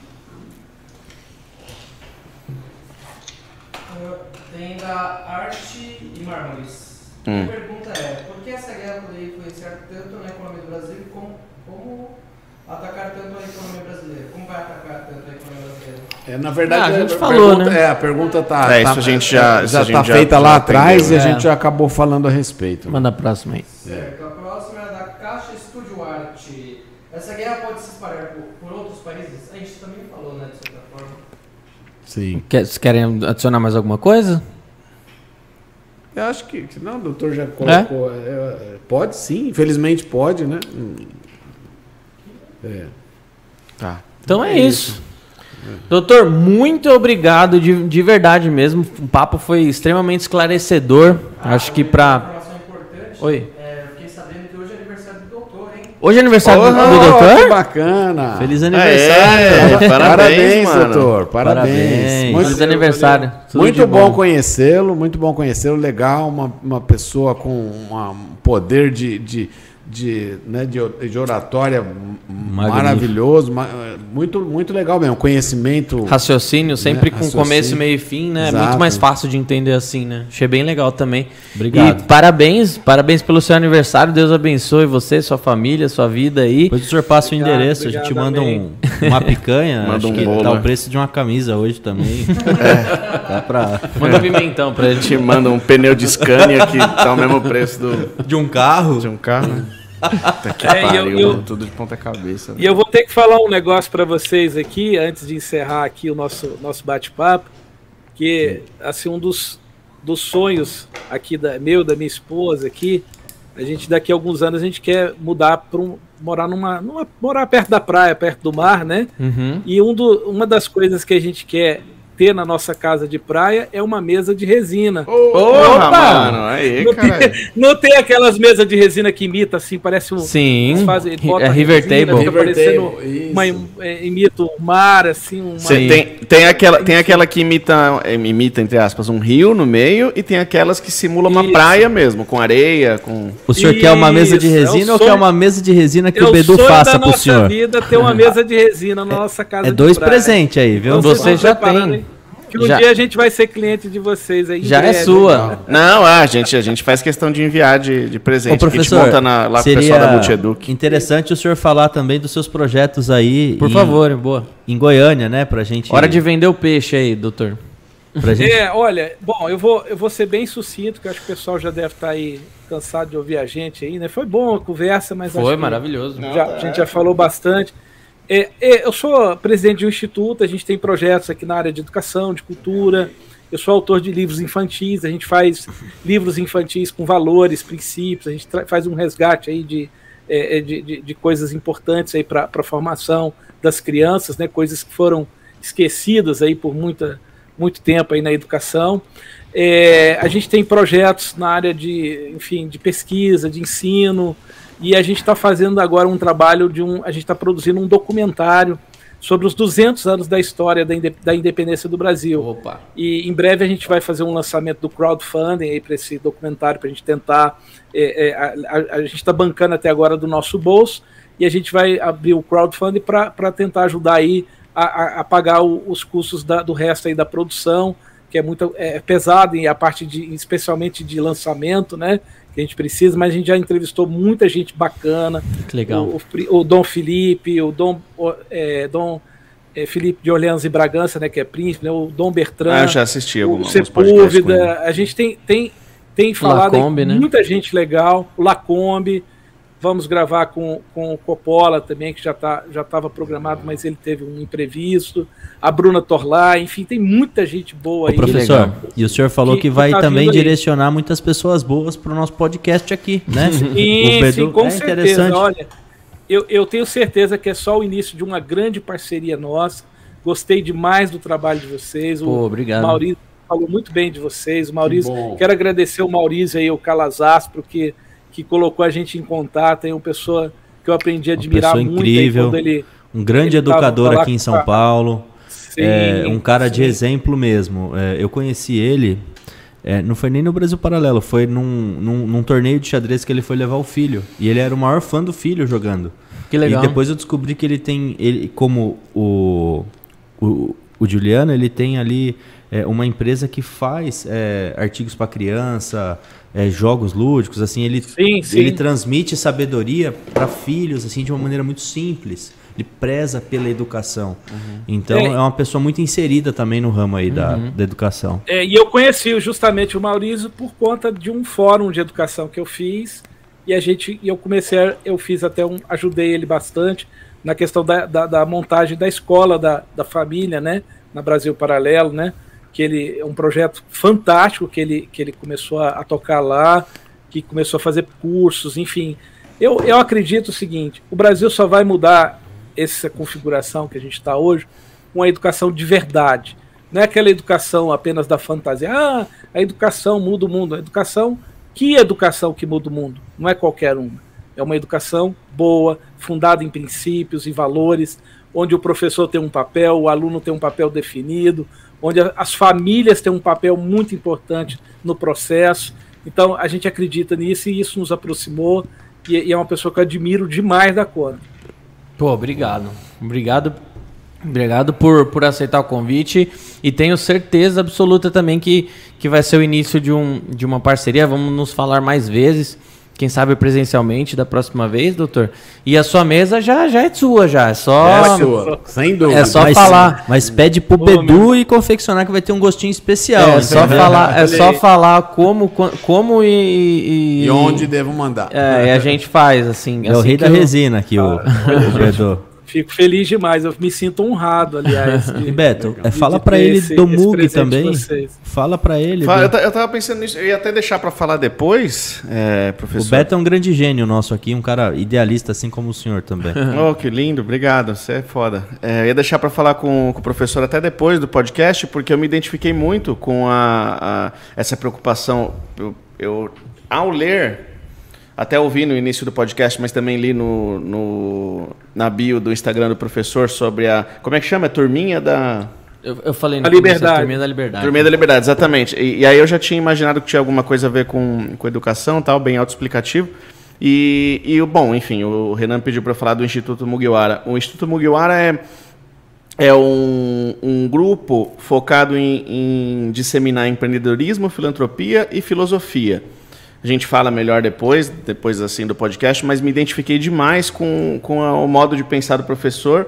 Tem da Arte e Mármores. Hum. A pergunta é, por que essa guerra poderia influenciar tanto na economia do Brasil como, como atacar tanto a economia brasileira? Como vai atacar tanto a economia brasileira?
É, na verdade, ah,
a gente a falou,
pergunta,
né?
É, a pergunta tá,
é, isso tá, a gente já
já
está
feita já, lá já atrás e a gente já acabou falando a respeito.
Manda a próxima aí.
Certo, a próxima é da Caixa Studio Art. Essa guerra pode se espalhar por, por outros países? A gente também falou, né, de certa forma.
Sim.
Quer, vocês querem adicionar mais alguma coisa?
Eu acho que. Não, o doutor já colocou. É? É, pode sim, infelizmente pode, né?
É. Tá. Então é, é isso. isso. Doutor, muito obrigado de, de verdade mesmo. O papo foi extremamente esclarecedor. Ah, Acho que para. Oi.
É, fiquei sabendo que hoje é aniversário do doutor, hein?
Hoje é aniversário oh, do, do doutor?
Que bacana.
Feliz aniversário.
É, parabéns, parabéns doutor. Parabéns.
parabéns. Muito, Feliz aniversário.
muito bom, bom conhecê-lo, muito bom conhecê-lo. Legal, uma, uma pessoa com um poder de, de de, né, de, de oratória Magnífico. maravilhoso, muito, muito legal mesmo. Conhecimento.
Raciocínio sempre né? com Raciocínio. começo, meio e fim, né? Exato. É muito mais fácil de entender assim, né? Achei bem legal também.
Obrigado.
E parabéns, parabéns pelo seu aniversário. Deus abençoe você, sua família, sua vida aí.
Depois o senhor passa obrigado, o endereço, a gente manda um, uma picanha.
manda um
que
bolo,
dá o preço de uma camisa hoje também.
é. Dá pra... Manda um pimentão pra
ele. A gente manda um pneu de Scania que tá o mesmo preço do...
de um carro.
De um carro. Que é, pariu, eu, eu, tudo de ponta cabeça.
E eu vou ter que falar um negócio para vocês aqui, antes de encerrar aqui o nosso, nosso bate-papo, que assim, um dos, dos sonhos aqui da, meu, da minha esposa aqui, a gente daqui a alguns anos a gente quer mudar para um, morar numa, numa, morar perto da praia, perto do mar, né?
Uhum.
E um do, uma das coisas que a gente quer ter na nossa casa de praia é uma mesa de resina.
Opa, mano, aí,
não. Tem, não tem aquelas mesas de resina que imita assim, parece um.
Sim. Fazem, é River Table.
Fica parecendo uma, é, imita o mar, assim. Uma...
tem, tem, aquela, tem aquela que imita, é, imita, entre aspas, um rio no meio e tem aquelas que simulam uma isso. praia mesmo, com areia, com.
O senhor isso. quer uma mesa de resina é ou sonho, quer uma mesa de resina que o Bedu faça pro senhor? É
nossa vida ter uma mesa de resina na nossa casa.
É dois presentes aí, viu? Então, Você já tem.
Que um já... dia a gente vai ser cliente de vocês aí.
Já é sua.
Não, a gente, a gente faz questão de enviar de, de presente. Ô,
professor, a gente monta
na, lá com o pessoal da Multieduc.
Interessante o senhor falar também dos seus projetos aí.
Por em, favor, boa.
Em Goiânia, né? Pra gente.
Hora de vender o peixe aí, doutor.
Pra gente... É, olha, bom, eu vou, eu vou ser bem sucinto, que eu acho que o pessoal já deve estar tá aí cansado de ouvir a gente aí, né? Foi bom a conversa, mas
foi maravilhoso.
Já, a gente já falou bastante. É, é, eu sou presidente de um instituto, a gente tem projetos aqui na área de educação, de cultura. Eu sou autor de livros infantis, a gente faz livros infantis com valores, princípios, a gente faz um resgate aí de, é, é, de, de, de, coisas importantes aí para a formação das crianças, né? Coisas que foram esquecidas aí por muita, muito tempo aí na educação. É, a gente tem projetos na área de, enfim, de pesquisa, de ensino, e a gente está fazendo agora um trabalho de um. A gente está produzindo um documentário sobre os 200 anos da história da, independência do Brasil.
Opa.
E em breve a gente vai fazer um lançamento do crowdfunding para esse documentário, para a gente tentar. É, é, a, a, a, gente está bancando até agora do nosso bolso e a gente vai abrir o crowdfunding para tentar ajudar aí a, a pagar o, os custos da, do resto aí da produção que é muito é, pesado e a parte de especialmente de lançamento, né? Que a gente precisa, mas a gente já entrevistou muita gente bacana.
Que legal.
O, o, o Dom Felipe, o Dom, o, é, Dom é, Felipe de Orleans e Bragança, né? Que é príncipe, né, o Dom Bertrand. Ah,
já assisti alguns
Sepúlveda. A gente tem, tem, tem falado Lacombe, né? muita gente legal. O Lacombe. Vamos gravar com, com o Coppola também, que já tá, já estava programado, mas ele teve um imprevisto. A Bruna Torlá, enfim, tem muita gente boa Ô, aí.
Professor, e o senhor falou que, que vai que tá também direcionar aí. muitas pessoas boas para o nosso podcast aqui, né?
Sim, sim com é certeza. Olha, eu, eu tenho certeza que é só o início de uma grande parceria nossa. Gostei demais do trabalho de vocês.
Pô, o obrigado.
Maurício falou muito bem de vocês. O Maurício, que quero agradecer o Maurício aí, o Calazas, porque que colocou a gente em contato, é uma pessoa que eu aprendi a admirar muito.
Incrível, ele, um grande educador aqui em São Paulo. Sim, é, um cara sim. de exemplo mesmo. É, eu conheci ele, é, não foi nem no Brasil Paralelo, foi num, num, num, torneio de xadrez que ele foi levar o filho. E ele era o maior fã do filho jogando.
Que legal.
E depois eu descobri que ele tem, ele, como o, o, o Juliano, ele tem ali é, uma empresa que faz é, artigos para criança, é, jogos lúdicos, assim, ele, sim, sim. ele transmite sabedoria para filhos, assim, de uma maneira muito simples. Ele preza pela educação. Uhum. Então é. é. uma pessoa muito inserida também no ramo aí uhum. da, da educação.
É, e eu conheci justamente o Maurício por conta de um fórum de educação que eu fiz. E a gente, eu comecei, eu fiz até um, ajudei ele bastante na questão da, da, da montagem da escola da, da família, né? Na Brasil Paralelo, né? Que ele é um projeto fantástico que ele, que ele começou a, a, tocar lá, que começou a fazer cursos, enfim. Eu, eu acredito o seguinte: o Brasil só vai mudar essa configuração que a gente está hoje com a educação de verdade. Não é aquela educação apenas da fantasia. Ah, a educação muda o mundo. A educação, que educação que muda o mundo? Não é qualquer uma. É uma educação boa, fundada em princípios e valores, onde o professor tem um papel, o aluno tem um papel definido, onde as famílias têm um papel muito importante no processo. Então a gente acredita nisso e isso nos aproximou e, é uma pessoa que eu admiro demais da conta.
Pô, obrigado. Obrigado. Obrigado por, por aceitar o convite e tenho certeza absoluta também que, que vai ser o início de, um, de uma parceria. Vamos nos falar mais vezes quem sabe presencialmente da próxima vez, doutor. E a sua mesa já, já é sua, já. É só. É sua,
sem dúvida. É só mas, falar. Mas pede pro Ô, Bedu meu. e confeccionar que vai ter um gostinho especial.
É, só falar, é só falar como, como e,
e. E onde devo mandar.
É, e a gente faz, assim.
É assim o rei da eu... resina aqui, o, o Bedu.
Fico feliz demais, eu me sinto honrado, aliás.
De, Beto, é, fala para ele esse, do Mug também. Fala para ele.
Fala, eu, eu tava pensando nisso, eu ia até deixar para falar depois, é, professor.
O Beto é um grande gênio nosso aqui, um cara idealista, assim como o senhor também.
oh, que lindo, obrigado, você é foda. É, eu ia deixar para falar com, com, o professor até depois do podcast, porque eu me identifiquei muito com a, a essa preocupação. Eu, eu, ao ler até ouvi no início do podcast, mas também li no, no, na bio do Instagram do professor sobre a. Como é que chama? A turminha da.
Eu, eu falei no
a liberdade.
Turminha da Liberdade.
Turminha da Liberdade, exatamente. E, e, aí eu já tinha imaginado que tinha alguma coisa a ver com, com educação, tal, bem autoexplicativo. E, e, bom, enfim, o Renan pediu para eu falar do Instituto Mugiwara. O Instituto Mugiwara é, é um, um grupo focado em, em disseminar empreendedorismo, filantropia e filosofia. A gente fala melhor depois, depois assim do podcast, mas me identifiquei demais com, com o modo de pensar do professor,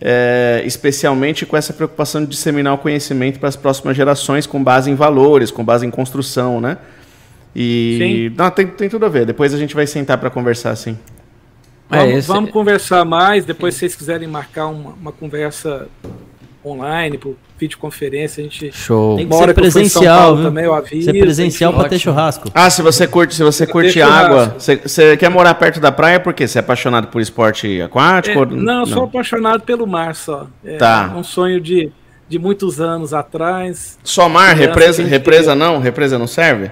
é, especialmente com essa preocupação de disseminar o conhecimento para as próximas gerações com base em valores, com base em construção, né? E não, tem, tem tudo a ver. Depois a gente vai sentar para conversar assim.
É, vamos, esse... vamos, conversar mais. Depois, se vocês quiserem marcar uma, uma conversa online, por videoconferência, a gente
Show. Tem que ser presencial, também, eu aviso. Ser presencial para ter churrasco.
Ah, se você curte, se você curte água, você, você, quer morar perto da praia porque você é apaixonado por esporte aquático? É,
ou... não, eu sou apaixonado pelo mar só. É tá. um sonho de, de muitos anos atrás.
Só mar, represa, represa não, represa não serve?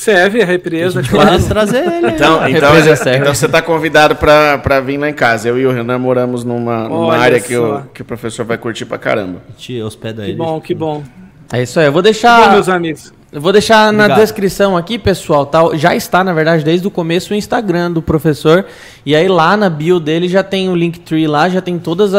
Serve a represa.
Pode trazer ele.
Então, então, então você está convidado para vir lá em casa. Eu e o Renan moramos numa, numa área que o, que o professor vai curtir pra caramba.
Te hospeda
ele. Que bom, que bom.
É isso aí. Eu vou deixar. Bom, meus amigos. Eu vou deixar Obrigado. na descrição aqui, pessoal, tá? já está, na verdade, desde o começo o Instagram do professor. E aí lá na bio dele já tem o Linktree lá, já tem todos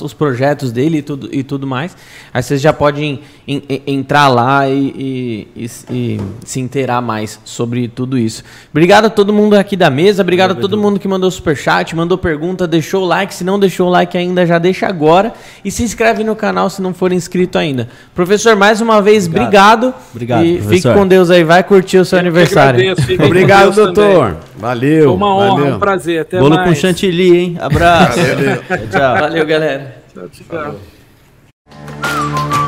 os projetos dele e tudo, e tudo mais. Aí vocês já podem in, in, entrar lá e, e, e, se inteirar mais sobre tudo isso. Obrigado a todo mundo aqui da mesa, obrigado, obrigado a todo mundo que mandou superchat, mandou pergunta, deixou o like. Se não deixou o like ainda, já deixa agora. E se inscreve no canal se não for inscrito ainda. Professor, mais uma vez, obrigado. obrigado.
Obrigado.
E professor. fique com Deus aí, vai curtir o seu Eu aniversário.
Agradeço, Obrigado, doutor. Também. Valeu. Foi
uma honra,
valeu.
um prazer. Até
Bolo
mais.
com chantilly, hein? Abraço.
Valeu. tchau. Valeu, galera. Tchau, tchau. Valeu.